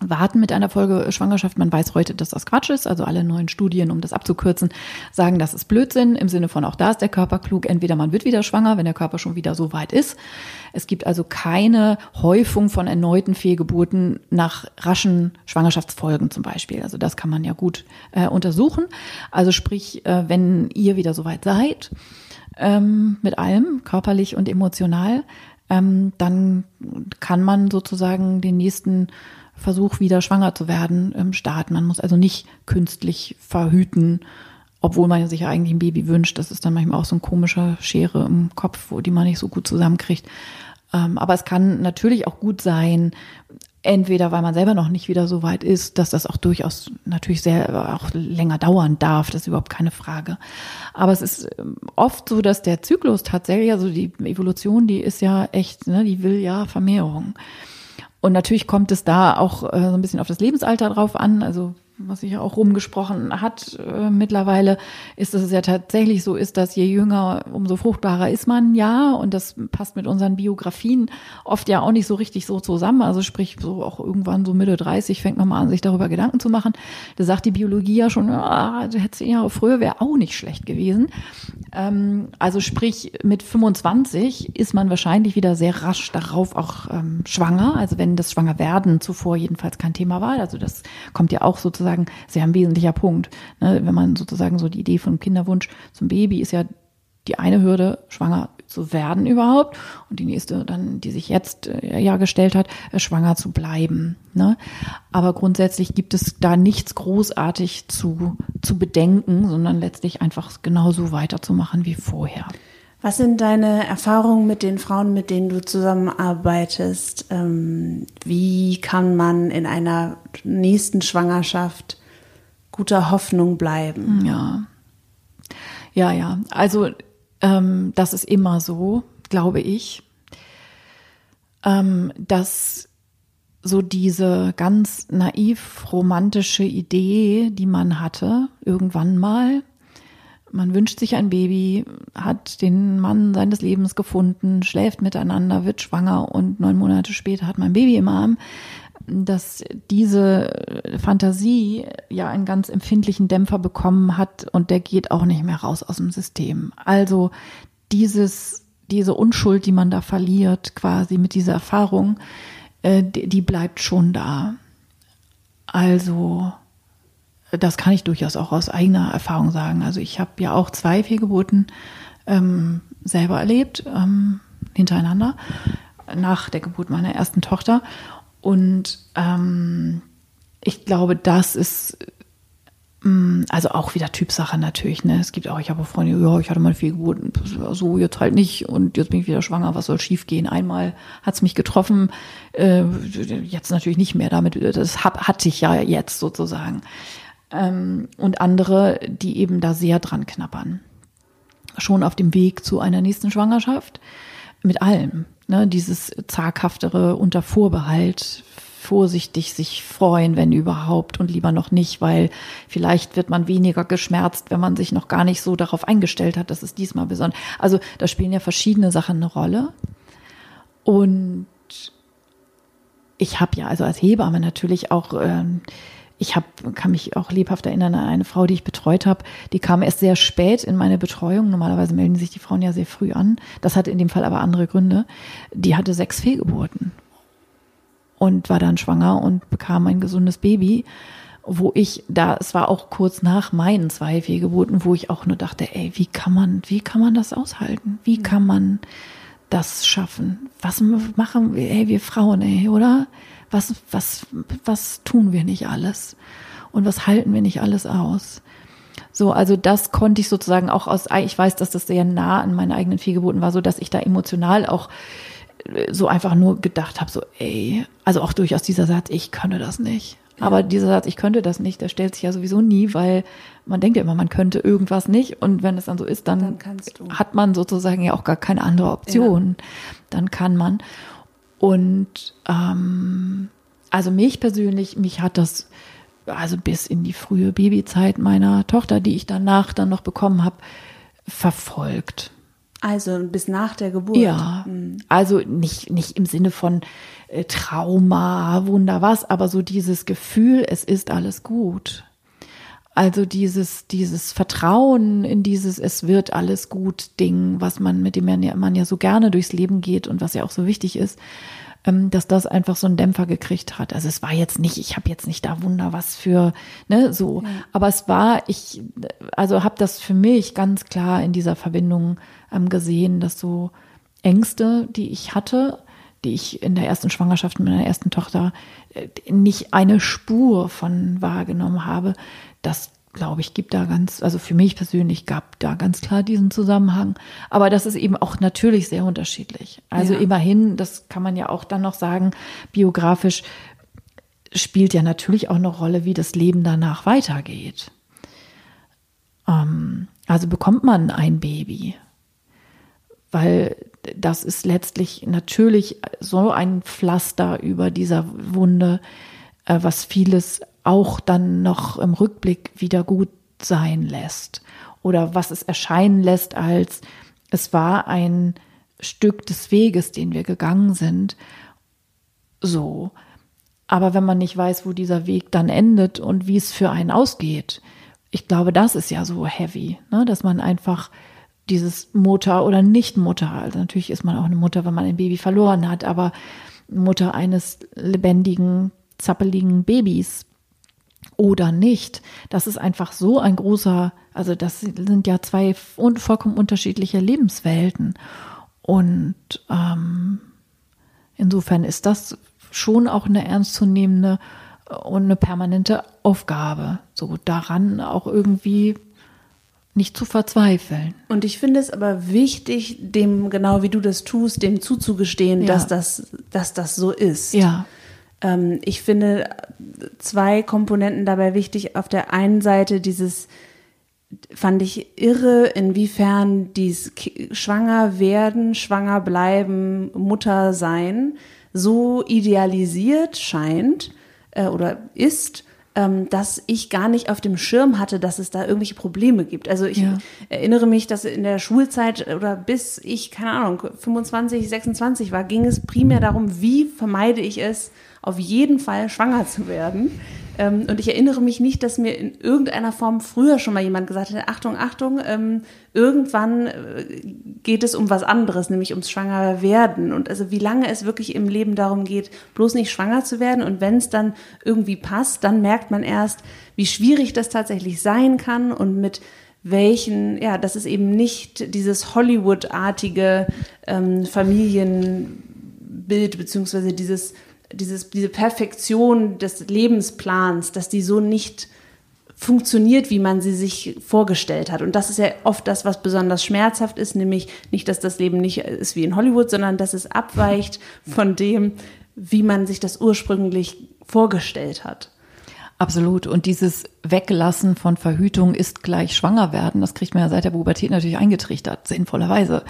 S1: warten mit einer Folge Schwangerschaft. Man weiß heute, dass das Quatsch ist. Also alle neuen Studien, um das abzukürzen, sagen, das ist Blödsinn. Im Sinne von auch da ist der Körper klug. Entweder man wird wieder schwanger, wenn der Körper schon wieder so weit ist. Es gibt also keine Häufung von erneuten Fehlgeburten nach raschen Schwangerschaftsfolgen zum Beispiel. Also das kann man ja gut äh, untersuchen. Also sprich, äh, wenn ihr wieder so weit seid, ähm, mit allem, körperlich und emotional, ähm, dann kann man sozusagen den nächsten Versuch, wieder schwanger zu werden, ähm, starten. Man muss also nicht künstlich verhüten, obwohl man sich ja eigentlich ein Baby wünscht. Das ist dann manchmal auch so ein komischer Schere im Kopf, wo die man nicht so gut zusammenkriegt. Ähm, aber es kann natürlich auch gut sein, entweder weil man selber noch nicht wieder so weit ist, dass das auch durchaus natürlich sehr auch länger dauern darf, das ist überhaupt keine Frage. Aber es ist ähm, oft so, dass der Zyklus tatsächlich, also die Evolution, die ist ja echt, ne, die will ja Vermehrung. Und natürlich kommt es da auch äh, so ein bisschen auf das Lebensalter drauf an. Also was sich ja auch rumgesprochen hat äh, mittlerweile, ist, dass es ja tatsächlich so ist, dass je jünger, umso fruchtbarer ist man ja. Und das passt mit unseren Biografien oft ja auch nicht so richtig so zusammen. Also sprich, so auch irgendwann so Mitte 30 fängt man mal an, sich darüber Gedanken zu machen. Da sagt die Biologie ja schon, ah, hätte Jahre früher wäre auch nicht schlecht gewesen. Ähm, also sprich, mit 25 ist man wahrscheinlich wieder sehr rasch darauf auch ähm, schwanger. Also wenn das Schwangerwerden zuvor jedenfalls kein Thema war. Also das kommt ja auch sozusagen sozusagen sehr ein wesentlicher Punkt. Ne? Wenn man sozusagen so die Idee von Kinderwunsch zum Baby ist ja die eine Hürde, schwanger zu werden überhaupt und die nächste dann, die sich jetzt äh, ja gestellt hat, äh, schwanger zu bleiben. Ne? Aber grundsätzlich gibt es da nichts großartig zu, zu bedenken, sondern letztlich einfach genauso weiterzumachen wie vorher.
S2: Was sind deine Erfahrungen mit den Frauen, mit denen du zusammenarbeitest? Ähm, wie kann man in einer nächsten Schwangerschaft guter Hoffnung bleiben?
S1: Ja. Ja, ja. Also ähm, das ist immer so, glaube ich, ähm, dass so diese ganz naiv romantische Idee, die man hatte, irgendwann mal, man wünscht sich ein Baby, hat den Mann seines Lebens gefunden, schläft miteinander, wird schwanger und neun Monate später hat man ein Baby im Arm, dass diese Fantasie ja einen ganz empfindlichen Dämpfer bekommen hat und der geht auch nicht mehr raus aus dem System. Also dieses, diese Unschuld, die man da verliert, quasi mit dieser Erfahrung, äh, die, die bleibt schon da. Also das kann ich durchaus auch aus eigener Erfahrung sagen. Also ich habe ja auch zwei Fehlgeburten ähm, selber erlebt, ähm, hintereinander, nach der Geburt meiner ersten Tochter. Und ähm, ich glaube, das ist mm, also auch wieder Typsache natürlich. Ne? Es gibt auch, ich habe Freunde, ja, ich hatte mal viel Fehlgeburten, so jetzt halt nicht und jetzt bin ich wieder schwanger, was soll schief gehen? Einmal hat es mich getroffen, äh, jetzt natürlich nicht mehr damit, das hab, hatte ich ja jetzt sozusagen ähm, und andere, die eben da sehr dran knappern. Schon auf dem Weg zu einer nächsten Schwangerschaft mit allem. Ne, dieses zaghaftere unter Vorbehalt, vorsichtig sich freuen, wenn überhaupt und lieber noch nicht, weil vielleicht wird man weniger geschmerzt, wenn man sich noch gar nicht so darauf eingestellt hat, dass es diesmal besonders. Also da spielen ja verschiedene Sachen eine Rolle. Und ich habe ja also als Hebamme natürlich auch ähm, ich hab, kann mich auch lebhaft erinnern an eine Frau, die ich betreut habe. Die kam erst sehr spät in meine Betreuung. Normalerweise melden sich die Frauen ja sehr früh an. Das hatte in dem Fall aber andere Gründe. Die hatte sechs Fehlgeburten und war dann schwanger und bekam ein gesundes Baby, wo ich da, es war auch kurz nach meinen zwei Fehlgeburten, wo ich auch nur dachte, ey, wie kann man, wie kann man das aushalten? Wie kann man das schaffen? Was machen wir, ey, wir Frauen, ey, oder? Was, was, was tun wir nicht alles? Und was halten wir nicht alles aus? So, also das konnte ich sozusagen auch aus, ich weiß, dass das sehr nah an meinen eigenen Fehlgeburten war, so dass ich da emotional auch äh, so einfach nur gedacht habe, so, ey, also auch durchaus dieser Satz, ich könne das nicht. Aber dieser Satz, ich könnte das nicht, der stellt sich ja sowieso nie, weil man denkt ja immer, man könnte irgendwas nicht. Und wenn es dann so ist, dann, dann hat man sozusagen ja auch gar keine andere Option. Ja. Dann kann man. Und ähm, also mich persönlich, mich hat das also bis in die frühe Babyzeit meiner Tochter, die ich danach dann noch bekommen habe, verfolgt.
S2: Also bis nach der Geburt.
S1: Ja, mhm. also nicht nicht im Sinne von äh, Trauma, Wunder was, aber so dieses Gefühl, es ist alles gut. Also dieses, dieses Vertrauen in dieses Es wird alles gut Ding, was man, mit dem man ja, man ja so gerne durchs Leben geht und was ja auch so wichtig ist, ähm, dass das einfach so einen Dämpfer gekriegt hat. Also es war jetzt nicht, ich habe jetzt nicht da Wunder was für, ne, so. Ja. Aber es war, ich, also habe das für mich ganz klar in dieser Verbindung ähm, gesehen, dass so Ängste, die ich hatte, die ich in der ersten Schwangerschaft mit meiner ersten Tochter äh, nicht eine Spur von wahrgenommen habe, das glaube ich, gibt da ganz, also für mich persönlich gab da ganz klar diesen Zusammenhang. Aber das ist eben auch natürlich sehr unterschiedlich. Also ja. immerhin, das kann man ja auch dann noch sagen, biografisch spielt ja natürlich auch eine Rolle, wie das Leben danach weitergeht. Ähm, also bekommt man ein Baby, weil das ist letztlich natürlich so ein Pflaster über dieser Wunde, äh, was vieles auch dann noch im Rückblick wieder gut sein lässt oder was es erscheinen lässt als es war ein Stück des Weges, den wir gegangen sind. So. Aber wenn man nicht weiß, wo dieser Weg dann endet und wie es für einen ausgeht, ich glaube, das ist ja so heavy, ne? dass man einfach dieses Mutter oder nicht Mutter, also natürlich ist man auch eine Mutter, wenn man ein Baby verloren hat, aber Mutter eines lebendigen, zappeligen Babys oder nicht. Das ist einfach so ein großer, also das sind ja zwei vollkommen unterschiedliche Lebenswelten. Und ähm, insofern ist das schon auch eine ernstzunehmende und eine permanente Aufgabe, so daran auch irgendwie nicht zu verzweifeln.
S2: Und ich finde es aber wichtig, dem, genau wie du das tust, dem zuzugestehen, ja. dass, das, dass das so ist.
S1: Ja.
S2: Ähm, ich finde zwei Komponenten dabei wichtig. Auf der einen Seite dieses fand ich irre, inwiefern dies schwanger werden, schwanger bleiben, Mutter sein so idealisiert scheint äh, oder ist, ähm, dass ich gar nicht auf dem Schirm hatte, dass es da irgendwelche Probleme gibt. Also ich ja. erinnere mich, dass in der Schulzeit oder bis ich, keine Ahnung, 25, 26 war, ging es primär darum, wie vermeide ich es, auf jeden Fall schwanger zu werden. Ähm, und ich erinnere mich nicht, dass mir in irgendeiner Form früher schon mal jemand gesagt hat, Achtung, Achtung, ähm, irgendwann äh, geht es um was anderes, nämlich ums schwanger werden. Und also wie lange es wirklich im Leben darum geht, bloß nicht schwanger zu werden. Und wenn es dann irgendwie passt, dann merkt man erst, wie schwierig das tatsächlich sein kann und mit welchen, ja, dass es eben nicht dieses Hollywood-artige ähm, Familienbild beziehungsweise dieses dieses, diese Perfektion des Lebensplans, dass die so nicht funktioniert, wie man sie sich vorgestellt hat. Und das ist ja oft das, was besonders schmerzhaft ist, nämlich nicht, dass das Leben nicht ist wie in Hollywood, sondern dass es abweicht <laughs> von dem, wie man sich das ursprünglich vorgestellt hat.
S1: Absolut. Und dieses Weglassen von Verhütung ist gleich schwanger werden. Das kriegt man ja seit der Pubertät natürlich eingetrichtert, sinnvollerweise.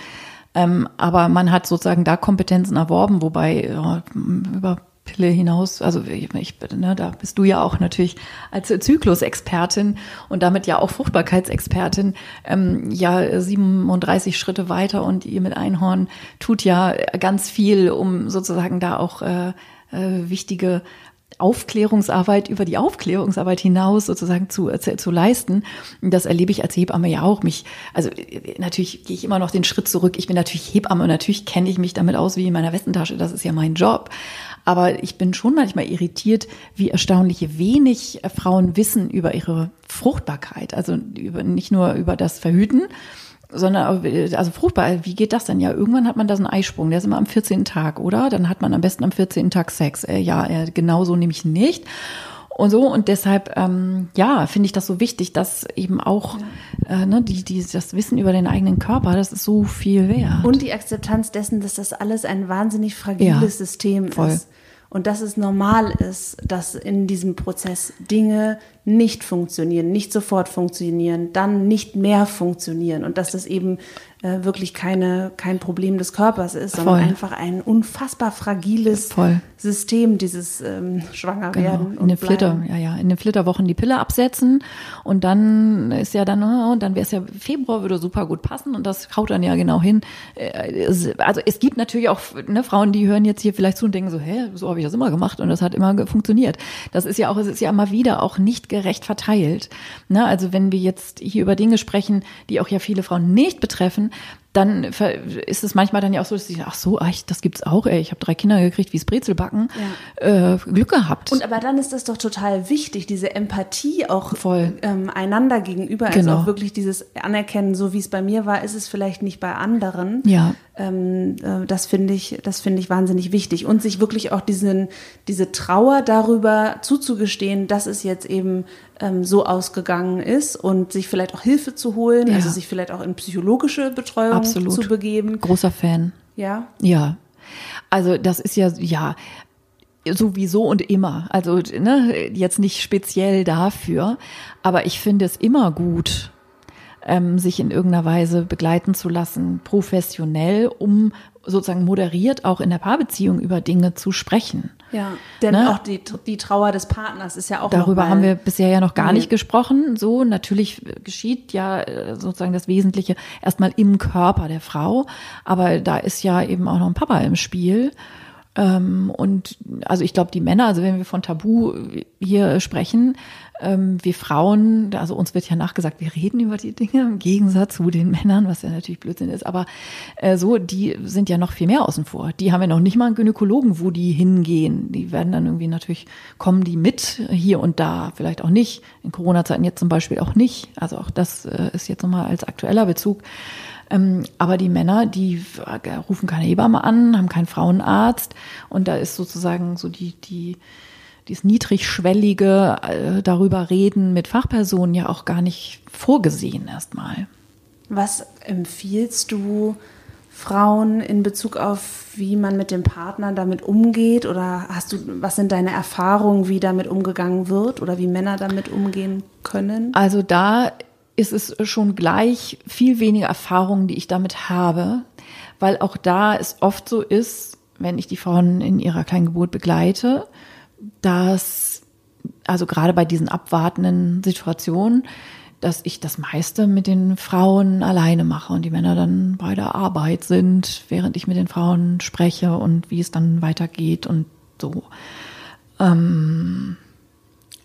S1: Ähm, aber man hat sozusagen da Kompetenzen erworben, wobei ja, über Pille hinaus, also ich, ne, da bist du ja auch natürlich als Zyklusexpertin und damit ja auch Fruchtbarkeitsexpertin ähm, ja 37 Schritte weiter und ihr mit Einhorn tut ja ganz viel, um sozusagen da auch äh, äh, wichtige Aufklärungsarbeit über die Aufklärungsarbeit hinaus sozusagen zu, zu, zu leisten. Das erlebe ich als Hebamme ja auch. Mich, also natürlich gehe ich immer noch den Schritt zurück. Ich bin natürlich Hebamme und natürlich kenne ich mich damit aus wie in meiner Westentasche. Das ist ja mein Job. Aber ich bin schon manchmal irritiert, wie erstaunlich wenig Frauen wissen über ihre Fruchtbarkeit. Also über, nicht nur über das Verhüten, sondern also fruchtbar, wie geht das denn? Ja, irgendwann hat man da so einen Eisprung, der ist immer am 14. Tag, oder? Dann hat man am besten am 14. Tag Sex. Äh, ja, äh, genau so nehme ich nicht. Und so, und deshalb, ähm, ja, finde ich das so wichtig, dass eben auch ja. äh, ne, die, die, das Wissen über den eigenen Körper, das ist so viel wert.
S2: Und die Akzeptanz dessen, dass das alles ein wahnsinnig fragiles ja, System voll. ist. Und dass es normal ist, dass in diesem Prozess Dinge nicht funktionieren, nicht sofort funktionieren, dann nicht mehr funktionieren und dass das eben äh, wirklich keine, kein Problem des Körpers ist, sondern Voll. einfach ein unfassbar fragiles Voll. System, dieses ähm, Schwangerwerden.
S1: Genau. In den Flitter, ja, ja, in den Flitterwochen die Pille absetzen und dann ist ja dann, oh, und dann wäre es ja Februar würde super gut passen und das haut dann ja genau hin. Äh, also es gibt natürlich auch ne, Frauen, die hören jetzt hier vielleicht zu und denken so, hä, so habe ich das immer gemacht und das hat immer funktioniert. Das ist ja auch, es ist ja immer wieder auch nicht gerecht verteilt. Ne? Also wenn wir jetzt hier über Dinge sprechen, die auch ja viele Frauen nicht betreffen, dann ist es manchmal dann ja auch so, dass sie ach so, ach, das gibt's auch, ey, ich habe drei Kinder gekriegt, wie es Brezelbacken, ja. äh, Glück gehabt.
S2: Und aber dann ist das doch total wichtig, diese Empathie auch Voll. Ähm, einander gegenüber, also genau. auch wirklich dieses Anerkennen, so wie es bei mir war, ist es vielleicht nicht bei anderen.
S1: Ja.
S2: Ähm, äh, das finde ich, das finde ich wahnsinnig wichtig und sich wirklich auch diesen, diese Trauer darüber zuzugestehen, dass es jetzt eben ähm, so ausgegangen ist und sich vielleicht auch Hilfe zu holen, ja. also sich vielleicht auch in psychologische Betreuung Absolut. zu begeben.
S1: Großer Fan.
S2: Ja.
S1: Ja. Also das ist ja, ja, sowieso und immer. Also ne, jetzt nicht speziell dafür, aber ich finde es immer gut, ähm, sich in irgendeiner Weise begleiten zu lassen, professionell, um sozusagen moderiert auch in der Paarbeziehung über Dinge zu sprechen.
S2: Ja, denn ne? auch die, die Trauer des Partners ist ja auch
S1: Darüber haben wir bisher ja noch gar nee. nicht gesprochen. So, natürlich geschieht ja äh, sozusagen das Wesentliche erstmal im Körper der Frau, aber da ist ja eben auch noch ein Papa im Spiel. Ähm, und also ich glaube, die Männer, also wenn wir von Tabu hier sprechen, ähm, wir Frauen, also uns wird ja nachgesagt, wir reden über die Dinge im Gegensatz zu den Männern, was ja natürlich Blödsinn ist, aber äh, so, die sind ja noch viel mehr außen vor. Die haben ja noch nicht mal einen Gynäkologen, wo die hingehen. Die werden dann irgendwie natürlich, kommen die mit hier und da, vielleicht auch nicht. In Corona-Zeiten jetzt zum Beispiel auch nicht. Also auch das äh, ist jetzt nochmal als aktueller Bezug. Ähm, aber die Männer, die äh, rufen keine Hebamme an, haben keinen Frauenarzt und da ist sozusagen so die, die, dieses niedrigschwellige äh, darüber reden mit Fachpersonen ja auch gar nicht vorgesehen erstmal.
S2: Was empfiehlst du Frauen in Bezug auf, wie man mit dem Partner damit umgeht? Oder hast du, was sind deine Erfahrungen, wie damit umgegangen wird oder wie Männer damit umgehen können?
S1: Also da ist es schon gleich viel weniger Erfahrungen, die ich damit habe, weil auch da es oft so ist, wenn ich die Frauen in ihrer Kleingeburt begleite, dass, also gerade bei diesen abwartenden Situationen, dass ich das meiste mit den Frauen alleine mache und die Männer dann bei der Arbeit sind, während ich mit den Frauen spreche und wie es dann weitergeht und so. Ähm,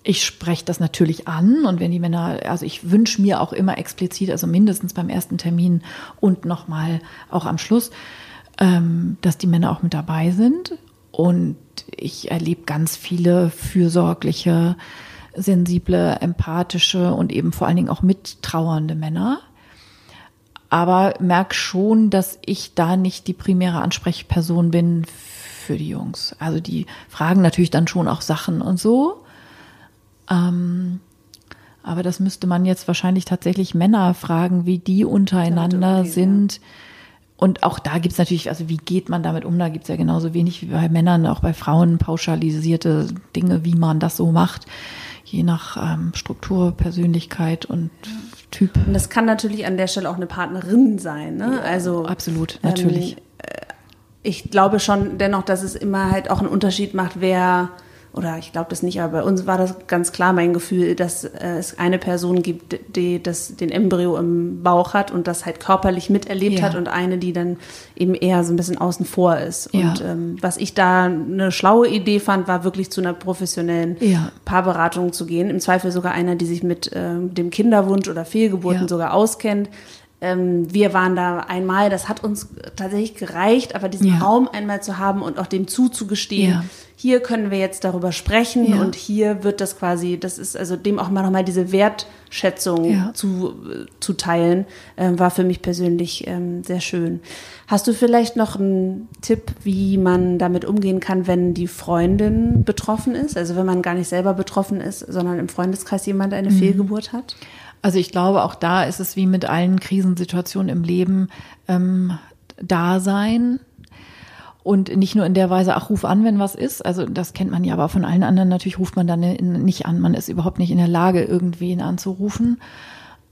S1: ich spreche das natürlich an und wenn die Männer, also ich wünsche mir auch immer explizit, also mindestens beim ersten Termin und nochmal auch am Schluss, ähm, dass die Männer auch mit dabei sind. Und ich erlebe ganz viele fürsorgliche, sensible, empathische und eben vor allen Dingen auch mittrauernde Männer. Aber merke schon, dass ich da nicht die primäre Ansprechperson bin für die Jungs. Also die fragen natürlich dann schon auch Sachen und so. Ähm, aber das müsste man jetzt wahrscheinlich tatsächlich Männer fragen, wie die untereinander umgehen, sind. Ja. Und auch da gibt es natürlich, also wie geht man damit um? Da gibt es ja genauso wenig wie bei Männern, auch bei Frauen pauschalisierte Dinge, wie man das so macht, je nach ähm, Struktur, Persönlichkeit und Typ.
S2: Und das kann natürlich an der Stelle auch eine Partnerin sein. Ne?
S1: Ja, also absolut, natürlich. Ähm,
S2: ich glaube schon dennoch, dass es immer halt auch einen Unterschied macht, wer oder ich glaube das nicht, aber bei uns war das ganz klar mein Gefühl, dass äh, es eine Person gibt, die das, den Embryo im Bauch hat und das halt körperlich miterlebt ja. hat und eine, die dann eben eher so ein bisschen außen vor ist. Ja. Und ähm, was ich da eine schlaue Idee fand, war wirklich zu einer professionellen ja. Paarberatung zu gehen. Im Zweifel sogar einer, die sich mit ähm, dem Kinderwunsch oder Fehlgeburten sogar auskennt ähm, wir waren da einmal, das hat uns tatsächlich gereicht, aber diesen ja. Raum einmal zu haben und auch dem zuzugestehen, ja. Hier können wir jetzt darüber sprechen ja. und hier wird das quasi, das ist also dem auch mal nochmal diese Wertschätzung zu, zu teilen, äh, war für mich persönlich ähm, sehr schön. Hast du vielleicht noch einen Tipp, wie man damit umgehen kann, wenn die Freundin betroffen ist? Also wenn man gar nicht selber betroffen ist, sondern im Freundeskreis jemand eine mhm. Fehlgeburt hat?
S1: Also ich glaube, auch da ist es wie mit allen Krisensituationen im Leben ähm, Dasein. Und nicht nur in der Weise, ach, ruf an, wenn was ist. Also das kennt man ja, aber von allen anderen natürlich ruft man dann nicht an. Man ist überhaupt nicht in der Lage, irgendwen anzurufen,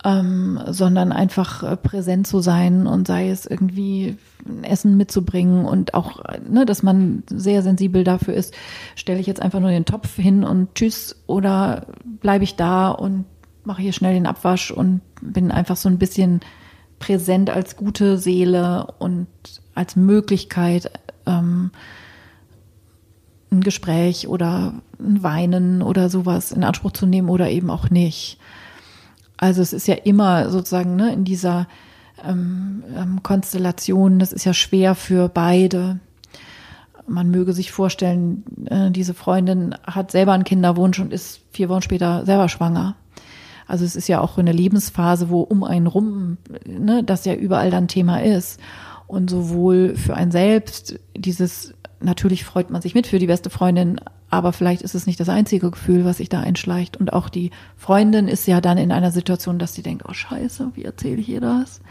S1: ähm, sondern einfach äh, präsent zu sein und sei es irgendwie Essen mitzubringen und auch, ne, dass man sehr sensibel dafür ist, stelle ich jetzt einfach nur den Topf hin und tschüss oder bleibe ich da und mache hier schnell den Abwasch und bin einfach so ein bisschen präsent als gute Seele und als Möglichkeit, ähm, ein Gespräch oder ein Weinen oder sowas in Anspruch zu nehmen oder eben auch nicht. Also es ist ja immer sozusagen ne, in dieser ähm, ähm, Konstellation, das ist ja schwer für beide. Man möge sich vorstellen, äh, diese Freundin hat selber einen Kinderwunsch und ist vier Wochen später selber schwanger. Also es ist ja auch eine Lebensphase, wo um einen rum, ne, das ja überall dann Thema ist. Und sowohl für einen selbst dieses, natürlich freut man sich mit für die beste Freundin, aber vielleicht ist es nicht das einzige Gefühl, was sich da einschleicht. Und auch die Freundin ist ja dann in einer Situation, dass sie denkt, oh scheiße, wie erzähle ich ihr das?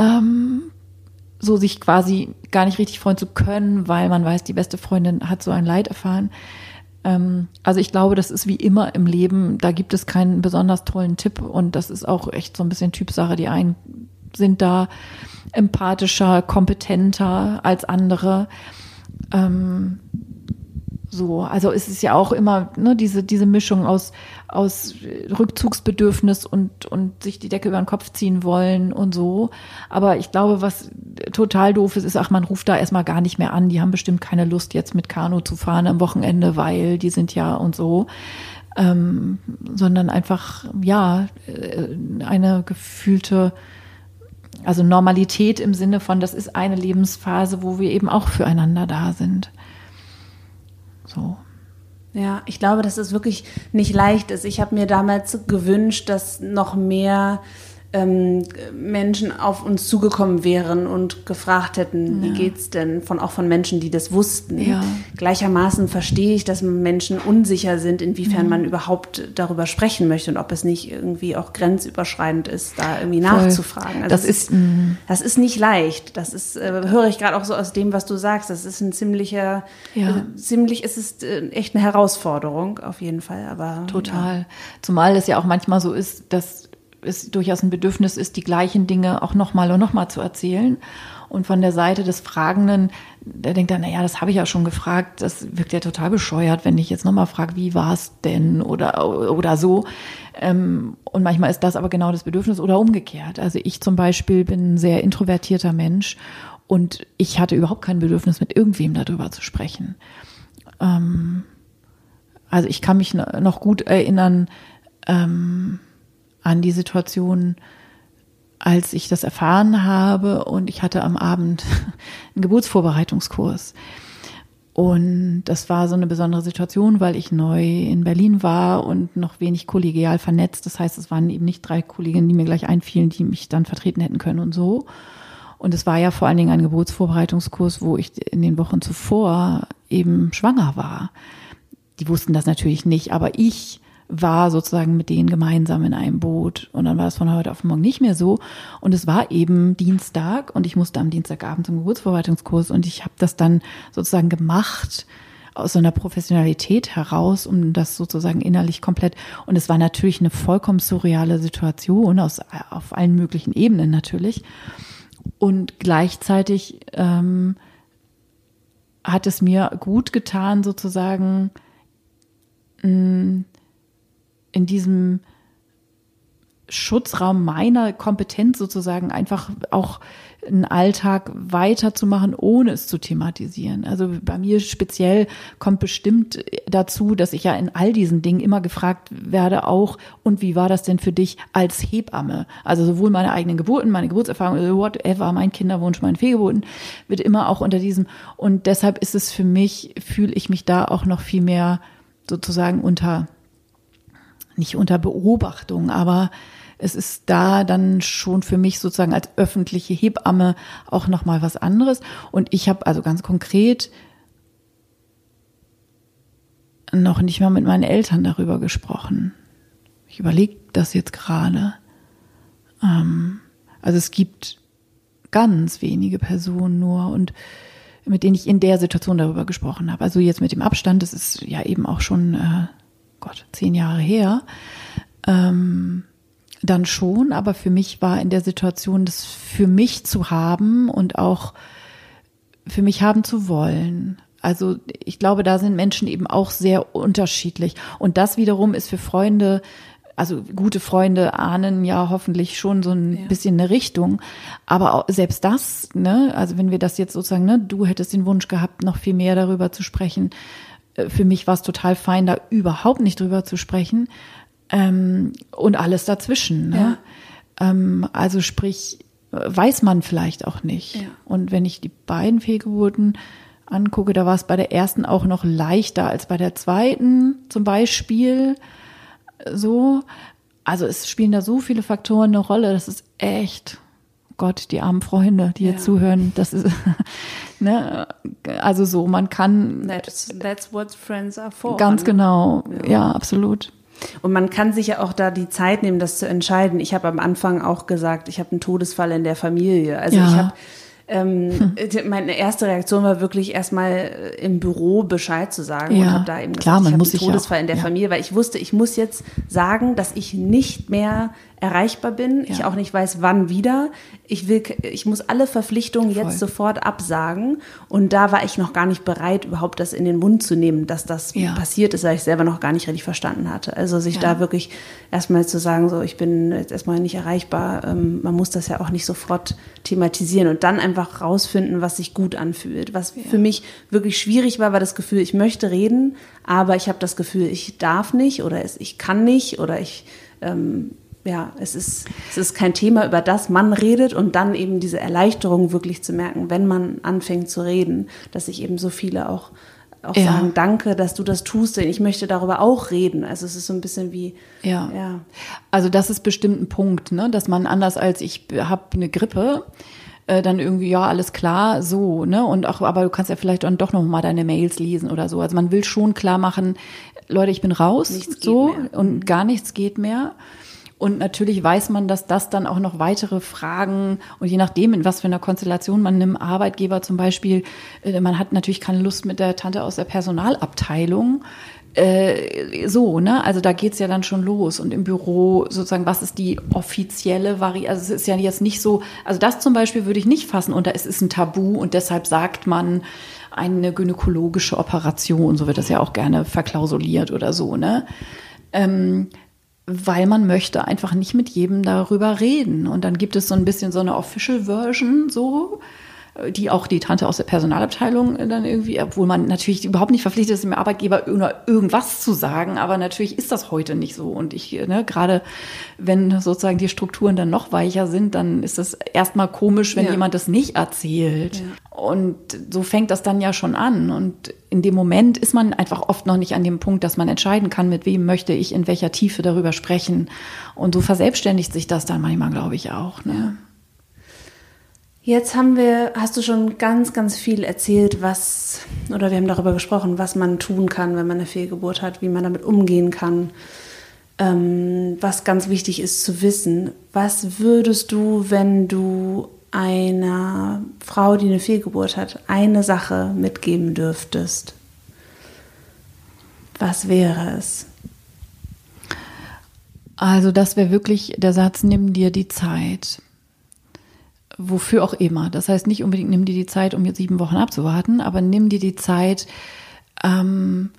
S1: Ähm, so sich quasi gar nicht richtig freuen zu können, weil man weiß, die beste Freundin hat so ein Leid erfahren. Ähm, also ich glaube, das ist wie immer im Leben, da gibt es keinen besonders tollen Tipp und das ist auch echt so ein bisschen Typsache. Die einen sind da empathischer, kompetenter als andere. Ähm, so, also es ist ja auch immer ne, diese, diese Mischung aus, aus Rückzugsbedürfnis und, und sich die Decke über den Kopf ziehen wollen und so. Aber ich glaube, was total doof ist, ist, ach, man ruft da erstmal gar nicht mehr an. Die haben bestimmt keine Lust, jetzt mit Kanu zu fahren am Wochenende, weil die sind ja und so. Ähm, sondern einfach, ja, äh, eine gefühlte, also Normalität im Sinne von, das ist eine Lebensphase, wo wir eben auch füreinander da sind. So.
S2: Ja, ich glaube, dass es wirklich nicht leicht ist. Ich habe mir damals gewünscht, dass noch mehr ähm, Menschen auf uns zugekommen wären und gefragt hätten, ja. wie geht's denn, von auch von Menschen, die das wussten. Ja. Gleichermaßen verstehe ich, dass Menschen unsicher sind, inwiefern mhm. man überhaupt darüber sprechen möchte und ob es nicht irgendwie auch grenzüberschreitend ist, da irgendwie Voll. nachzufragen.
S1: Also das, das ist,
S2: mhm. das ist nicht leicht. Das ist, äh, höre ich gerade auch so aus dem, was du sagst. Das ist ein ziemlicher, ja. äh, ziemlich, es ist äh, echt eine Herausforderung auf jeden Fall. Aber
S1: total. Zumal es ja auch manchmal so ist, dass es durchaus ein Bedürfnis ist, die gleichen Dinge auch nochmal und nochmal zu erzählen. Und von der Seite des Fragenden, der denkt dann, naja, das habe ich ja schon gefragt, das wirkt ja total bescheuert, wenn ich jetzt nochmal frage, wie war es denn oder, oder so. Ähm, und manchmal ist das aber genau das Bedürfnis oder umgekehrt. Also ich zum Beispiel bin ein sehr introvertierter Mensch und ich hatte überhaupt kein Bedürfnis, mit irgendwem darüber zu sprechen. Ähm, also ich kann mich noch gut erinnern ähm, an die Situation, als ich das erfahren habe und ich hatte am Abend <laughs> einen Geburtsvorbereitungskurs. Und das war so eine besondere Situation, weil ich neu in Berlin war und noch wenig kollegial vernetzt. Das heißt, es waren eben nicht drei Kolleginnen, die mir gleich einfielen, die mich dann vertreten hätten können und so. Und es war ja vor allen Dingen ein Geburtsvorbereitungskurs, wo ich in den Wochen zuvor eben schwanger war. Die wussten das natürlich nicht, aber ich war sozusagen mit denen gemeinsam in einem Boot. Und dann war es von heute auf morgen nicht mehr so. Und es war eben Dienstag und ich musste am Dienstagabend zum Geburtsverwaltungskurs und ich habe das dann sozusagen gemacht aus so einer Professionalität heraus, um das sozusagen innerlich komplett. Und es war natürlich eine vollkommen surreale Situation aus, auf allen möglichen Ebenen natürlich. Und gleichzeitig ähm, hat es mir gut getan, sozusagen mh, in diesem Schutzraum meiner Kompetenz sozusagen einfach auch einen Alltag weiterzumachen, ohne es zu thematisieren. Also bei mir speziell kommt bestimmt dazu, dass ich ja in all diesen Dingen immer gefragt werde, auch, und wie war das denn für dich als Hebamme? Also sowohl meine eigenen Geburten, meine Geburtserfahrung, whatever, mein Kinderwunsch, mein Fehlgeburten, wird immer auch unter diesem, und deshalb ist es für mich, fühle ich mich da auch noch viel mehr sozusagen unter nicht unter Beobachtung, aber es ist da dann schon für mich sozusagen als öffentliche Hebamme auch noch mal was anderes und ich habe also ganz konkret noch nicht mal mit meinen Eltern darüber gesprochen. Ich überlege das jetzt gerade. Ähm, also es gibt ganz wenige Personen nur und mit denen ich in der Situation darüber gesprochen habe. Also jetzt mit dem Abstand, das ist ja eben auch schon äh, Gott, zehn Jahre her, ähm, dann schon, aber für mich war in der Situation, das für mich zu haben und auch für mich haben zu wollen. Also ich glaube, da sind Menschen eben auch sehr unterschiedlich. Und das wiederum ist für Freunde, also gute Freunde ahnen ja hoffentlich schon so ein ja. bisschen eine Richtung. Aber auch, selbst das, ne, also wenn wir das jetzt sozusagen, ne, du hättest den Wunsch gehabt, noch viel mehr darüber zu sprechen, für mich war es total fein, da überhaupt nicht drüber zu sprechen. Ähm, und alles dazwischen. Ne? Ja. Ähm, also sprich, weiß man vielleicht auch nicht. Ja. Und wenn ich die beiden Fehlgeburten angucke, da war es bei der ersten auch noch leichter als bei der zweiten zum Beispiel. So. Also es spielen da so viele Faktoren eine Rolle, das ist echt Gott, die armen Freunde, die ja. hier zuhören, das ist, <laughs> ne, also so, man kann.
S2: That's, that's what friends are for.
S1: Ganz ne? genau, ja. ja, absolut.
S2: Und man kann sich ja auch da die Zeit nehmen, das zu entscheiden. Ich habe am Anfang auch gesagt, ich habe einen Todesfall in der Familie. Also ja. ich habe ähm, hm. Meine erste Reaktion war wirklich erstmal äh, im Büro Bescheid zu sagen
S1: ja, und habe da eben klar, gesagt, man
S2: ich
S1: muss
S2: einen Todesfall in der ja. Familie, weil ich wusste, ich muss jetzt sagen, dass ich nicht mehr erreichbar bin, ja. ich auch nicht weiß, wann wieder. Ich will, ich muss alle Verpflichtungen Voll. jetzt sofort absagen. Und da war ich noch gar nicht bereit, überhaupt das in den Mund zu nehmen, dass das ja. passiert ist, weil ich selber noch gar nicht richtig verstanden hatte. Also sich ja. da wirklich erstmal zu sagen, so ich bin jetzt erstmal nicht erreichbar, ähm, man muss das ja auch nicht sofort thematisieren und dann einfach rausfinden, was sich gut anfühlt. Was für mich wirklich schwierig war, war das Gefühl, ich möchte reden, aber ich habe das Gefühl, ich darf nicht oder ich kann nicht oder ich ähm, ja, es ist, es ist kein Thema, über das man redet und dann eben diese Erleichterung wirklich zu merken, wenn man anfängt zu reden, dass sich eben so viele auch, auch ja. sagen, danke, dass du das tust, denn ich möchte darüber auch reden. Also es ist so ein bisschen wie,
S1: ja. ja. Also das ist bestimmt ein Punkt, ne, dass man anders als ich habe eine Grippe, äh, dann irgendwie, ja, alles klar, so, ne? Und auch, aber du kannst ja vielleicht dann doch noch mal deine Mails lesen oder so. Also man will schon klar machen, Leute, ich bin raus, nichts so, und gar nichts geht mehr. Und natürlich weiß man, dass das dann auch noch weitere Fragen und je nachdem, in was für einer Konstellation man einem Arbeitgeber zum Beispiel, äh, man hat natürlich keine Lust mit der Tante aus der Personalabteilung Äh, so, ne? Also da geht's ja dann schon los. Und im Büro sozusagen, was ist die offizielle Variante? Also es ist ja jetzt nicht so, also das zum Beispiel würde ich nicht fassen unter, es ist ein Tabu und deshalb sagt man eine gynäkologische Operation, so wird das ja auch gerne verklausuliert oder so, ne? Ähm, weil man möchte einfach nicht mit jedem darüber reden. Und dann gibt es so ein bisschen so eine Official Version so die auch die Tante aus der Personalabteilung dann irgendwie, obwohl man natürlich überhaupt nicht verpflichtet ist, dem Arbeitgeber irgendwas zu sagen, aber natürlich ist das heute nicht so. Und ich, ne, gerade wenn sozusagen die Strukturen dann noch weicher sind, dann ist es erstmal komisch, wenn ja. jemand das nicht erzählt. Ja. Und so fängt das dann ja schon an. Und in dem Moment ist man einfach oft noch nicht an dem Punkt, dass man entscheiden kann, mit wem möchte ich in welcher Tiefe darüber sprechen. Und so verselbstständigt sich das dann manchmal, glaube ich, auch. Ne?
S2: Jetzt haben wir, hast du schon ganz, ganz viel erzählt, was, oder wir haben darüber gesprochen, was man tun kann, wenn man eine Fehlgeburt hat, wie man damit umgehen kann, ähm, was ganz wichtig ist zu wissen. Was würdest du, wenn du einer Frau, die eine Fehlgeburt hat, eine Sache mitgeben dürftest? Was wäre es?
S1: Also das wäre wirklich der Satz, nimm dir die Zeit wofür auch immer. Das heißt nicht unbedingt, nimm dir die Zeit, um jetzt sieben Wochen abzuwarten, aber nimm dir die Zeit, ähm,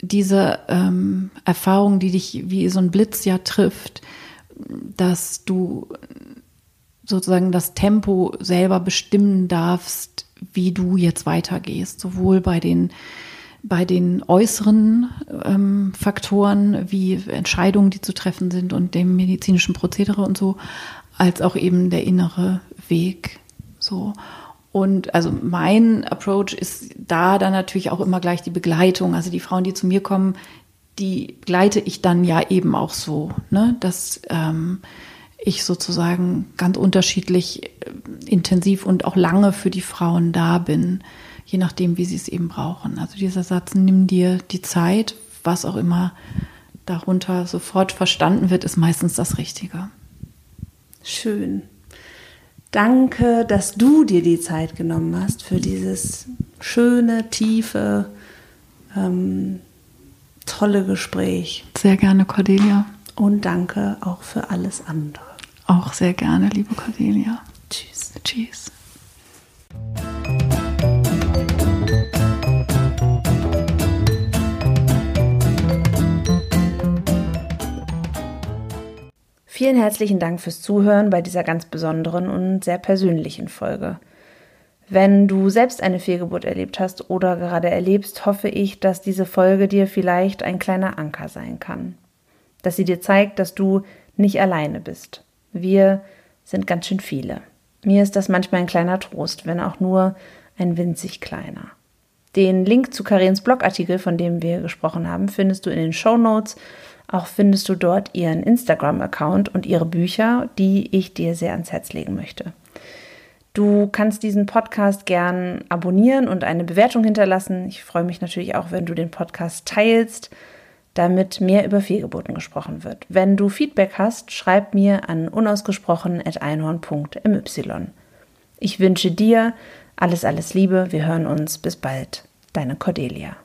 S1: diese ähm, Erfahrung, die dich wie so ein Blitz ja trifft, dass du sozusagen das Tempo selber bestimmen darfst, wie du jetzt weitergehst, sowohl bei den bei den äußeren ähm, Faktoren wie Entscheidungen, die zu treffen sind und dem medizinischen Prozedere und so, als auch eben der innere Weg. So. Und also mein Approach ist da dann natürlich auch immer gleich die Begleitung. Also die Frauen, die zu mir kommen, die begleite ich dann ja eben auch so, ne? dass ähm, ich sozusagen ganz unterschiedlich äh, intensiv und auch lange für die Frauen da bin, je nachdem, wie sie es eben brauchen. Also dieser Satz, nimm dir die Zeit, was auch immer darunter sofort verstanden wird, ist meistens das Richtige.
S2: Schön. Danke, dass du dir die Zeit genommen hast für dieses schöne, tiefe, ähm, tolle Gespräch.
S1: Sehr gerne, Cordelia.
S2: Und danke auch für alles andere.
S1: Auch sehr gerne, liebe Cordelia.
S2: Tschüss.
S1: Tschüss.
S2: Vielen herzlichen Dank fürs Zuhören bei dieser ganz besonderen und sehr persönlichen Folge. Wenn du selbst eine Fehlgeburt erlebt hast oder gerade erlebst, hoffe ich, dass diese Folge dir vielleicht ein kleiner Anker sein kann. Dass sie dir zeigt, dass du nicht alleine bist. Wir sind ganz schön viele. Mir ist das manchmal ein kleiner Trost, wenn auch nur ein winzig kleiner. Den Link zu Karens Blogartikel, von dem wir gesprochen haben, findest du in den Show Notes auch findest du dort ihren Instagram-Account und ihre Bücher, die ich dir sehr ans Herz legen möchte. Du kannst diesen Podcast gern abonnieren und eine Bewertung hinterlassen. Ich freue mich natürlich auch, wenn du den Podcast teilst, damit mehr über Fehlgeburten gesprochen wird. Wenn du Feedback hast, schreib mir an unausgesprochen.einhorn.my. Ich wünsche dir alles, alles Liebe. Wir hören uns. Bis bald. Deine Cordelia.